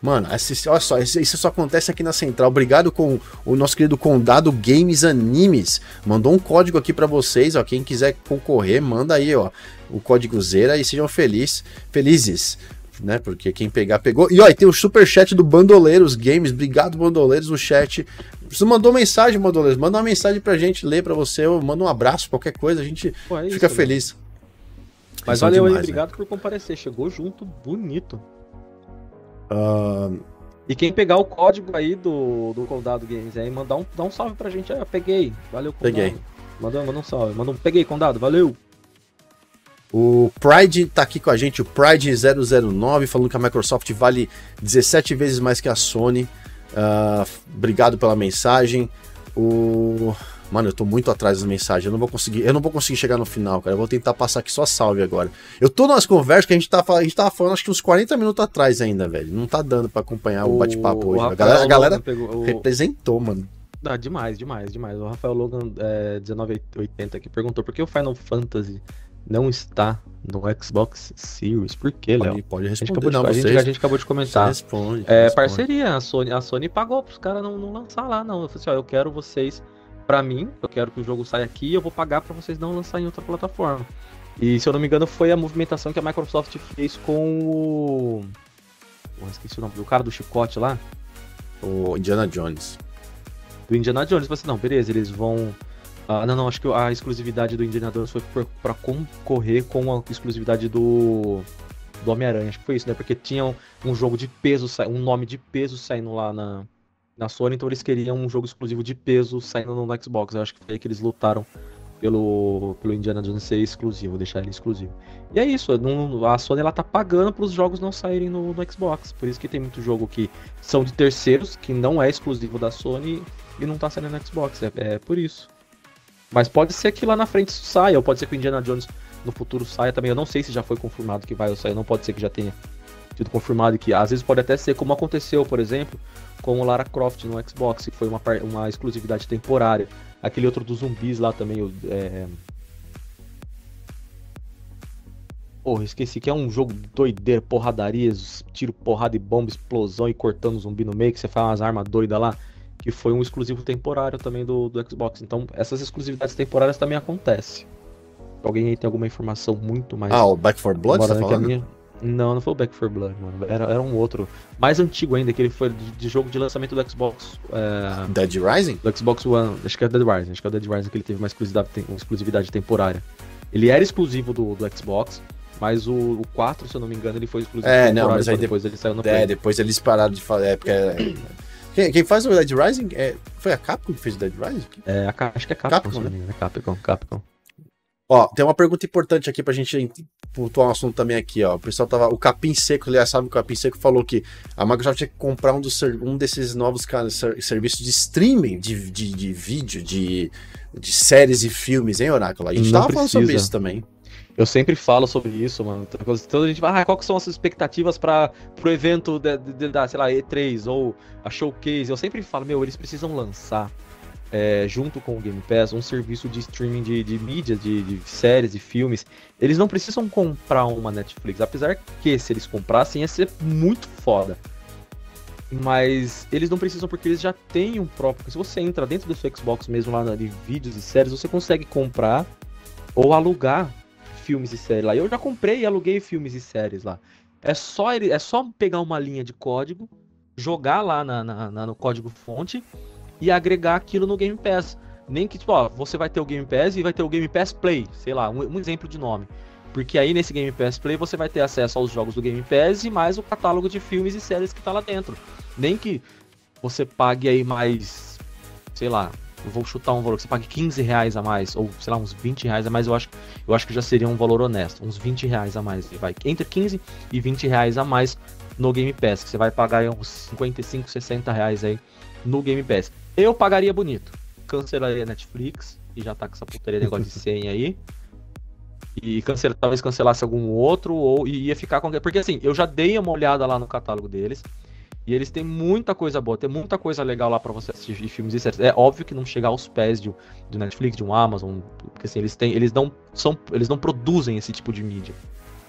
Mano, olha só, isso, isso só acontece aqui na Central. Obrigado com o nosso querido Condado Games Animes. Mandou um código aqui pra vocês, ó. Quem quiser concorrer, manda aí, ó. O código Zera e sejam felizes, felizes. Né, porque quem pegar, pegou. E e tem o superchat do Bandoleiros Games. Obrigado, Bandoleiros, no chat. Você mandou mensagem, Bandoleiros. Manda uma mensagem pra gente ler pra você. Ou manda um abraço, qualquer coisa. A gente Pô, é fica isso, feliz. Mas Eles são valeu aí, demais, né? obrigado por comparecer. Chegou junto, bonito. Ah, E quem pegar o código aí do, do Condado Games aí, mandar um, dá um salve pra gente aí, ó. Peguei. Valeu, Condado. Peguei. Manda, manda um salve. Manda um peguei, Condado. Valeu. O Pride tá aqui com a gente, o Pride009, falando que a Microsoft vale 17 vezes mais que a Sony. Ah, obrigado pela mensagem. O. Mano, eu tô muito atrás das mensagens. Eu não vou conseguir. Eu não vou conseguir chegar no final, cara. Eu vou tentar passar aqui só salve agora. Eu tô nas conversas que a gente, tá, fal- a gente tava falando acho que uns 40 minutos atrás ainda, velho. Não tá dando pra acompanhar o, bate-papo hoje. A Rafael galera, a galera pegou- o- representou, mano. Ah, demais, demais, demais. O Rafael Logan é, 1980 aqui perguntou por que o Final Fantasy não está no Xbox Series? Por que, Léo? Pode, pode A gente, responder, de, não. a, gente, a gente acabou de comentar. responde. É, responde. parceria, a Sony, a Sony pagou pros caras não, não lançar lá, não. Eu falei assim, ó, eu quero vocês, pra mim, eu quero que o jogo saia aqui eu vou pagar pra vocês não lançar em outra plataforma. E se eu não me engano, foi a movimentação que a Microsoft fez com o. Porra, esqueci o nome do cara do chicote lá. O Indiana Jones. do Indiana Jones. Você não, beleza, eles vão. Ah, não, não, acho que a exclusividade do Indiana Jones foi pra concorrer com a exclusividade do. Do Homem-Aranha, acho que foi isso, né? Porque tinham um jogo de peso, um nome de peso saindo lá na, na Sony, então eles queriam um jogo exclusivo de peso saindo no Xbox. Eu acho que foi aí que eles lutaram pelo, pelo Indiana Jones ser exclusivo, deixar ele exclusivo. E é isso, a Sony ela tá pagando para os jogos não saírem no, no Xbox. Por isso que tem muito jogo que são de terceiros, que não é exclusivo da Sony e não tá saindo no Xbox. É, é por isso. Mas pode ser que lá na frente isso saia, ou pode ser que o Indiana Jones no futuro saia também. Eu não sei se já foi confirmado que vai sair, não pode ser que já tenha sido confirmado que às vezes pode até ser como aconteceu, por exemplo, com o Lara Croft no Xbox, que foi uma, uma exclusividade temporária. Aquele outro dos zumbis lá também, o, é... Porra, esqueci que é um jogo doideira, porradaria, tiro, porrada e bomba, explosão e cortando zumbi no meio, que você faz umas armas doidas lá, que foi um exclusivo temporário também do, do Xbox. Então, essas exclusividades temporárias também acontecem. Alguém aí tem alguma informação muito mais Ah, o Back for Blood, você tá falando? minha? Não, não foi o Back 4 Blood, mano. Era, era um outro. Mais antigo ainda, que ele foi de, de jogo de lançamento do Xbox. é, Dead Rising? do Xbox One. Acho que é o Dead Rising. Acho que é o Dead Rising que ele teve uma exclusividade, uma exclusividade temporária. Ele era exclusivo do, do Xbox, mas o, o 4, se eu não me engano, ele foi exclusivo É, não, mas aí depois ele saiu no É, Play. depois eles pararam de fazer. É, porque. Quem, quem faz o Dead Rising é, foi a Capcom que fez o Dead Rising? É, a acho que é Capcom, Capcom, engano. É Capcom, Capcom. Ó, tem uma pergunta importante aqui pra gente pontuar um assunto também aqui, ó. O pessoal tava. O Capim Seco, aliás, sabe o Capim Seco falou que a Microsoft tinha que comprar um, dos, um desses novos cara, ser- serviços de streaming de, de, de vídeo, de, de séries e filmes, hein, Oráculo? A gente Não tava falando sobre precisa. isso também. Eu sempre falo sobre isso, mano. Toda a gente fala, ah, qual que são as expectativas para pro evento de- de- de- da, sei lá, E3 ou a Showcase. Eu sempre falo, meu, eles precisam lançar, é, junto com o Game Pass, um serviço de streaming de, de mídia, de, de séries e filmes. Eles não precisam comprar uma Netflix, apesar que se eles comprassem ia ser muito foda. Mas eles não precisam porque eles já têm um próprio. Se você entra dentro do seu Xbox mesmo lá de vídeos e séries, você consegue comprar ou alugar filmes e séries lá. Eu já comprei e aluguei filmes e séries lá. É só, ele, é só pegar uma linha de código, jogar lá na, na, na, no código fonte e agregar aquilo no Game Pass. Nem que, tipo, ó, você vai ter o Game Pass e vai ter o Game Pass Play, sei lá, um, um exemplo de nome. Porque aí nesse Game Pass Play você vai ter acesso aos jogos do Game Pass e mais o catálogo de filmes e séries que tá lá dentro. Nem que você pague aí mais, sei lá, eu vou chutar um valor que você pague 15 reais a mais, ou sei lá, uns 20 reais a mais, eu acho, eu acho que já seria um valor honesto. Uns 20 reais a mais. Vai entre 15 e 20 reais a mais no Game Pass, que você vai pagar aí uns 55, 60 reais aí no Game Pass. Eu pagaria bonito. Cancelaria Netflix, e já tá com essa putaria de negócio de senha aí. E cancela, talvez cancelasse algum outro, ou ia ficar com. Porque assim, eu já dei uma olhada lá no catálogo deles. E eles têm muita coisa boa, tem muita coisa legal lá para você assistir filmes e séries. É óbvio que não chega aos pés de, do Netflix, de um Amazon, porque assim, eles têm, eles não são, eles não produzem esse tipo de mídia,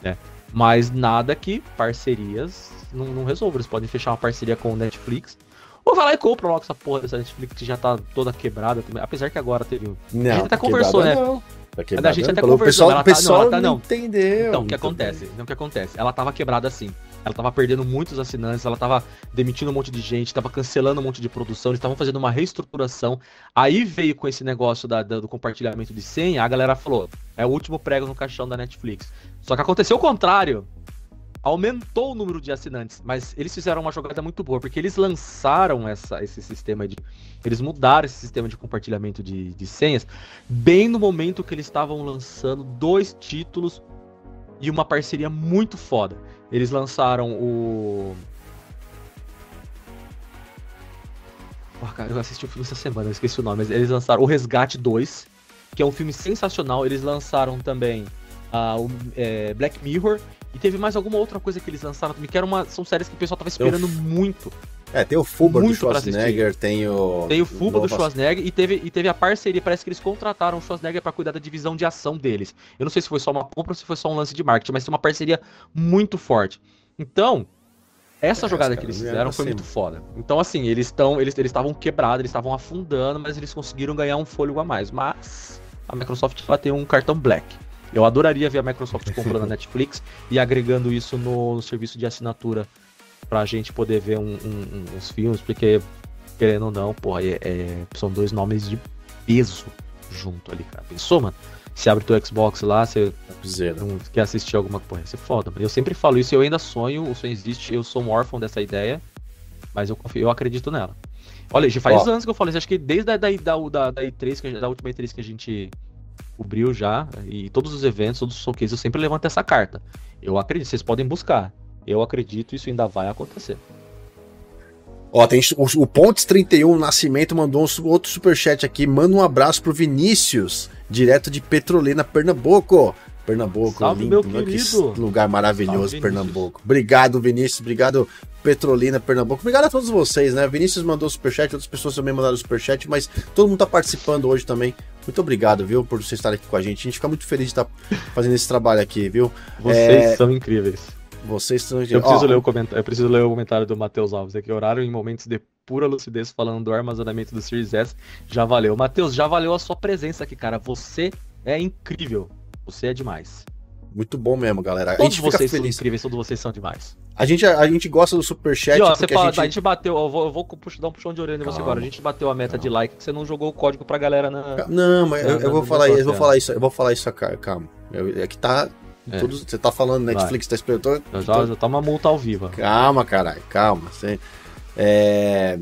né? Mas nada que parcerias não, não resolvam. Eles podem fechar uma parceria com o Netflix. Ou vai lá e compra logo essa porra dessa Netflix que já tá toda quebrada também. Apesar que agora teve. Não, a gente até conversou, né? Não. Tá a gente até conversou. O pessoal, ela o pessoal tá, não, ela tá, não não. entendeu. Então, o que acontece? Então, o que acontece? Ela tava quebrada assim. Ela tava perdendo muitos assinantes, ela tava demitindo um monte de gente, tava cancelando um monte de produção, eles estavam fazendo uma reestruturação. Aí veio com esse negócio da, da, do compartilhamento de senha, a galera falou: é o último prego no caixão da Netflix. Só que aconteceu o contrário. Aumentou o número de assinantes, mas eles fizeram uma jogada muito boa, porque eles lançaram essa, esse sistema de. Eles mudaram esse sistema de compartilhamento de, de senhas bem no momento que eles estavam lançando dois títulos e uma parceria muito foda. Eles lançaram o. Oh, cara, eu assisti o filme essa semana, eu esqueci o nome, mas eles lançaram o Resgate 2, que é um filme sensacional. Eles lançaram também uh, o é, Black Mirror. E teve mais alguma outra coisa que eles lançaram também, que era uma, são séries que o pessoal tava esperando muito. É, tem o Fuba do Schwarzenegger, tem o. Tem o Fuba do Schwarzenegger e teve, e teve a parceria. Parece que eles contrataram o Schwarzenegger para cuidar da divisão de ação deles. Eu não sei se foi só uma compra ou se foi só um lance de marketing, mas tem uma parceria muito forte. Então, essa é, jogada que eles fizeram foi muito foda. Então, assim, eles estão. Eles estavam quebrados, eles estavam afundando, mas eles conseguiram ganhar um fôlego a mais. Mas a Microsoft vai ter um cartão black. Eu adoraria ver a Microsoft comprando a Netflix e agregando isso no, no serviço de assinatura pra gente poder ver um, um, uns filmes, porque, querendo ou não, porra, é, é, são dois nomes de peso junto ali, cara. Pensou, mano? Se abre teu Xbox lá, você não quer assistir alguma coisa, você foda. Eu sempre falo isso, eu ainda sonho, o sonho existe, eu sou um órfão dessa ideia, mas eu confio, eu acredito nela. Olha, já faz Ó. anos que eu falo isso, acho que desde a da, da, da, da E3, que, da última E3 que a gente cobriu já, e todos os eventos, todos os showcases, eu sempre levanto essa carta. Eu acredito, vocês podem buscar. Eu acredito isso ainda vai acontecer. Ó, tem o, o Pontes 31 Nascimento mandou um, outro superchat aqui. Manda um abraço pro Vinícius, direto de Petrolina, Pernambuco. Pernambuco, Salve, lindo, meu querido. que lugar maravilhoso, Salve, Pernambuco. Obrigado, Vinícius. Obrigado, Petrolina, Pernambuco. Obrigado a todos vocês, né? Vinícius mandou superchat, outras pessoas também mandaram superchat, mas todo mundo tá participando hoje também. Muito obrigado, viu, por vocês estarem aqui com a gente. A gente fica muito feliz de estar fazendo esse trabalho aqui, viu? Vocês é... são incríveis. Vocês estão. Eu preciso, oh. ler o comentário, eu preciso ler o comentário do Matheus Alves aqui. Horário em momentos de pura lucidez falando do armazenamento do Series S. Já valeu. Matheus, já valeu a sua presença aqui, cara. Você é incrível. Você é demais. Muito bom mesmo, galera. Todos a gente vocês são incríveis, todos vocês são demais. A gente, a, a gente gosta do Superchat. E, ó, fala, a, gente... a gente bateu, eu vou, eu vou dar um puxão de orelha em você agora. A gente bateu a meta calma. de like, que você não jogou o código pra galera na. Não, mas na, eu, eu, vou falar, eu vou falar isso, eu vou falar isso, calma. Eu, é que tá é. Todos, você tá falando Netflix, Vai. tá esperando. Tô, já, tô... já tá uma multa ao vivo. Calma, caralho, calma. Você, é...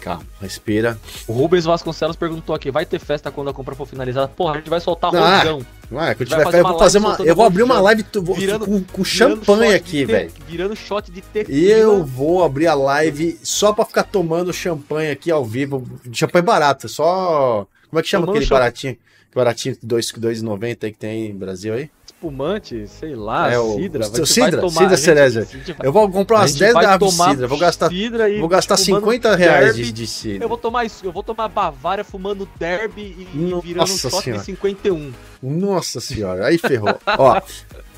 Calma, respira. O Rubens Vasconcelos perguntou aqui: vai ter festa quando a compra for finalizada? Porra, a gente vai soltar ah, rojão. Ué, quando tiver festa, eu vou fazer uma. Eu vou abrir uma live virando, com, com champanhe aqui, velho. Virando shot de tequila. Eu vou abrir a live só pra ficar tomando champanhe aqui ao vivo. Champanhe barato, só. Como é que chama Tomando aquele baratinho de 2,90 que tem no Brasil aí? Espumante, sei lá, é, o, Cidra. O, cidra, tomar, Cidra Cereja. Eu vou comprar umas 10 garrafas de Cidra. Vou gastar, vou gastar 50 reais de, de Cidra. Eu vou tomar isso, eu vou tomar Bavária fumando Derby e Nossa virando um shot de 51. Nossa senhora, aí ferrou. Ó,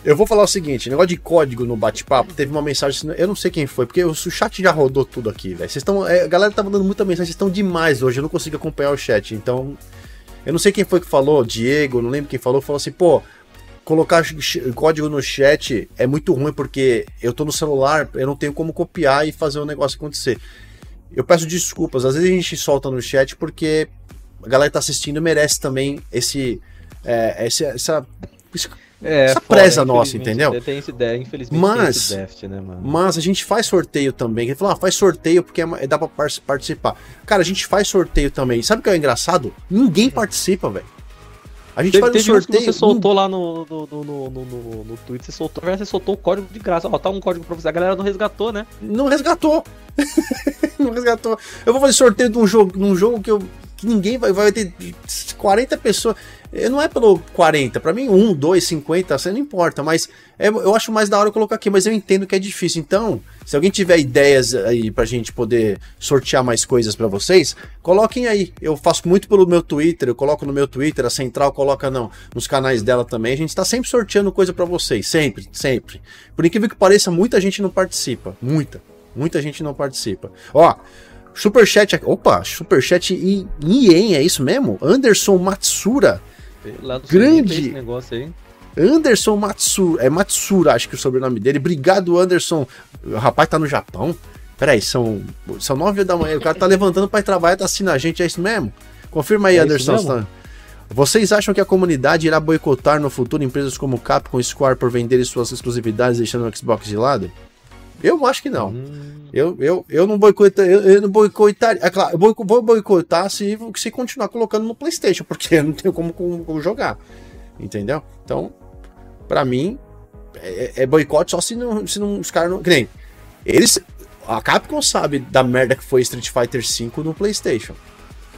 eu vou falar o seguinte, negócio de código no bate-papo, teve uma mensagem, eu não sei quem foi, porque o chat já rodou tudo aqui, velho. Vocês estão, é, a galera tá mandando muita mensagem, vocês estão demais hoje, eu não consigo acompanhar o chat, então eu não sei quem foi que falou, Diego, não lembro quem falou, falou assim, pô, colocar código no chat é muito ruim porque eu tô no celular, eu não tenho como copiar e fazer o negócio acontecer. Eu peço desculpas, às vezes a gente solta no chat porque a galera que tá assistindo merece também esse, é, esse essa, é, essa presa nossa, entendeu? Tem essa ideia, infelizmente mas, déficit, né, mano? Mas a gente faz sorteio também. Ele falou, ah, faz sorteio porque é, dá pra participar. Cara, a gente faz sorteio também. Sabe o que é engraçado? Ninguém participa, velho. A gente teve, faz um sorteio. você soltou lá no, no, no, no, no, no Twitter, você soltou, você soltou o código de graça. Ó, tá um código pra você. A galera não resgatou, né? Não resgatou. não resgatou. Eu vou fazer sorteio de um jogo, num jogo que eu que ninguém vai, vai ter 40 pessoas. Não é pelo 40, para mim, 1, 2, 50, você não importa, mas é, eu acho mais da hora colocar aqui, mas eu entendo que é difícil. Então, se alguém tiver ideias aí pra gente poder sortear mais coisas para vocês, coloquem aí. Eu faço muito pelo meu Twitter, eu coloco no meu Twitter, a Central coloca não, nos canais dela também. A gente tá sempre sorteando coisa para vocês, sempre, sempre. Por incrível que pareça, muita gente não participa, muita. Muita gente não participa. Ó, Superchat. Opa, superchat em Ien, é isso mesmo? Anderson Matsura. Grande. negócio aí. Anderson Matsura. É Matsura, acho que é o sobrenome dele. Obrigado, Anderson. O rapaz tá no Japão. Peraí, são, são nove da manhã. O cara tá levantando para ir trabalhar, tá assistindo a gente. É isso mesmo? Confirma aí, é Anderson. Vocês acham que a comunidade irá boicotar no futuro empresas como Capcom e Square por venderem suas exclusividades deixando o Xbox de lado? Eu acho que não. Hum. Eu, eu, eu não boicotar, eu, eu não boicotaria. É claro, eu vou boicotar se, se continuar colocando no PlayStation, porque eu não tenho como, como, como jogar. Entendeu? Então, para mim, é, é, boicote só se não, se não os caras não. Que nem. Eles. A Capcom sabe da merda que foi Street Fighter V no PlayStation.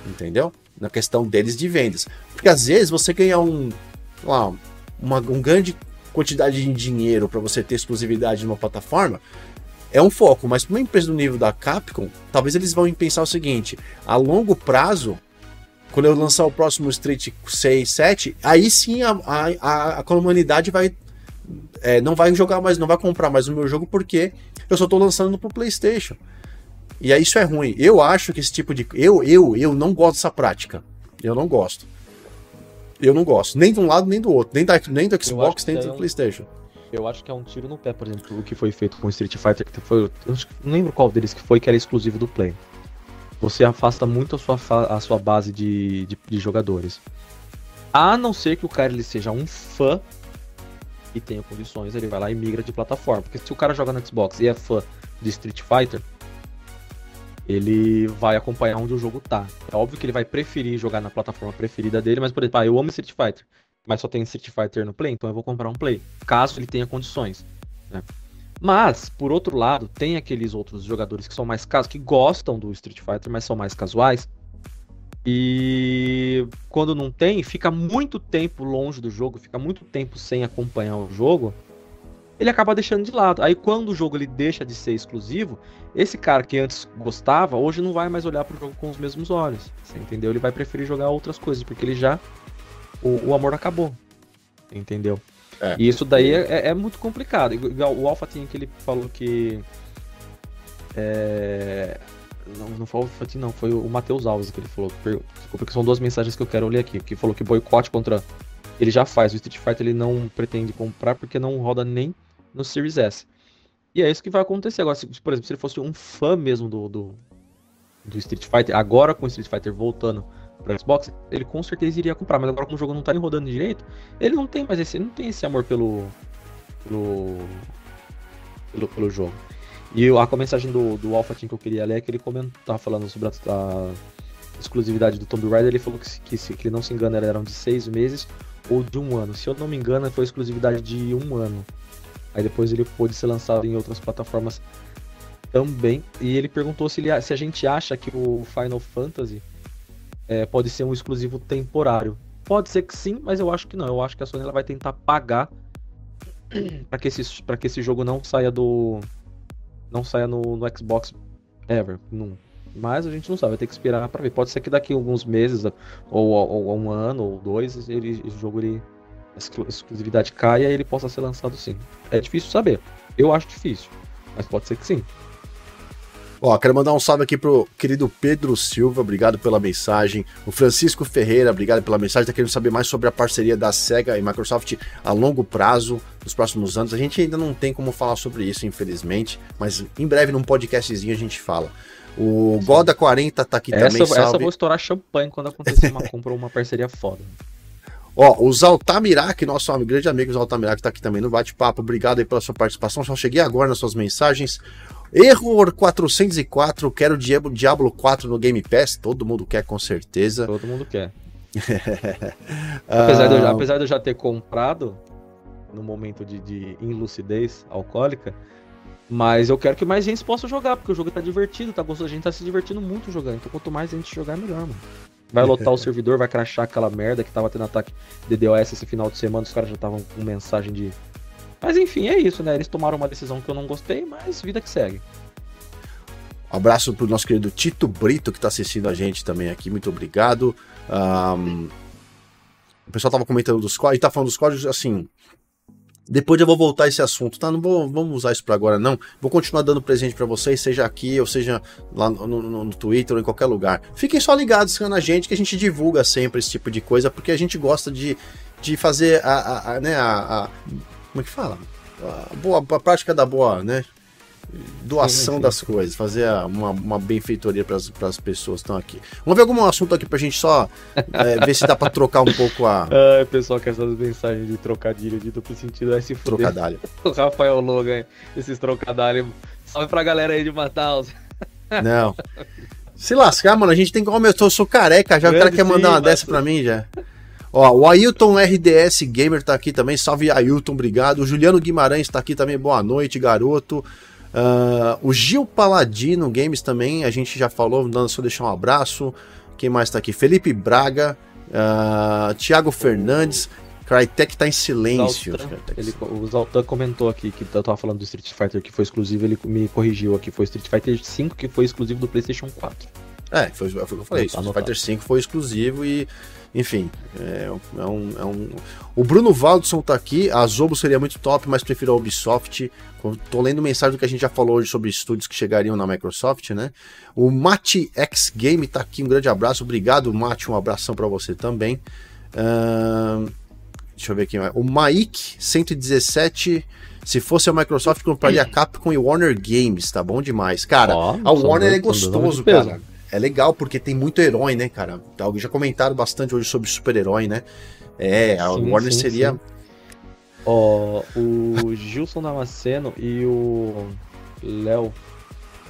Entendeu? Na questão deles de vendas. Porque às vezes você ganha um. Lá, uma um grande quantidade de dinheiro para você ter exclusividade numa plataforma é um foco, mas para uma empresa do nível da Capcom, talvez eles vão pensar o seguinte: a longo prazo, quando eu lançar o próximo Street 6, 7, aí sim a, a, a comunidade vai. É, não vai jogar mais, não vai comprar mais o meu jogo porque eu só estou lançando pro PlayStation. E aí isso é ruim. Eu acho que esse tipo de. Eu, eu, eu não gosto dessa prática. Eu não gosto. Eu não gosto. Nem de um lado, nem do outro. Nem, da, nem do Xbox, nem do PlayStation eu acho que é um tiro no pé, por exemplo, o que foi feito com Street Fighter, que foi, eu não lembro qual deles que foi, que era exclusivo do Play. Você afasta muito a sua, a sua base de, de, de jogadores. A não ser que o cara ele seja um fã e tenha condições, ele vai lá e migra de plataforma. Porque se o cara joga no Xbox e é fã de Street Fighter, ele vai acompanhar onde o jogo tá. É óbvio que ele vai preferir jogar na plataforma preferida dele, mas por exemplo, ah, eu amo Street Fighter mas só tem Street Fighter no Play, então eu vou comprar um Play, caso ele tenha condições. Né? Mas, por outro lado, tem aqueles outros jogadores que são mais casos, que gostam do Street Fighter, mas são mais casuais. E quando não tem, fica muito tempo longe do jogo, fica muito tempo sem acompanhar o jogo, ele acaba deixando de lado. Aí quando o jogo ele deixa de ser exclusivo, esse cara que antes gostava, hoje não vai mais olhar para o jogo com os mesmos olhos. Você entendeu? Ele vai preferir jogar outras coisas, porque ele já o, o amor acabou. Entendeu? É. E isso daí é, é, é muito complicado. Igual o Alpha tinha que ele falou que. É... Não, não foi o Alpha não, foi o Matheus Alves que ele falou. Desculpa, que são duas mensagens que eu quero ler aqui. Que falou que boicote contra. Ele já faz, o Street Fighter ele não pretende comprar porque não roda nem no Series S. E é isso que vai acontecer agora. Se, por exemplo, se ele fosse um fã mesmo do, do, do Street Fighter, agora com o Street Fighter voltando para Xbox, ele com certeza iria comprar, mas agora como o jogo não tá nem rodando direito, ele não tem mais esse, não tem esse amor pelo pelo pelo, pelo jogo. E a mensagem do, do Alpha Team que eu queria ler é que ele comentava falando sobre a, a exclusividade do Tomb Raider, ele falou que, que, se que ele não se engana, eram de seis meses ou de um ano. Se eu não me engano, foi exclusividade de um ano. Aí depois ele pôde ser lançado em outras plataformas também. E ele perguntou se, ele, se a gente acha que o Final Fantasy é, pode ser um exclusivo temporário. Pode ser que sim, mas eu acho que não. Eu acho que a Sony ela vai tentar pagar para que esse que esse jogo não saia do não saia no, no Xbox ever. Não. Mas a gente não sabe, vai ter que esperar para ver. Pode ser que daqui a alguns meses ou, ou, ou um ano ou dois ele, esse jogo ele a exclusividade caia e ele possa ser lançado sim. É difícil saber. Eu acho difícil, mas pode ser que sim. Ó, quero mandar um salve aqui pro querido Pedro Silva, obrigado pela mensagem. O Francisco Ferreira, obrigado pela mensagem. Tá querendo saber mais sobre a parceria da SEGA e Microsoft a longo prazo, nos próximos anos. A gente ainda não tem como falar sobre isso, infelizmente, mas em breve num podcastzinho a gente fala. O Goda 40 tá aqui essa, também, salve. Essa eu vou estourar champanhe quando acontecer uma compra ou uma parceria foda. Ó, o Zaltamirak, nosso grande amigo Zaltamirak, tá aqui também no bate-papo. Obrigado aí pela sua participação. Só cheguei agora nas suas mensagens. Error 404, quero Diablo, Diablo 4 no Game Pass. Todo mundo quer, com certeza. Todo mundo quer. apesar, de eu, apesar, de eu, já ter comprado no momento de, de inlucidez alcoólica, mas eu quero que mais gente possa jogar, porque o jogo tá divertido, tá gostoso, a gente tá se divertindo muito jogando. Então quanto mais gente jogar, melhor, mano. Vai lotar o servidor, vai crachar aquela merda que tava tendo ataque DDoS esse final de semana, os caras já estavam com mensagem de mas enfim, é isso, né? Eles tomaram uma decisão que eu não gostei, mas vida que segue. Um abraço pro nosso querido Tito Brito, que tá assistindo a gente também aqui. Muito obrigado. Um, o pessoal tava comentando dos códigos, e tá falando dos códigos, assim. Depois eu vou voltar a esse assunto, tá? Não vou, vamos usar isso para agora, não. Vou continuar dando presente para vocês, seja aqui ou seja lá no, no, no, Twitter ou em qualquer lugar. Fiquem só ligados na gente, que a gente divulga sempre esse tipo de coisa, porque a gente gosta de, de fazer a, a, a né, a, a como é que fala? A, boa, a prática da boa, né? Doação sim, sim. das coisas, fazer uma, uma benfeitoria para as pessoas que estão aqui. Vamos ver algum assunto aqui para a gente só é, ver se dá para trocar um pouco a. Ah, pessoal, que essas mensagens de trocadilho de duplo sentido vai se fuder. Trocadalho. O Rafael Logan, esses trocadalhos. Salve pra galera aí de Mataus. Não. Se lascar, mano, a gente tem meu, eu sou careca já. Grande o cara quer mandar uma dessa para mim já. Ó, o Ailton RDS Gamer tá aqui também. Salve Ailton, obrigado. O Juliano Guimarães tá aqui também. Boa noite, garoto. Uh, o Gil Paladino Games também, a gente já falou, dando só deixar um abraço. Quem mais tá aqui? Felipe Braga, uh, Thiago Fernandes. Crytek tá em silêncio. Zaltan, ele, o Zaltan comentou aqui que eu tava falando do Street Fighter que foi exclusivo, ele me corrigiu aqui. Foi Street Fighter 5 que foi exclusivo do PlayStation 4. É, foi, foi o que eu falei. Tá Street Fighter 5 foi exclusivo e enfim, é, é, um, é um. O Bruno Valdson tá aqui. A Zobo seria muito top, mas prefiro a Ubisoft. Tô lendo mensagem do que a gente já falou hoje sobre estúdios que chegariam na Microsoft, né? O Mati X Game tá aqui. Um grande abraço. Obrigado, Mati. Um abração para você também. Uh, deixa eu ver aqui. O Maik 117. Se fosse a Microsoft, compraria a Capcom e Warner Games, tá bom demais. Cara, oh, a Warner é gostoso, cara é legal porque tem muito herói, né, cara? Já comentaram bastante hoje sobre super-herói, né? É, a sim, Warner sim, seria. Ó, o Gilson Damasceno e o Léo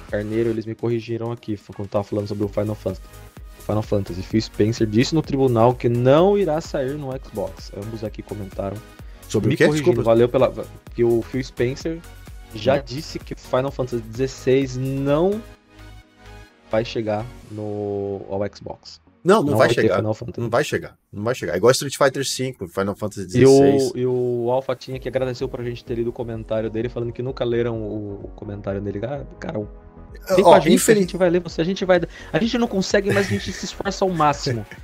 Carneiro, eles me corrigiram aqui quando tava falando sobre o Final Fantasy. Final Fantasy. Phil Spencer disse no tribunal que não irá sair no Xbox. Ambos aqui comentaram. Sobre me o que? Desculpa. Valeu pela. Que o Phil Spencer já disse que Final Fantasy XVI não vai chegar no ao Xbox. Não, não, não vai, vai chegar. Não vai chegar. Não vai chegar. Igual Street Fighter V, Final Fantasy XVI. E o, e o Alpha tinha que agradeceu pra gente ter lido o comentário dele, falando que nunca leram o comentário dele. Ah, cara, Vem com a gente, infeliz... a gente vai ler você, a gente vai. A gente não consegue, mas a gente se esforça ao máximo.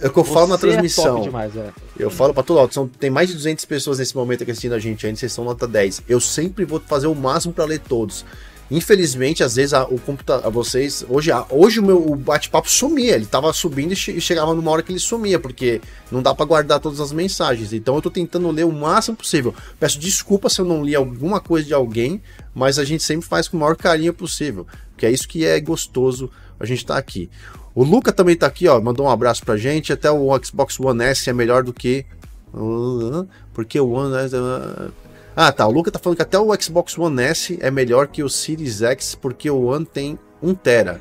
É o que eu falo na transmissão. É demais, é. Eu falo pra todo lado, tem mais de 200 pessoas nesse momento aqui assistindo a gente ainda, vocês são nota 10. Eu sempre vou fazer o máximo para ler todos. Infelizmente, às vezes a, o computador, vocês, hoje, a, hoje o meu bate-papo sumia, ele tava subindo e, che chegava numa hora que ele sumia, porque não dá para guardar todas as mensagens. Então eu tô tentando ler o máximo possível. Peço desculpa se eu não li alguma coisa de alguém, mas a gente sempre faz com o maior carinho possível, que é isso que é gostoso a gente tá aqui. O Luca também tá aqui, ó, mandou um abraço pra gente, até o Xbox One S é melhor do que porque o One ah, tá. O Luca tá falando que até o Xbox One S é melhor que o Series X porque o One tem 1 tera.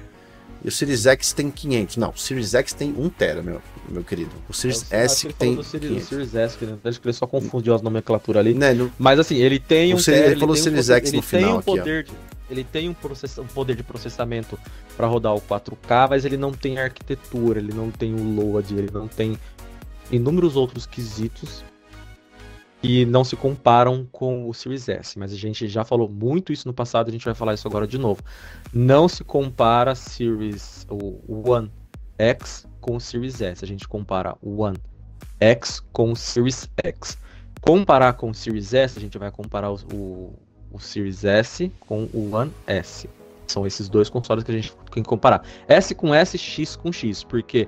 E o Series X tem 500. Não, o Series X tem 1 tera, meu, meu querido. O Series é, S que tem. O Series, Series S, que acho que ele só confundiu as nomenclaturas ali. Né, no... Mas assim, ele tem um. Series, tera, ele falou ele Series um X no final. Um poder aqui, de, ele tem um, process, um poder de processamento para rodar o 4K, mas ele não tem arquitetura, ele não tem o load, ele não tem inúmeros outros quesitos e não se comparam com o Series S, mas a gente já falou muito isso no passado, a gente vai falar isso agora de novo. Não se compara Series o One X com o Series S, a gente compara o One X com o Series X. Comparar com o Series S, a gente vai comparar o, o, o Series S com o One S. São esses dois consoles que a gente tem que comparar. S com S, X com X, porque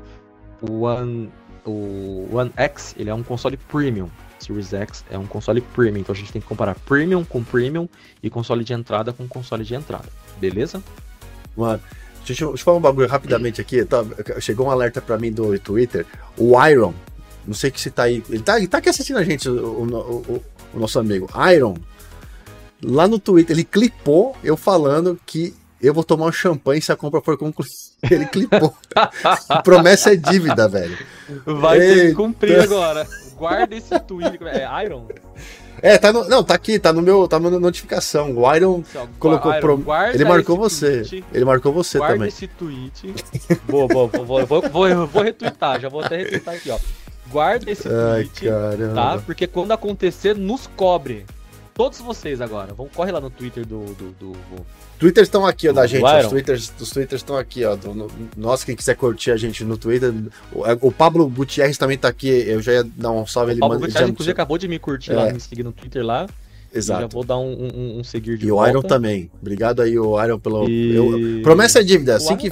o One, o One X ele é um console premium. Series X é um console premium, então a gente tem que comparar premium com premium e console de entrada com console de entrada. Beleza? Mano, deixa eu, deixa eu falar um bagulho rapidamente aqui. Tá, chegou um alerta pra mim do Twitter. O Iron, não sei que se tá aí. Ele tá, ele tá aqui assistindo a gente, o, o, o, o nosso amigo. Iron, lá no Twitter, ele clipou eu falando que eu vou tomar um champanhe se a compra for concluída. Ele clipou. Promessa é dívida, velho. Vai Eita. ter que cumprir agora. Guarda esse tweet. É Iron? É, tá no, não, tá aqui, tá no meu, tá na notificação. O Iron Então, colocou Iron, pro, ele marcou você. Tweet, ele marcou você guarda também. esse tweet. vou, vou, vou, vou, vou, vou retweetar, já vou até retweetar aqui, ó. Guarda esse tweet, Ai, tá? Porque quando acontecer, nos cobre. Todos vocês agora. Vão, corre lá no Twitter do. do, do... Twitters estão aqui, ó, da gente. Os Twitters, os Twitters estão aqui, ó. Do, no, nossa, quem quiser curtir a gente no Twitter. O, é, o Pablo Gutierrez também tá aqui. Eu já ia dar um salve. Ele o Pablo Gutierrez, inclusive, acabou de me curtir é. lá, me seguir no Twitter lá. Exato. já vou dar um, um, um seguir de E volta. o Iron também. Obrigado aí, o Iron, pelo. E... Eu... Promessa é dívida. Assim que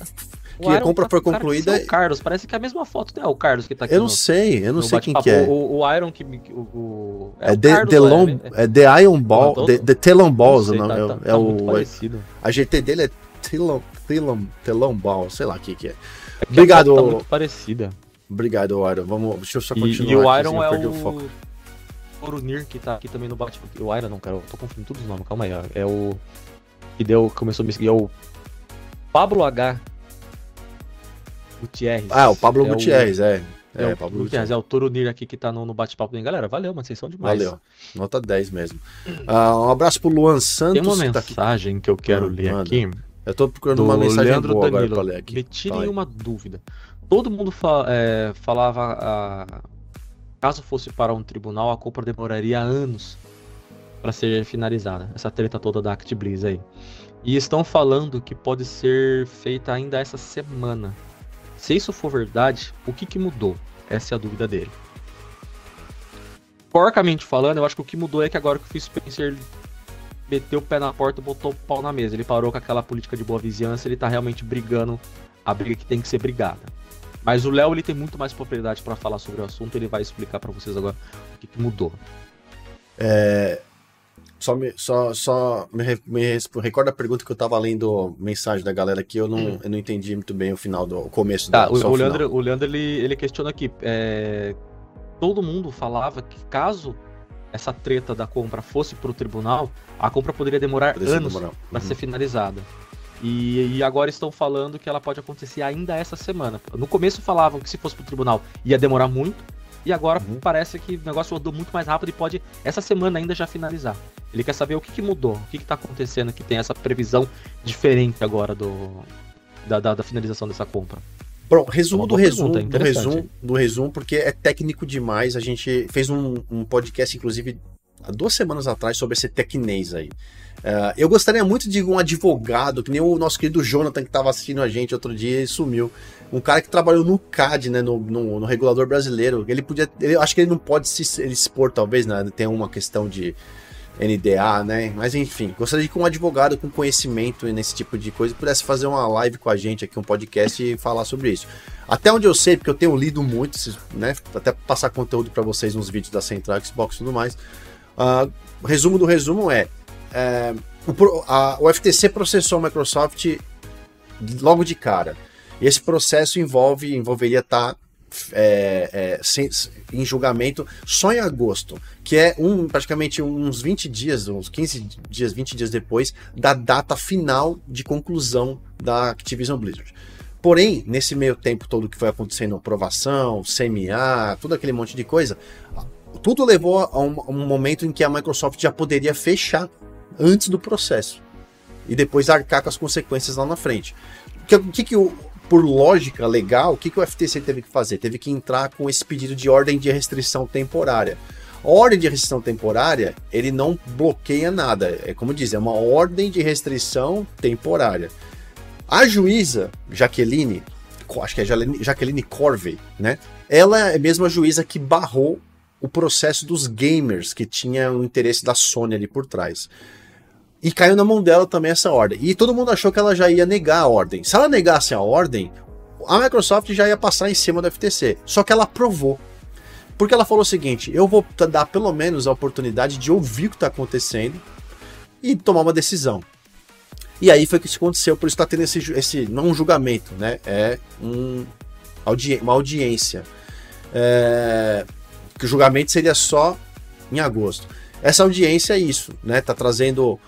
que a compra tá foi concluída. O Carlos, parece que é a mesma foto, né? O Carlos que tá aqui. Eu não no, sei, eu não sei quem que é. O, o Iron que. O, o é, é the, the, long, é, é The Iron Ball. The, the Telon Balls, sei, não, tá, é, tá, é tá o. Parecido. A GT dele é Telon, Telon, Telon Ball, sei lá o que, que é. é Obrigado. Tá muito parecida. Obrigado, Iron. Vamos, deixa eu só continuar. E, e o Iron aqui, é o. o Orunir, que tá aqui também no bate. O Iron não, cara, eu tô confundindo todos os nomes, calma aí. É o. Que deu, começou a me seguir, é o Pablo H. Gutierrez. Ah, o Pablo é Gutierrez, o... é. É, é, o Pablo Gutierrez, é o Toronir aqui que tá no, no bate-papo. Galera, valeu, mano, vocês são demais. Valeu, nota 10 mesmo. Uh, um abraço pro Luan Santos. Tem uma mensagem tá que eu quero ah, ler manda. aqui. Eu tô procurando uma mensagem Leandro boa Danilo, agora pra ler aqui. Me tirem uma dúvida. Todo mundo fa é, falava, ah, caso fosse para um tribunal, a compra demoraria anos para ser finalizada. Essa treta toda da Act Bliss aí. E estão falando que pode ser feita ainda essa semana. Se isso for verdade, o que, que mudou? Essa é a dúvida dele. Porcamente falando, eu acho que o que mudou é que agora que o Phil Spencer meteu o pé na porta e botou o pau na mesa. Ele parou com aquela política de boa vizinhança, ele tá realmente brigando a briga que tem que ser brigada. Mas o Léo ele tem muito mais propriedade para falar sobre o assunto, ele vai explicar para vocês agora o que, que mudou. É, só me, só, só me, me recorda a pergunta que eu tava lendo mensagem da galera aqui, eu não, hum. eu não entendi muito bem o final do o começo tá, do o, o Leandro, o Leandro ele, ele questiona aqui. É, todo mundo falava que caso essa treta da compra fosse pro tribunal, a compra poderia demorar poderia anos para uhum. ser finalizada. E, e, agora estão falando que ela pode acontecer ainda essa semana. No começo falavam que se fosse pro tribunal ia demorar muito, e agora uhum. parece que o negócio rodou muito mais rápido e pode essa semana ainda já finalizar. Ele quer saber o que, que mudou, o que está acontecendo que tem essa previsão diferente agora do da, da, da finalização dessa compra. Bom, resumo do resumo, do resumo, do resumo, porque é técnico demais. A gente fez um, um podcast, inclusive, duas semanas atrás, sobre esse tecnês aí. Uh, eu gostaria muito de um advogado, que nem o nosso querido Jonathan, que estava assistindo a gente outro dia e sumiu. Um cara que trabalhou no CAD, né, no, no, no regulador brasileiro. Ele podia. Ele, acho que ele não pode se ele expor, talvez, né? Tem uma questão de NDA, né? Mas enfim, gostaria de que um advogado com conhecimento nesse tipo de coisa pudesse fazer uma live com a gente aqui, um podcast e falar sobre isso. Até onde eu sei, porque eu tenho lido muito, né? Até passar conteúdo para vocês nos vídeos da Central Xbox e tudo mais. Uh, resumo do resumo é é, o, a, o FTC processou a Microsoft logo de cara. E esse processo envolve, envolveria estar tá, é, é, sem, em julgamento só em agosto, que é um, praticamente uns 20 dias, uns 15 dias, 20 dias depois da data final de conclusão da Activision Blizzard. Porém, nesse meio tempo todo que foi acontecendo, aprovação, CMA, todo aquele monte de coisa, tudo levou a um, a um momento em que a Microsoft já poderia fechar antes do processo e depois arcar com as consequências lá na frente. O que, que, que o, por lógica legal, o que, que o FTC teve que fazer? Teve que entrar com esse pedido de ordem de restrição temporária. A ordem de restrição temporária, ele não bloqueia nada. É como diz, é uma ordem de restrição temporária. A juíza Jaqueline, acho que é Jaqueline Corvey, né? Ela é a mesma juíza que barrou o processo dos gamers que tinha o interesse da Sony ali por trás. E caiu na mão dela também essa ordem. E todo mundo achou que ela já ia negar a ordem. Se ela negasse a ordem, a Microsoft já ia passar em cima do FTC. Só que ela aprovou. Porque ela falou o seguinte: eu vou dar pelo menos a oportunidade de ouvir o que está acontecendo e tomar uma decisão. E aí foi que isso aconteceu, por isso está tendo esse, esse, não um julgamento, né? É um, uma audiência. É, que o julgamento seria só em agosto. Essa audiência é isso, né? Tá trazendo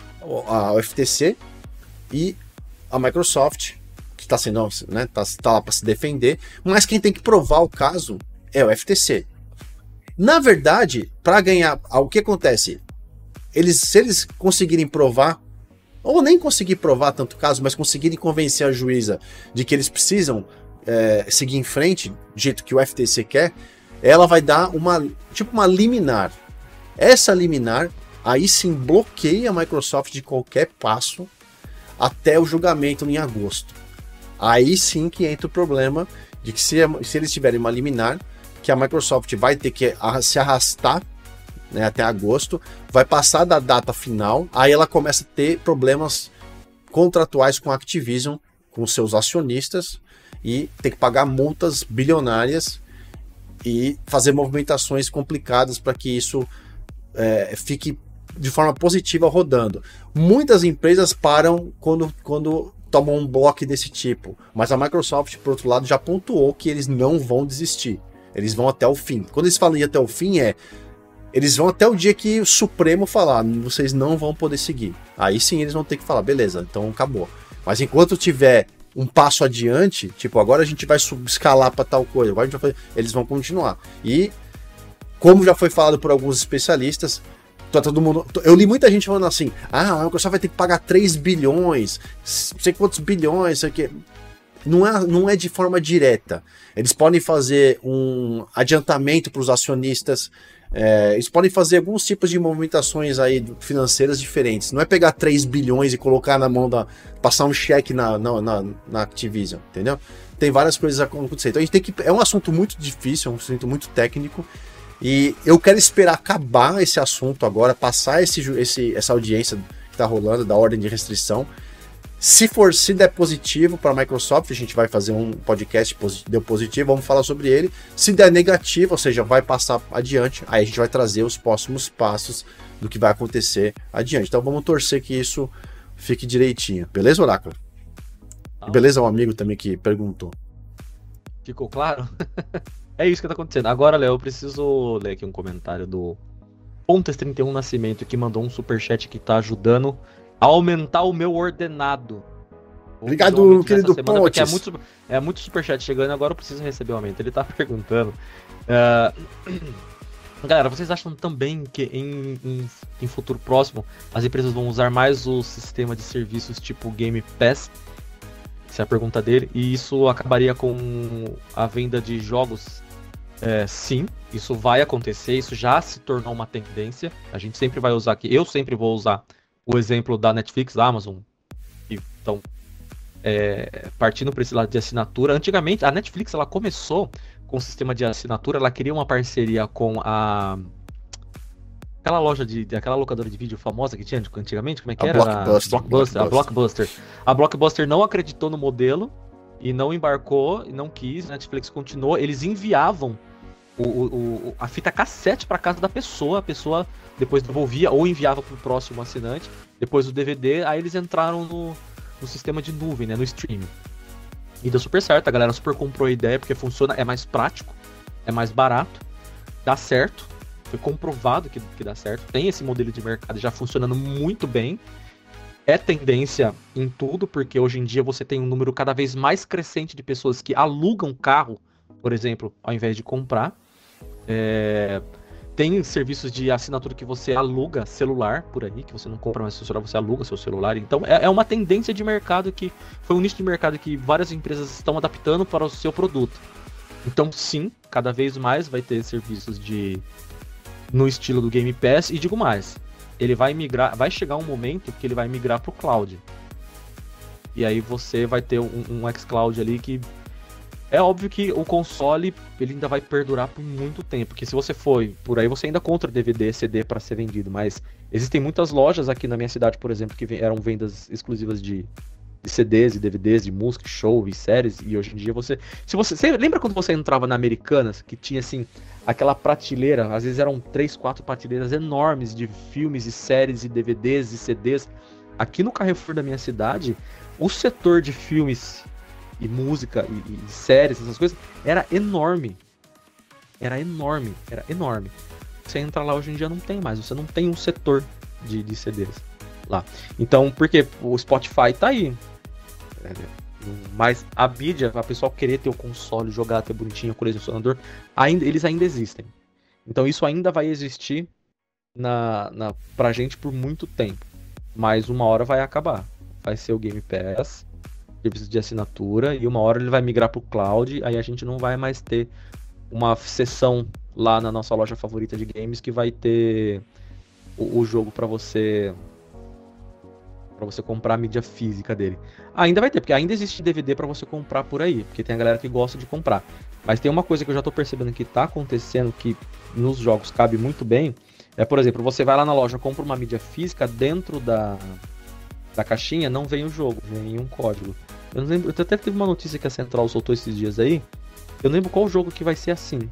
a, a FTC e a Microsoft, que está sendo, né? Tá, tá lá para se defender, mas quem tem que provar o caso é o FTC. Na verdade, para ganhar, o que acontece? Eles, se eles conseguirem provar, ou nem conseguir provar tanto caso, mas conseguirem convencer a juíza de que eles precisam é, seguir em frente, do jeito que o FTC quer, ela vai dar uma, tipo uma liminar. Essa liminar, aí sim bloqueia a Microsoft de qualquer passo até o julgamento em agosto. Aí sim que entra o problema de que se, se eles tiverem uma liminar, que a Microsoft vai ter que se arrastar né, até agosto, vai passar da data final, aí ela começa a ter problemas contratuais com a Activision, com seus acionistas, e tem que pagar multas bilionárias e fazer movimentações complicadas para que isso é, fique de forma positiva rodando. Muitas empresas param quando, quando tomam um bloco desse tipo, mas a Microsoft, por outro lado, já pontuou que eles não vão desistir. Eles vão até o fim. Quando eles falam ir até o fim, é. Eles vão até o dia que o Supremo falar, vocês não vão poder seguir. Aí sim eles vão ter que falar, beleza, então acabou. Mas enquanto tiver um passo adiante, tipo, agora a gente vai escalar para tal coisa, agora a gente vai fazer, eles vão continuar. E, como já foi falado por alguns especialistas, tá todo mundo. Eu li muita gente falando assim: ah, a Microsoft vai ter que pagar 3 bilhões, sei quantos bilhões, isso aqui não é, não é de forma direta. Eles podem fazer um adiantamento para os acionistas, é, eles podem fazer alguns tipos de movimentações aí financeiras diferentes. Não é pegar 3 bilhões e colocar na mão da. passar um cheque na, na, na, na Activision, entendeu? Tem várias coisas acontecendo. Então a gente tem que. É um assunto muito difícil, é um assunto muito técnico. E eu quero esperar acabar esse assunto agora, passar esse, esse, essa audiência que está rolando da ordem de restrição se for, se der positivo para a Microsoft, a gente vai fazer um podcast deu positivo, vamos falar sobre ele. Se der negativo, ou seja, vai passar adiante, aí a gente vai trazer os próximos passos do que vai acontecer adiante. Então vamos torcer que isso fique direitinho. Beleza, Oráculo? Tá. beleza, um amigo também que perguntou. Ficou claro? é isso que está acontecendo. Agora, Léo, eu preciso ler aqui um comentário do Pontes31 Nascimento que mandou um super chat que está ajudando aumentar o meu ordenado. Obrigado, querido semana, Pontes. É muito, é muito superchat chegando, agora eu preciso receber o aumento. Ele tá perguntando. Uh, galera, vocês acham também que em, em, em, futuro próximo as empresas vão usar mais o sistema de serviços tipo Game Pass? Essa é a pergunta dele. E isso acabaria com a venda de jogos? É, sim, isso vai acontecer. Isso já se tornou uma tendência. A gente sempre vai usar aqui. Eu sempre vou usar o exemplo da Netflix, da Amazon, que estão é, partindo para esse lado de assinatura. Antigamente, a Netflix ela começou com o sistema de assinatura, ela queria uma parceria com a aquela loja de, aquela locadora de vídeo famosa que tinha antigamente, como é que a era? Blockbuster, a Blockbuster, a Blockbuster. A Blockbuster não acreditou no modelo e não embarcou e não quis. A Netflix continuou. Eles enviavam o, o, a fita cassete para casa da pessoa, a pessoa depois devolvia ou enviava para o próximo assinante, depois o DVD, aí eles entraram no, no sistema de nuvem, né, no streaming. E deu super certo, a galera super comprou a ideia porque funciona, é mais prático, é mais barato, dá certo, foi comprovado que, que dá certo, tem esse modelo de mercado já funcionando muito bem. É tendência em tudo, porque hoje em dia você tem um número cada vez mais crescente de pessoas que alugam carro, por exemplo, ao invés de comprar. É, tem serviços de assinatura que você aluga celular por aí, que você não compra mais seu celular, você aluga seu celular. Então é, é uma tendência de mercado que foi um nicho de mercado que várias empresas estão adaptando para o seu produto. Então sim, cada vez mais vai ter serviços de no estilo do Game Pass e digo mais, ele vai migrar, vai chegar um momento que ele vai migrar para o cloud. E aí você vai ter um, um xCloud ali que É óbvio que o console ele ainda vai perdurar por muito tempo, porque se você for por aí, você ainda contra DVD, CD para ser vendido, mas existem muitas lojas aqui na minha cidade, por exemplo, que eram vendas exclusivas de, de CDs e DVDs, de música, show e séries, e hoje em dia você, se você, você lembra quando você entrava na Americanas, que tinha assim aquela prateleira, às vezes eram três, quatro prateleiras enormes de filmes e séries e DVDs e CDs. Aqui no Carrefour da minha cidade, o setor de filmes e música e, e séries, essas coisas, era enorme. Era enorme, era enorme. Você entra lá hoje em dia não tem mais, você não tem um setor de, de CDs lá. Então, porque o Spotify tá aí. É, mas a mídia, a pessoa querer ter o console, jogar, ter bonitinho, colecionador, ainda, eles ainda existem. Então isso ainda vai existir na, na, pra gente por muito tempo. Mas uma hora vai acabar. Vai ser o Game Pass serviço de assinatura e uma hora ele vai migrar para o cloud, aí a gente não vai mais ter uma seção lá na nossa loja favorita de games que vai ter o, o jogo para você para você comprar a mídia física dele. Ainda vai ter, porque ainda existe DVD para você comprar por aí, porque tem a galera que gosta de comprar. Mas tem uma coisa que eu já tô percebendo que tá acontecendo que nos jogos cabe muito bem, é, por exemplo, você vai lá na loja, compra uma mídia física, dentro da, da caixinha não vem o jogo, vem um código. Eu não lembro, até teve uma notícia que a Central soltou esses dias aí. Eu não lembro qual jogo que vai ser assim.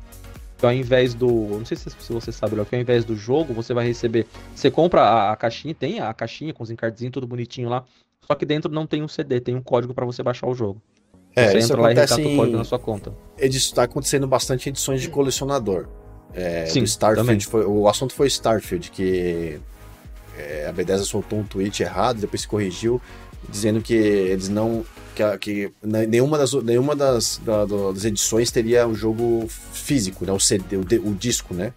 Que ao invés do. Não sei se, se você sabe, que ao invés do jogo, você vai receber. Você compra a, a caixinha, tem a caixinha com os encardezinhos, tudo bonitinho lá. Só que dentro não tem um CD, tem um código para você baixar o jogo. É, você entra lá e resgata o código na sua conta. Isso está acontecendo bastante em edições de colecionador. É, Sim, Starfield foi, o assunto foi Starfield, que é, a Bethesda soltou um tweet errado, depois se corrigiu, dizendo que eles não que, que nenhuma das, nenhuma das, da, das edições teria o um jogo físico, né? o CD, o, o disco, né?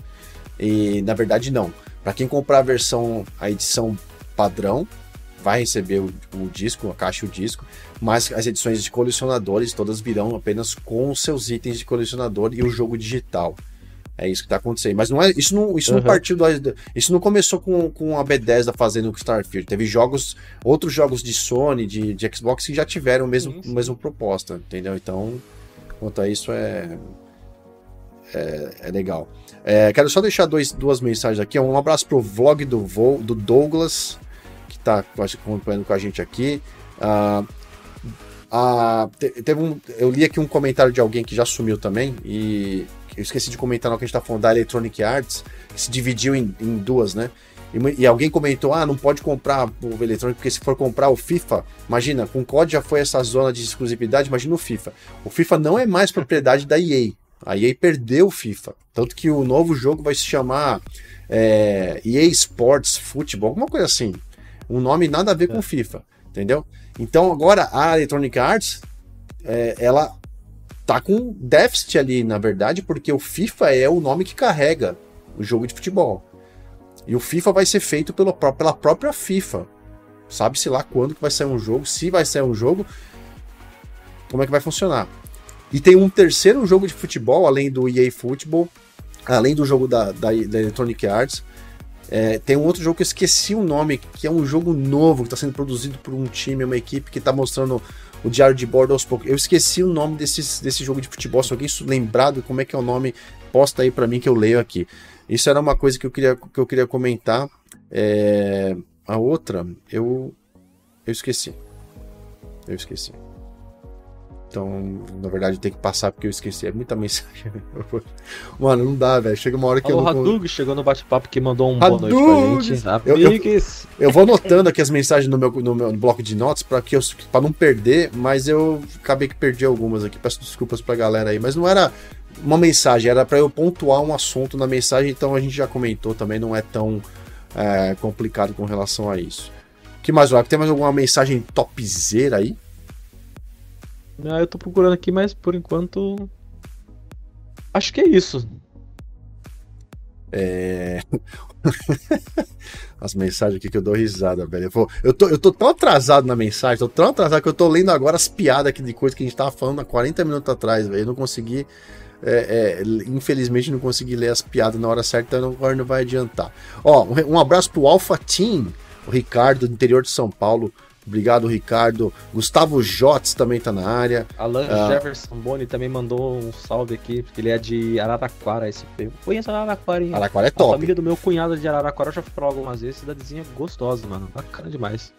E na verdade não. Para quem comprar a versão, a edição padrão, vai receber o, o, disco, a caixa e o disco, mas as edições de colecionadores todas virão apenas com seus itens de colecionador e o jogo digital. É isso que tá acontecendo. Mas não é, isso não, isso uhum. não partiu do, Isso não começou com, com a Bethesda fazendo o Starfield. Teve jogos, outros jogos de Sony, de, de Xbox que já tiveram a mesmo, mesma proposta, entendeu? Então, quanto a isso é. É, é legal. É, quero só deixar dois, duas mensagens aqui. Um abraço pro vlog do, Vo, do Douglas, que tá acompanhando com a gente aqui. Uh, uh, teve um, eu li aqui um comentário de alguém que já sumiu também e eu esqueci de comentar no que a gente tá falando da Electronic Arts, que se dividiu em, em duas, né? E, e, alguém comentou: ah, não pode comprar o eletrônico, porque se for comprar o FIFA, imagina, com o COD já foi essa zona de exclusividade, imagina o FIFA. O FIFA não é mais propriedade da EA. A EA perdeu o FIFA. Tanto que o novo jogo vai se chamar é, EA Sports Football, alguma coisa assim. Um nome nada a ver é. com FIFA, entendeu? Então agora a Electronic Arts, é, ela tá com déficit ali, na verdade, porque o FIFA é o nome que carrega o jogo de futebol. E o FIFA vai ser feito pelo, pela própria FIFA. Sabe-se lá quando que vai sair um jogo, se vai sair um jogo, como é que vai funcionar. E tem um terceiro jogo de futebol, além do EA Football, além do jogo da, da, da Electronic Arts. É, tem um outro jogo que eu esqueci o nome, que é um jogo novo, que está sendo produzido por um time, uma equipe que está mostrando o diário de bordo aos poucos. Eu esqueci o nome desse, desse jogo de futebol, se alguém lembrado como é que é o nome, posta aí para mim que eu leio aqui. Isso era uma coisa que eu queria, que eu queria comentar. É, a outra, eu, eu esqueci. Eu esqueci. Então, na verdade, tem que passar porque eu esqueci. É muita mensagem. Mano, não dá, velho. Chega uma hora que Alô, eu. O Hadug chegou no bate-papo que mandou um boa noite pra gente. Eu, eu, eu, vou anotando aqui as mensagens no meu, no meu bloco de notas pra, que eu, pra não perder, mas eu acabei que perdi algumas aqui. Peço desculpas pra galera aí. Mas não era uma mensagem, era para eu pontuar um assunto na mensagem, então a gente já comentou também, não é tão é, complicado com relação a isso. que mais, Tem mais alguma mensagem topzera aí? Ah, eu tô procurando aqui, mas por enquanto. Acho que é isso. É. as mensagens aqui que eu dou risada, velho. Eu, vou... eu, tô, eu tô tão atrasado na mensagem, tô tão atrasado que eu tô lendo agora as piadas aqui de coisa que a gente tava falando há 40 minutos atrás, velho. Eu não consegui. É, é, infelizmente não consegui ler as piadas na hora certa, então agora não vai adiantar. Ó, um, abraço pro Alpha Team, o Ricardo, do interior de São Paulo Obrigado, Ricardo. Gustavo Jotes também tá na área. Alan uh, Jefferson Boni também mandou um salve aqui, porque ele é de Araraquara, esse Conheço Araraquara, hein? Araraquara é top. A família do meu cunhado é de Araraquara eu já fui pra algumas vezes. Cidadezinha gostosa, mano. Bacana demais.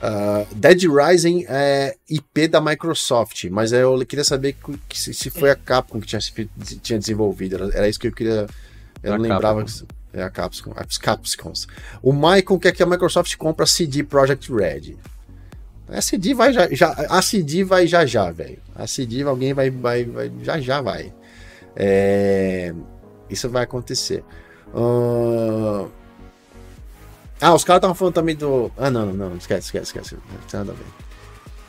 Uh, Dead Rising é IP da Microsoft, mas eu queria saber que, se foi a Capcom que tinha, tinha desenvolvido. Era, era isso que eu queria. Eu não lembrava. Que, é a Capcom, as Capcoms. O Michael quer que a Microsoft compre a CD Projekt Red. A CD vai já, já a CD vai já já, velho. A CD alguém vai, vai, vai já já vai. É, isso vai acontecer. Uh, ah, os caras estavam falando também do. Ah, não, não, não, esquece, esquece, esquece. Nada a ver.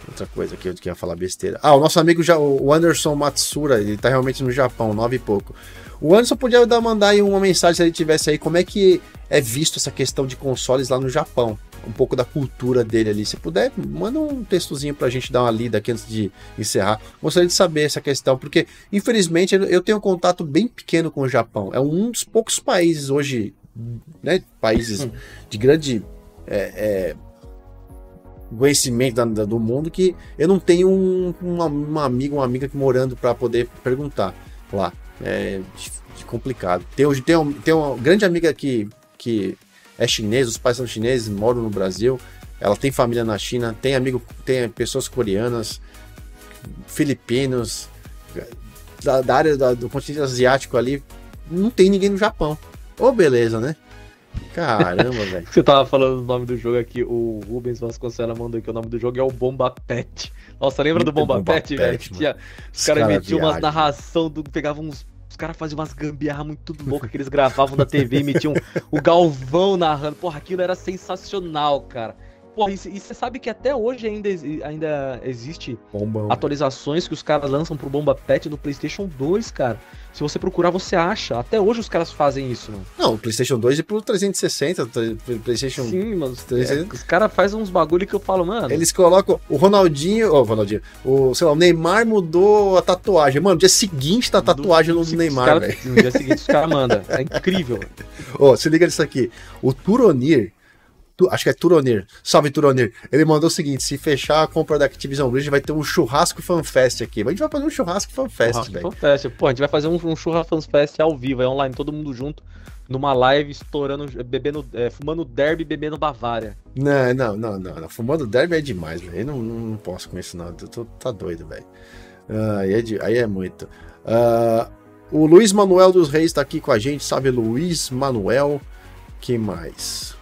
Outra coisa que eu ia falar besteira. Ah, o nosso amigo já, o Anderson Matsura, ele tá realmente no Japão, nove e pouco. O Anderson podia dar, mandar aí uma mensagem se ele tivesse aí, como é que é visto essa questão de consoles lá no Japão. Um pouco da cultura dele ali. Se puder, manda um textozinho pra gente dar uma lida aqui antes de encerrar. Gostaria de saber essa questão, porque infelizmente eu tenho um contato bem pequeno com o Japão. É um dos poucos países hoje, né? Países hum. de grande. É, é, conhecimento da, da, do mundo que eu não tenho um, uma, uma amiga, uma amiga que morando para poder perguntar lá. É complicado. Tem, tem, tem uma grande amiga que, que é chinesa, os pais são chineses, moram no Brasil. Ela tem família na China, tem amigo, tem pessoas coreanas, filipinos, da, da área da, do continente asiático ali. Não tem ninguém no Japão. Ô, oh, beleza, né? Caramba, velho. Você tava falando o nome do jogo aqui, o Rubens Vasconcelos mandou que o nome do jogo é o Bomba Pet. Nossa, lembra do Bomba, Bomba Pet, velho? Tinha, os caras cara metiam umas narração, do, pegavam uns. Os caras faziam umas gambiarra muito loucas que eles gravavam da TV e metiam o Galvão narrando. Porra, aquilo era sensacional, cara. Porra, e você sabe que até hoje ainda, ainda existe Bombão. atualizações que os caras lançam pro Bomba Pet no PlayStation 2, cara. Se você procurar, você acha. Até hoje os caras fazem isso, mano. Não, o PlayStation 2 e pro 360, PlayStation. Sim, mano. 360. É, os caras fazem uns bagulho que eu falo, mano. Eles colocam o Ronaldinho, ó, oh, Ronaldinho, o, sei lá, o Neymar mudou a tatuagem. Mano, no dia seguinte tá a tatuagem do, no Neymar, velho. No dia seguinte os caras mandam. É incrível. Ó, oh, se liga nisso aqui. O Turonir, acho que é Turonir. Salve, Turonir. Ele mandou o seguinte: se fechar a compra da Activision Blizzard, vai ter um churrasco fanfest aqui. A gente vai fazer um churrasco fanfest, velho. Fanfest. Pô, a gente vai fazer um, um churrasco fanfest ao vivo, é online, todo mundo junto, numa live, estourando, bebendo, é, fumando derby bebendo Bavária. Não, não, não, não, não. Fumando derby é demais, velho. Não, não, não, posso com isso, não. Eu tô, tá doido, velho. Uh, aí, é de, aí é muito. Uh, o Luiz Manuel dos Reis tá aqui com a gente, sabe? Luiz Manuel. que mais?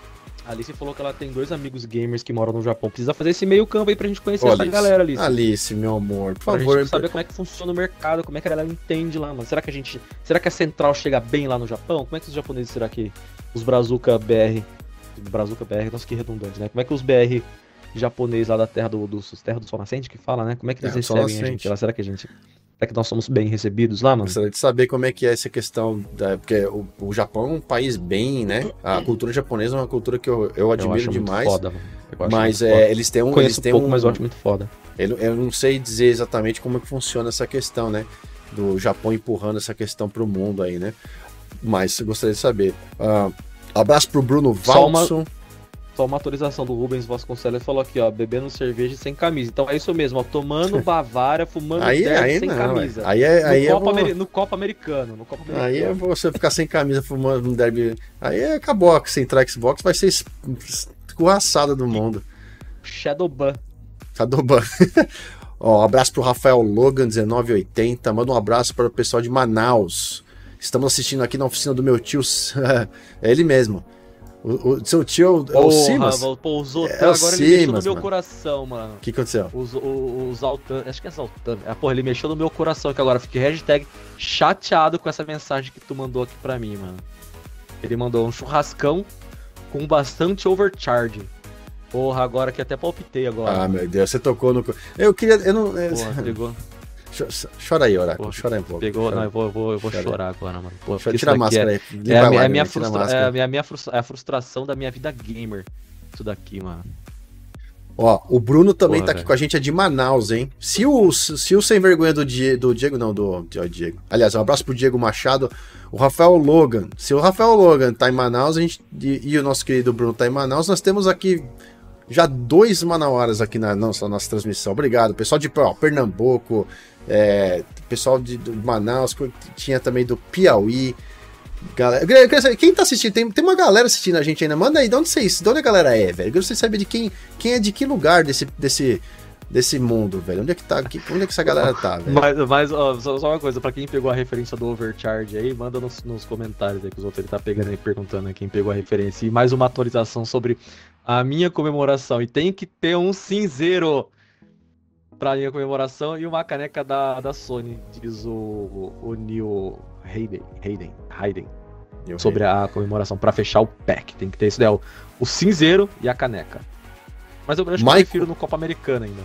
Alice falou que ela tem dois amigos gamers que moram no Japão. Precisa fazer esse meio campo aí pra gente conhecer Ô, essa Alice. galera, Alice. Alice, meu amor, por pra favor. Gente saber como é que funciona o mercado, como é que a galera entende lá, mano. Será que a gente. Será que a central chega bem lá no Japão? Como é que os japoneses será que. Os Brazuca BR. Brazuca BR, nossa, que redundante, né? Como é que os BR japoneses lá da Terra do, do, terra do Sol Nascente que fala, né? Como é que eles é, recebem a gente lá? Será que a gente Será que nós somos bem recebidos lá, mano? Gostaria de saber como é que é essa questão, da, porque o, o Japão é um país bem, né? A cultura japonesa é uma cultura que eu, eu admiro eu demais. Foda, mas é, foda. eles têm um. Conheço eles têm um pouco, um, mas eu acho muito foda. Eu, eu não sei dizer exatamente como é que funciona essa questão, né? Do Japão empurrando essa questão pro mundo aí, né? Mas gostaria de saber. Uh, abraço pro Bruno Valson. Só uma atualização do Rubens Vasconcelos falou aqui, ó, bebendo cerveja sem camisa. Então é isso mesmo, ó, tomando Bavária, fumando aí, aí sem não, camisa. Aí é, no, aí é no copo americano, no copo americano. Aí é você ficar sem camisa fumando um derby. Aí é acabou, se entrar Xbox vai ser escorraçada do mundo. Shadowban. Shadowban. Ó, um abraço pro Rafael Logan, 1980. Manda um abraço para o pessoal de Manaus. Estamos assistindo aqui na oficina do meu tio. é ele mesmo. O, o seu tio é o Simas? Pô, os Otan é agora Simas, ele mexeu no meu mano. coração, mano. O que aconteceu? Os, os, os Altan, acho que é Altan. Ah, porra, ele mexeu no meu coração que agora fiquei hashtag chateado com essa mensagem que tu mandou aqui pra mim, mano. Ele mandou um churrascão com bastante overcharge. Porra, agora que até palpitei agora. Ah, meu Deus, você tocou no. Eu queria. Eu não. Porra, pegou. Chora aí, Oráculo. Chora aí um pouco. Pegou, chora. não, eu vou, eu vou, eu vou chorar agora, mano. Pô, tira a máscara é, aí. É, a, minha, é, minha frustra, é, a, minha, a, minha frustra, é a frustração da minha vida gamer. Isso daqui, mano. Ó, o Bruno também Porra, tá aqui velho. com a gente, é de Manaus, hein? Se o, se o sem vergonha do, Diego, do Diego, não, do, do Diego. Aliás, um abraço pro Diego Machado. O Rafael Logan. Se o Rafael Logan tá em Manaus, a gente, e, e o nosso querido Bruno tá em Manaus, nós temos aqui já dois manauaras aqui na nossa, nossa transmissão. Obrigado. Pessoal de ó, Pernambuco, é, pessoal de, de Manaus, tinha também do Piauí. Galera, quem tá assistindo? Tem, tem uma galera assistindo a gente ainda. Manda aí, de onde vocês, de onde a galera é, velho? Eu gostaria de saber de quem, quem é de que lugar desse, desse, desse mundo, velho. Onde é que tá? Onde é que essa galera tá, velho? Mas, mas ó, só, só, uma coisa, pra quem pegou a referência do Overcharge aí, manda nos, nos comentários aí que os outros ele tá pegando aí, perguntando aí quem pegou a referência. E mais uma atualização sobre a minha comemoração. E tem que ter um cinzeiro pra minha comemoração e uma caneca da, da Sony, diz o, o Neil Hayden. Hayden. Hayden sobre a comemoração para fechar o pack. Tem que ter isso daí, o, o cinzeiro e a caneca. Mas eu acho Michael... que eu prefiro no Copa Americana ainda.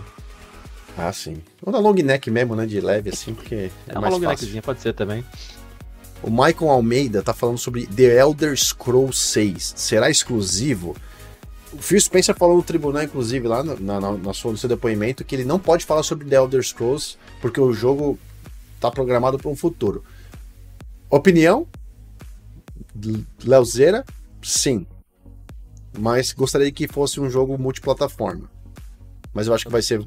Ah, sim. Ou na long neck mesmo, né? De leve, assim, porque é, é uma long neckzinha, pode ser também. O Michael Almeida tá falando sobre The Elder Scrolls 6. Será exclusivo? O Phil Spencer falou no tribunal, inclusive, lá na, na, na sua, no seu depoimento, que ele não pode falar sobre The Elder Scrolls porque o jogo tá programado para um futuro. Opinião? Leozeira? Sim. Mas gostaria que fosse um jogo multiplataforma. Mas eu acho que vai ser.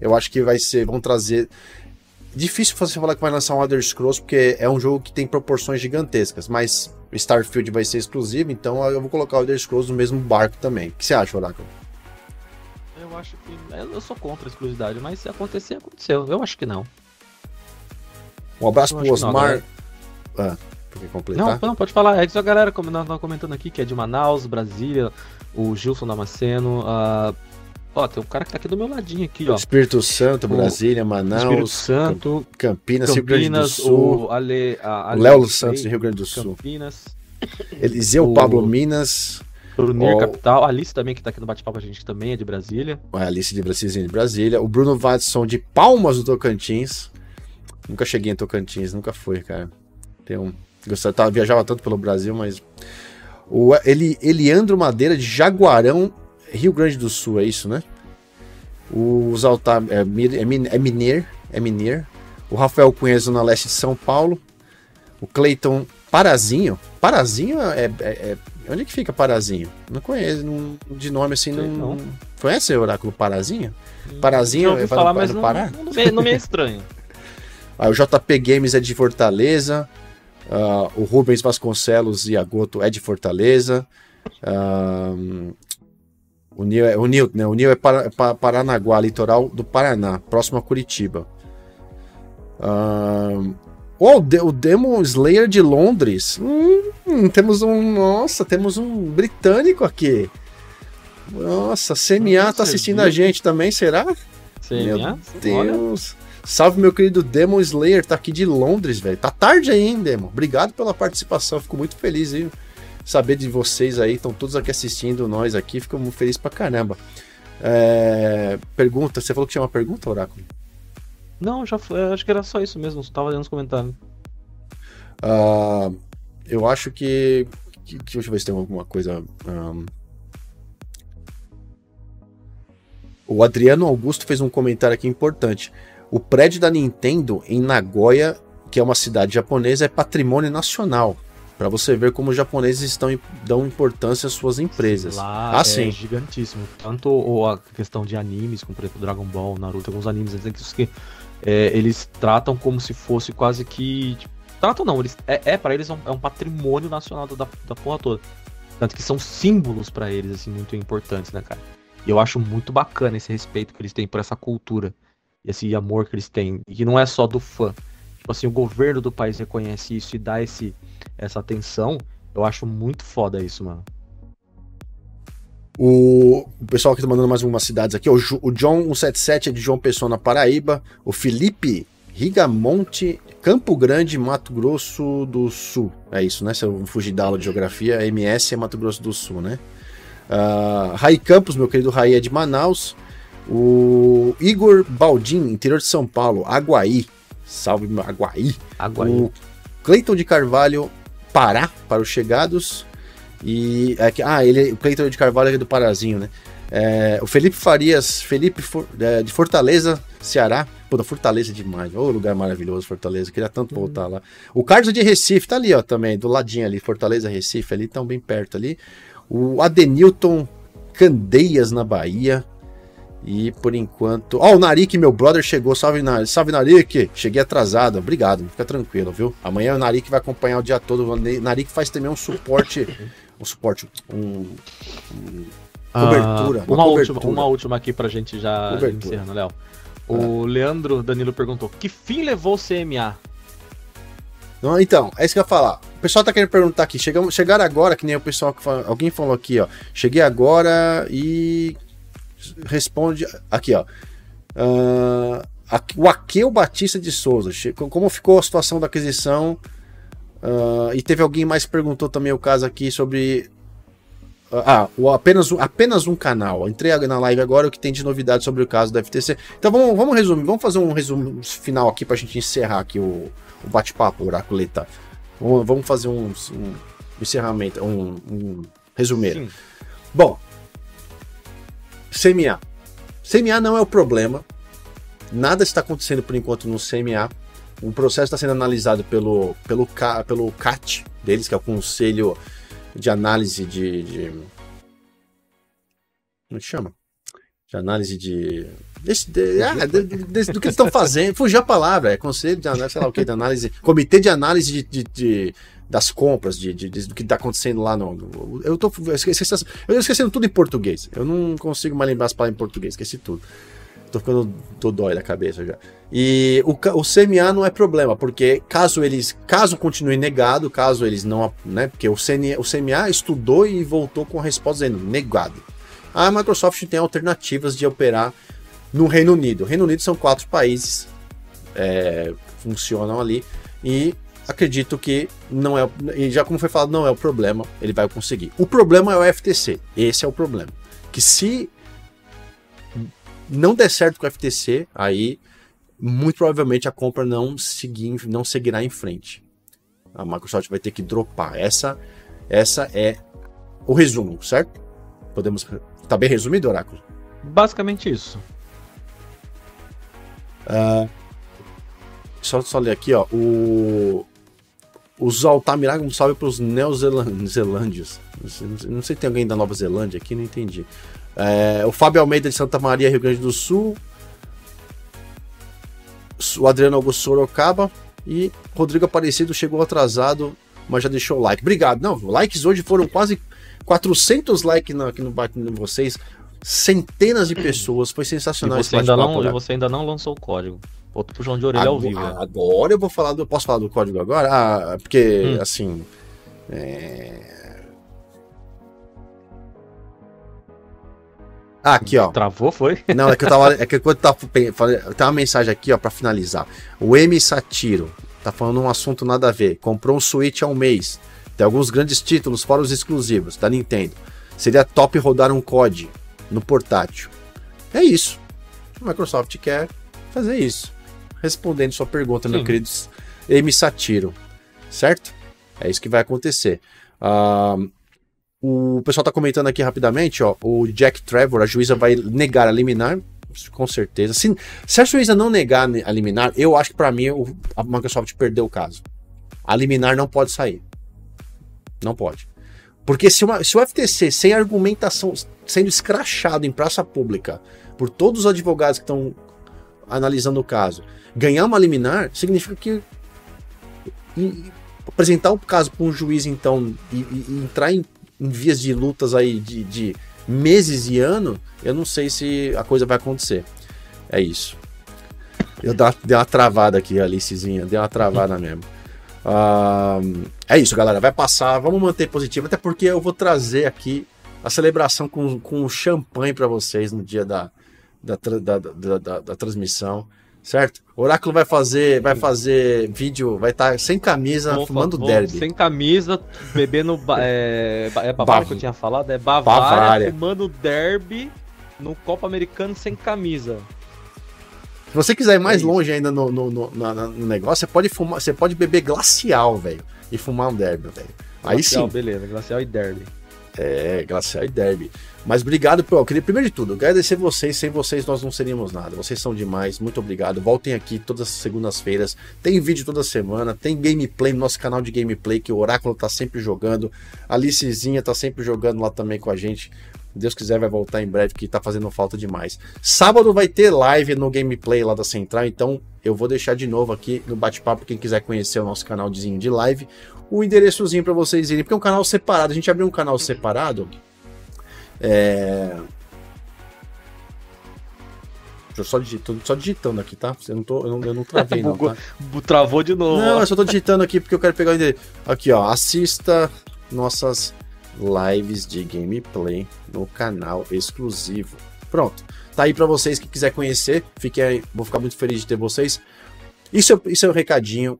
Eu acho que vai ser. Vão trazer. Difícil você falar que vai lançar um Elder Scrolls, porque é um jogo que tem proporções gigantescas. Mas Starfield vai ser exclusivo, então eu vou colocar o Elder Scrolls no mesmo barco também. O que você acha, Oráculo? Eu acho que. Eu sou contra a exclusividade, mas se acontecer, aconteceu. Eu acho que não. Um abraço eu pro Osmar. Não, ah, completar? Não, não, pode falar. É que a galera comentando aqui que é de Manaus, Brasília, o Gilson Damasceno. Uh, Ó, tem um cara que tá aqui do meu ladinho aqui, ó. Espírito Santo, Brasília, Manaus, Espírito Santo, Campinas, Campinas, Rio Grande do Sul. O Ale, a, Ale Léo Santos, Rio Grande do Sul. Campinas. Eliseu o... Pablo Minas. Brunir o... Capital. A Alice também, que tá aqui no bate-papo com a gente, também é de Brasília. A Alice de Brasília, de Brasília. O Bruno Vadson de Palmas do Tocantins. Nunca cheguei em Tocantins, nunca fui, cara. Tem um... Gostava, tava, viajava tanto pelo Brasil, mas. O Eli, Eliandro Madeira de Jaguarão Rio Grande do Sul, é isso, né? O Zaltar é, é, é Miner, é Miner. O Rafael Cunha, Zona Leste de São Paulo. O Cleiton Parazinho. Parazinho é, é, é, Onde é que fica Parazinho? Não conheço, não, de nome assim, não, não. Conhece o Oráculo Parazinho? Hum, Parazinho é falar, mas não, Pará? Não, não, não me é estranho. ah, o JP Games é de Fortaleza. Uh, o Rubens Vasconcelos e Agoto é de Fortaleza. Uh, o Nil é, o Nil, né? O Nil é para, para, Paranaguá, litoral do Paraná, próximo a Curitiba. Uh, oh, o Demon Slayer de Londres. Hum, temos um. Nossa, temos um britânico aqui. Nossa, CNA tá assistindo a gente também, será? CNA? Meu Deus. Olha. Salve, meu querido Demon Slayer, tá aqui de Londres, velho. Tá tarde aí, hein, Demon? Obrigado pela participação, fico muito feliz, hein? Saber de vocês aí, estão todos aqui assistindo nós aqui, fico muito feliz pra caramba. É, pergunta, você falou que tinha uma pergunta, Oráculo? Não, já acho que era só isso mesmo, só tava lendo os comentários. Uh, eu acho que, que, Deixa eu ver se tem alguma coisa. Um, o Adriano Augusto fez um comentário aqui importante. O prédio da Nintendo em Nagoya, que é uma cidade japonesa, é patrimônio nacional. Para você ver como os japoneses estão dão importância às suas empresas. Lá ah, é sim. gigantíssimo. Tanto a questão de animes, como por exemplo Dragon Ball, Naruto, alguns animes, eles, que, é, eles tratam como se fosse quase que. Tipo, tratam não, eles, é, é para eles é um, é um, patrimônio nacional da, da porra toda. Tanto que são símbolos para eles, assim, muito importantes, né, cara? E eu acho muito bacana esse respeito que eles têm por essa cultura. Esse amor que eles têm. E que não é só do fã. Tipo assim, o governo do país reconhece isso e dá esse essa atenção, eu acho muito foda isso, mano. O, o pessoal que tá mandando mais algumas cidades aqui, o, o John 177 é de João Pessoa, na Paraíba. O Felipe Rigamonte, Campo Grande, Mato Grosso do Sul. É isso, né? Se eu fugir da aula de geografia, MS é Mato Grosso do Sul, né? Uh, Campos, meu querido Rai é de Manaus. O Igor Baldim, interior de São Paulo, Aguaí. Salve, Aguaí. Aguaí. O Cleiton de Carvalho, Pará para os chegados. E é que, ah, ele, o Cleiton de Carvalho é do Parazinho, né? É, o Felipe Farias, Felipe For, é, de Fortaleza, Ceará. Pô, Fortaleza é demais. Ô, lugar maravilhoso, Fortaleza. Queria tanto uhum. voltar lá. O Carlos de Recife tá ali, ó, também, do ladinho ali. Fortaleza, Recife, ali, tão bem perto ali. O Adenilton Candeias, na Bahia. E por enquanto. Ó, oh, o Narik, meu brother, chegou. Salve, Narik. Salve, Narik. Cheguei atrasado. Obrigado. Fica tranquilo, viu? Amanhã o Narik vai acompanhar o dia todo. O Narik faz também um suporte. Um suporte. Um. um cobertura. uma, uma, cobertura. Última, uma última aqui pra gente já cobertura. encerrando, Léo. O é. Leandro Danilo perguntou: Que fim levou o CMA? Não, então, é isso que eu ia falar. O pessoal tá querendo perguntar aqui. Chegamos, chegaram agora, que nem o pessoal que fala, alguém falou aqui, ó. Cheguei agora e responde aqui, ó. Uh, o Aqueu Batista de Souza. Como ficou a situação da aquisição? Uh, e teve alguém mais que perguntou também o caso aqui sobre. Uh, ah, o apenas, apenas um canal. Entrei na live agora o que tem de novidade sobre o caso da FTC. Então vamos, vamos resumir, vamos fazer um resumo final aqui pra gente encerrar aqui o, o bate-papo, Oraculeta. Vamos, vamos fazer um, um encerramento, um, um resumeiro. Sim. Bom, CMA. CMA não é o problema. Nada está acontecendo por enquanto no CMA. O processo está sendo analisado pelo, pelo, pelo CAT deles, que é o Conselho de Análise de. de como é chama? De análise de. Desse, de, ah, de, de, do que eles estão fazendo. Fugiu a palavra, é Conselho de Análise, sei lá o que, de análise. Comitê de Análise de, das compras, de, do que está acontecendo lá no, eu eu esqueci, eu esquecendo tudo em português. Eu não consigo mais lembrar as palavras em português, esqueci tudo. Tô ficando tô dói da cabeça já. E o, o CMA não é problema, porque caso eles, caso continue negado, caso eles não, né, porque o, o CMA estudou e voltou com a resposta dizendo negado. A Microsoft tem alternativas de operar no Reino Unido. O Reino Unido são quatro países, é, funcionam ali e acredito que não é, e já como foi falado, não é o problema, ele vai conseguir. O problema é o FTC, esse é o problema. Que se não der certo com o FTC, aí muito provavelmente a compra não, seguir, não seguirá em frente. A Microsoft vai ter que dropar. Essa, essa é o resumo, certo? Podemos. Tá bem resumido, Oráculo? Basicamente isso. Uh, só, só ler aqui, ó. O, os Altamiraga, um salve para os neozelândios. Não sei, não sei se tem alguém da Nova Zelândia aqui, não entendi. É, o Fábio Almeida de Santa Maria, Rio Grande do Sul. O Adriano Augusto Sorocaba. E Rodrigo Aparecido chegou atrasado, mas já deixou o like. Obrigado. Não, likes hoje foram quase 400 likes no, aqui no Batman vocês. Centenas de pessoas. Foi sensacional e você, ainda não, e você ainda não lançou o código. Outro puxão de orelha agora, ao vivo. Né? Agora eu vou falar do. Posso falar do código agora? Ah, porque, hum. assim. É... Ah, aqui, ó. Travou, foi? Não, é que eu tava. É que eu tava. Tem uma mensagem aqui, ó, pra finalizar. O M Satiro tá falando um assunto nada a ver. Comprou um Switch há um mês. Tem alguns grandes títulos fora os exclusivos da Nintendo. Seria top rodar um COD no portátil. É isso. A Microsoft quer fazer isso respondendo sua pergunta, Sim. meu querido M. Satiro. Certo? É isso que vai acontecer. Uh, o pessoal está comentando aqui rapidamente, ó. O Jack Trevor, a juíza vai negar a liminar, com certeza. Se, se a juíza não negar a liminar, eu acho que para mim o, a Microsoft perdeu o caso. A liminar não pode sair. Não pode. Porque se, uma, se o FTC, sem argumentação, sendo escrachado em praça pública por todos os advogados que estão analisando o caso, ganhar uma liminar significa que apresentar o caso para um juiz, então, e, e entrar em, em, vias de lutas aí de, de, meses e anos, eu não sei se a coisa vai acontecer. É isso. Eu dei uma travada aqui, Alicezinha, deu uma travada mesmo. Uh, é isso, galera. Vai passar, vamos manter positivo, até porque eu vou trazer aqui a celebração com, com champanhe para vocês no dia da, da, da, da, da, transmissão certo? O Oráculo vai fazer, vai fazer vídeo, vai estar tá sem camisa, vou, fumando vou, derby. Sem camisa, bebendo. é, é Bavária que eu tinha falado? É Bavária, Bavária. fumando derby no Copa Americano sem camisa. Se você quiser ir mais é longe ainda no, no, no, no, negócio, você pode fumar, você pode beber glacial, velho, e fumar um derby, velho. Aí sim. Beleza, glacial e derby. É, glacial e derby. Mas obrigado, eu queria primeiro de tudo agradecer vocês. Sem vocês nós não seríamos nada. Vocês são demais. Muito obrigado. Voltem aqui todas as segundas-feiras. Tem vídeo toda semana. Tem gameplay no nosso canal de gameplay que o Oráculo tá sempre jogando. A Alicezinha tá sempre jogando lá também com a gente Deus quiser, vai voltar em breve, que tá fazendo falta demais. Sábado vai ter live no gameplay lá da Central, então eu vou deixar de novo aqui no bate-papo, quem quiser conhecer o nosso canalzinho de live, o endereçozinho para vocês irem, porque é um canal separado. A gente abriu um canal separado. É... Eu só, digito, só digitando aqui, tá? Eu não, tô, eu não, eu não travei, não. Tá? Travou de novo. Não, eu só tô digitando aqui porque eu quero pegar o endereço. Aqui, ó. Assista nossas lives de gameplay no canal exclusivo. Pronto. Tá aí para vocês que quiser conhecer. Fique aí, vou ficar muito feliz de ter vocês. Isso é, isso é um recadinho.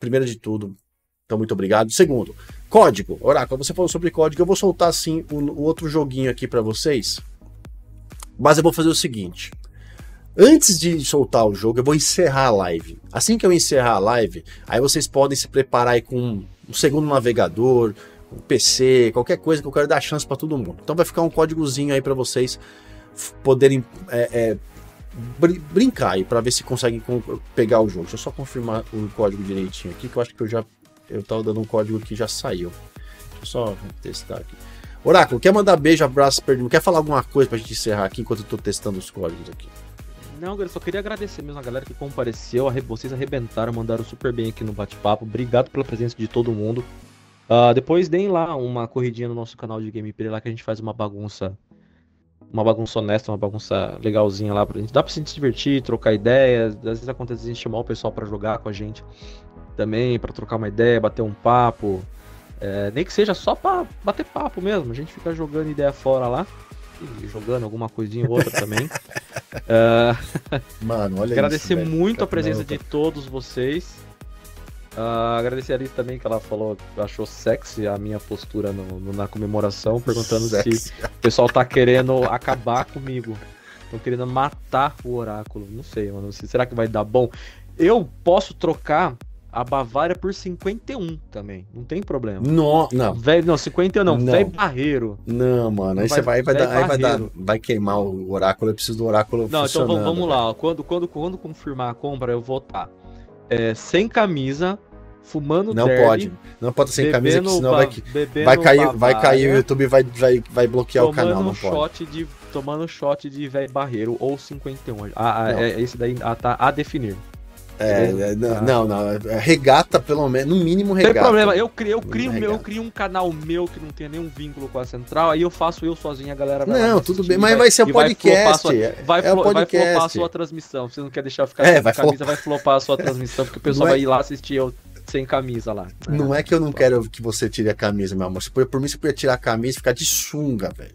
Primeiro de tudo, então muito obrigado. Segundo, código. Oráculo, você falou sobre código. Eu vou soltar sim o, o outro joguinho aqui para vocês. Mas eu vou fazer o seguinte. Antes de soltar o jogo, eu vou encerrar a live. Assim que eu encerrar a live, aí vocês podem se preparar aí com um segundo navegador, um PC, qualquer coisa que eu quero dar chance para todo mundo. Então vai ficar um códigozinho aí para vocês poderem é, é, br brincar aí para ver se conseguem pegar o jogo. Deixa eu só confirmar o código direitinho aqui, que eu acho que eu já eu tava dando um código que já saiu. Deixa eu só testar aqui. Oráculo, quer mandar beijo, abraço, perdido? Quer falar alguma coisa pra gente encerrar aqui enquanto eu tô testando os códigos aqui? Não, eu só queria agradecer mesmo a galera que compareceu, vocês arrebentaram, mandaram super bem aqui no bate-papo. Obrigado pela presença de todo mundo. Uh, depois deem lá uma corridinha no nosso canal de gameplay lá que a gente faz uma bagunça. Uma bagunça honesta, uma bagunça legalzinha lá pra gente. Dá pra se divertir, trocar ideias. Às vezes acontece a gente chamar o pessoal para jogar com a gente também, para trocar uma ideia, bater um papo. É, nem que seja só pra bater papo mesmo. A gente fica jogando ideia fora lá e jogando alguma coisinha ou outra também. uh, Mano, olha Agradecer isso, muito a presença de todos vocês. Uh, agradecer também que ela falou achou sexy a minha postura no, no, na comemoração, perguntando sexy. se o pessoal tá querendo acabar comigo. Estão querendo matar o oráculo. Não sei, mano. Será que vai dar bom? Eu posso trocar a Bavária por 51 também. Não tem problema. Não, não. Velho, não, 51 não. não. Velho barreiro. Não, mano. Aí você vai, vai, dar, aí vai, dar, vai queimar o oráculo. Eu preciso do oráculo Não, então vamos lá. Quando, quando, quando confirmar a compra, eu vou estar é, sem camisa, fumando Não derby, pode. Não pode sem camisa, que senão vai, vai cair, vai cair o YouTube vai, vai, vai bloquear o canal. Não shot pode. De, tomando shot de velho barreiro ou 51. Ah, é, esse daí ah, tá a definir. É, é não, não, é regata pelo menos, no mínimo regata. Tem problema, eu crio, eu crio, meu, eu crio um canal meu que não tem nenhum vínculo com a central, aí eu faço eu sozinho, a galera vai Não, tudo bem, mas vai ser podcast. Vai, flopar, sua, vai, é flopar a sua transmissão. Você não quer deixar eu ficar é, sem vai camisa, vai flopar a sua transmissão, porque o pessoal é... vai ir lá assistir eu sem camisa lá. Não é que eu não quero que você tire a camisa, meu amor. Por mim, você podia tirar a camisa e ficar de sunga, velho.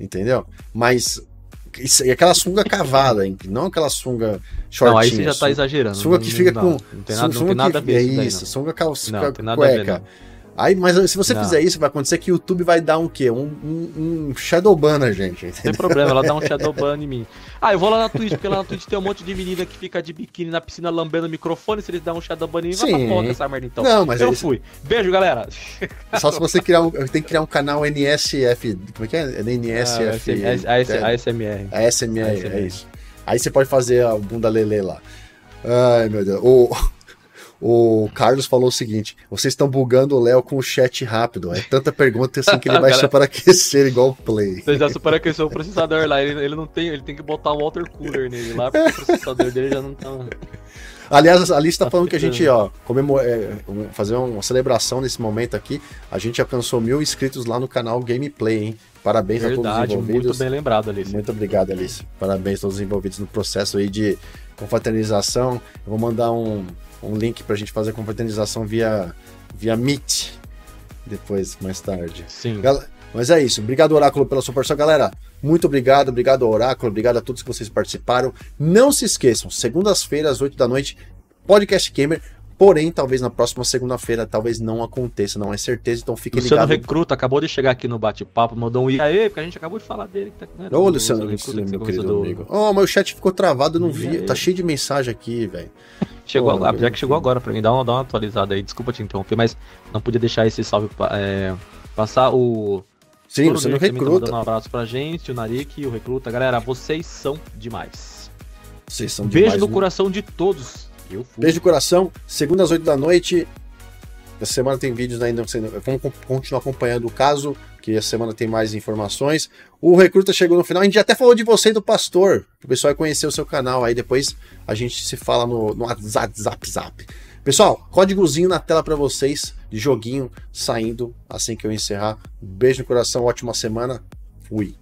Entendeu? Mas e aquela sunga cavada, hein? Não aquela sunga shortinha. Não, aí você já tá exagerando. Sunga que fica não, com. Não tem nada, não tem nada a ver. É isso, sunga calça, não, cueca. A ver, Aí, mas se você não. fizer isso, vai acontecer que o YouTube vai dar um quê? Um, um, um shadow ban na gente. Entendeu? Não tem problema, ela dá um shadow ban em mim. Ah, eu vou lá na Twitch, porque lá na Twitch tem um monte de menina que fica de biquíni na piscina lambendo o microfone. Se eles dão um shadow ban em mim, vai pra foto essa merda então. Não, mas eu fui. Beijo, galera. Só se você criar um. Tem que criar um canal NSF. Como é que é? é NSF. Ah, ASMR. ASMR, é isso. Aí você pode fazer a bunda lelê lá. Ai, meu Deus. O, o Carlos falou o seguinte: vocês estão bugando o Léo com o chat rápido. É tanta pergunta assim que ele vai Cara, superaquecer igual o Play. Você já superaqueceu o processador lá. Ele, ele, não tem, ele tem que botar um water cooler nele lá, porque o processador dele já não tá. Aliás, a lista tá falando que a gente, ó, comemor... É, fazer uma celebração nesse momento aqui. A gente alcançou mil inscritos lá no canal Gameplay, hein? Parabéns Verdade, a todos os envolvidos. Muito bem lembrado, Alice. Muito obrigado, Alice. Parabéns a todos os envolvidos no processo aí de confraternização. Eu vou mandar um, um link para a gente fazer a confraternização via, via Meet depois, mais tarde. Sim. Gal mas é isso. Obrigado, Oráculo, pela sua participação. Galera, muito obrigado. Obrigado, Oráculo. Obrigado a todos que vocês participaram. Não se esqueçam, segundas-feiras, 8 da noite, Podcast Gamer. Porém, talvez na próxima segunda-feira, talvez não aconteça, não é certeza, então fique ligado. Luciano Recruta acabou de chegar aqui no bate-papo, mandou um e aí, porque a gente acabou de falar dele. Tá, né, Ô, Luciano, Luciano meu querido do... amigo. Oh, mas o chat ficou travado, não vi. Tá cheio de mensagem aqui, velho. Chegou já que chegou agora pra mim, dá uma, dá uma atualizada aí. Desculpa te interromper, mas não podia deixar esse salve é, passar o. Sim, você não recruta. Tá um abraço pra gente, o Narik, o recruta. Galera, vocês são demais. Vocês são Beijo demais. Beijo no coração de todos. Eu fui. Beijo de coração. Segunda às 8 da noite. Essa semana tem vídeos ainda. Vamos continuar acompanhando o caso que a semana tem mais informações. O Recruta chegou no final, a gente até falou de você e do Pastor, o pessoal vai conhecer o seu canal, aí depois a gente se fala no, no WhatsApp, zap, zap. Pessoal, códigozinho na tela para vocês, de joguinho saindo assim que eu encerrar. Beijo no coração, ótima semana, fui.